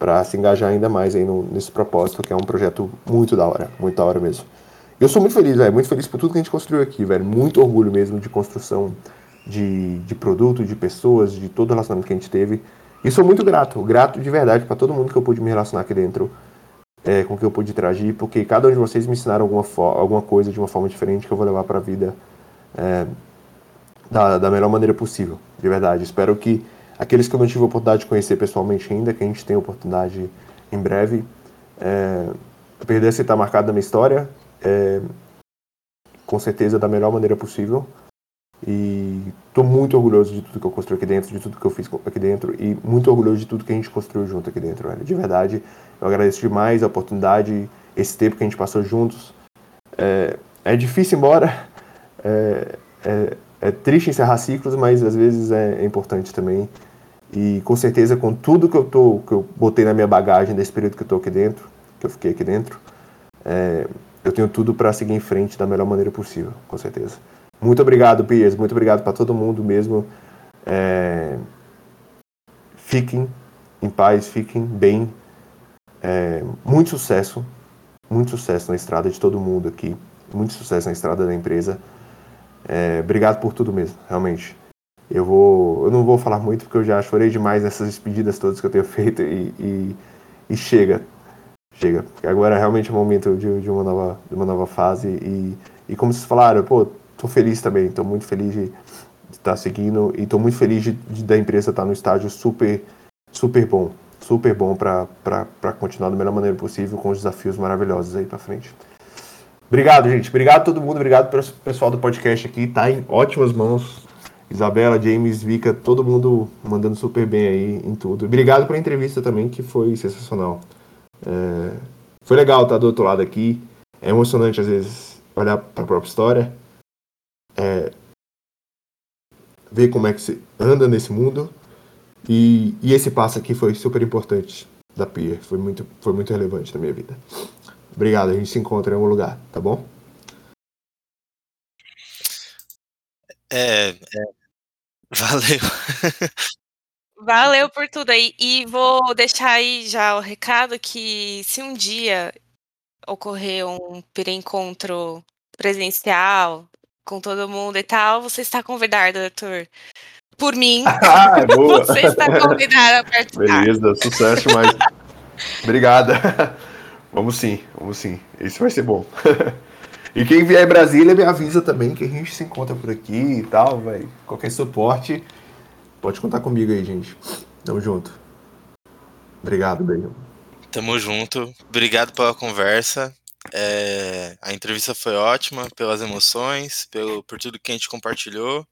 para se engajar ainda mais aí no, nesse propósito, que é um projeto muito da hora, muito da hora mesmo. Eu sou muito feliz, velho, muito feliz por tudo que a gente construiu aqui, velho, muito orgulho mesmo de construção de, de produto, de pessoas, de todo o relacionamento que a gente teve. E sou muito grato, grato de verdade para todo mundo que eu pude me relacionar aqui dentro, é, com que eu pude interagir, porque cada um de vocês me ensinaram alguma, alguma coisa de uma forma diferente que eu vou levar para a vida é, da, da melhor maneira possível, de verdade. Espero que aqueles que eu não tive a oportunidade de conhecer pessoalmente ainda, que a gente tenha a oportunidade em breve, é, perder se está marcado na minha história, é, com certeza da melhor maneira possível. E estou muito orgulhoso de tudo que eu construí aqui dentro, de tudo que eu fiz aqui dentro e muito orgulhoso de tudo que a gente construiu junto aqui dentro, velho. De verdade, eu agradeço demais a oportunidade, esse tempo que a gente passou juntos. É, é difícil embora, é, é, é, triste encerrar ciclos, mas às vezes é, é, importante também. E com certeza, com tudo que eu, tô, que eu botei na minha bagagem desse período que eu estou aqui dentro, que eu fiquei aqui dentro, é, eu tenho tudo para seguir em frente da melhor maneira possível, com certeza. Muito obrigado, Piers. Muito obrigado para todo mundo mesmo. É... Fiquem em paz, fiquem bem. É... Muito sucesso. Muito sucesso na estrada de todo mundo aqui. Muito sucesso na estrada da empresa. É... Obrigado por tudo mesmo, realmente. Eu vou, eu não vou falar muito porque eu já chorei demais nessas despedidas todas que eu tenho feito e, e, e chega, chega. Agora é realmente o momento de, de, uma nova, de uma nova fase e, e como vocês falaram, pô, Estou feliz também, estou muito feliz de estar tá seguindo e estou muito feliz de, de, da empresa estar tá no estágio super, super bom, super bom para continuar da melhor maneira possível com os desafios maravilhosos aí para frente. Obrigado, gente. Obrigado a todo mundo. Obrigado pelo pessoal do podcast aqui. Tá em ótimas mãos. Isabela, James, Vika, todo mundo mandando super bem aí em tudo. Obrigado pela entrevista também, que foi sensacional. É... Foi legal estar do outro lado aqui. É emocionante às vezes olhar para a própria história é, ver como é que se anda nesse mundo. E, e esse passo aqui foi super importante da Pia. Foi muito, foi muito relevante na minha vida. Obrigado, a gente se encontra em algum lugar, tá bom? É, é valeu. Valeu por tudo aí. E vou deixar aí já o recado que se um dia ocorrer um encontro presencial com todo mundo e tal, você está convidado, Arthur. Por mim, ah, é boa. você está convidado a participar. Beleza, sucesso, mas. Obrigada. Vamos sim, vamos sim. Isso vai ser bom. e quem vier em Brasília me avisa também que a gente se encontra por aqui e tal, velho. Qualquer suporte, pode contar comigo aí, gente. Tamo junto. Obrigado, beijo. Tamo junto. Obrigado pela conversa. É, a entrevista foi ótima pelas emoções, pelo, por tudo que a gente compartilhou.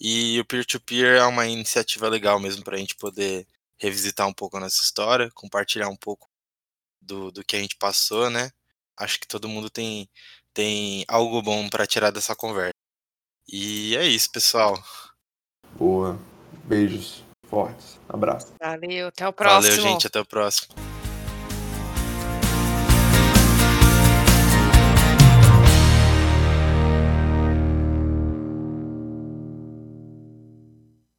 E o peer-to-peer -peer é uma iniciativa legal mesmo para a gente poder revisitar um pouco a nossa história, compartilhar um pouco do, do que a gente passou, né? Acho que todo mundo tem, tem algo bom para tirar dessa conversa. E é isso, pessoal. Boa. Beijos fortes. Abraço. Valeu, até o próximo. Valeu, gente. Até o próximo.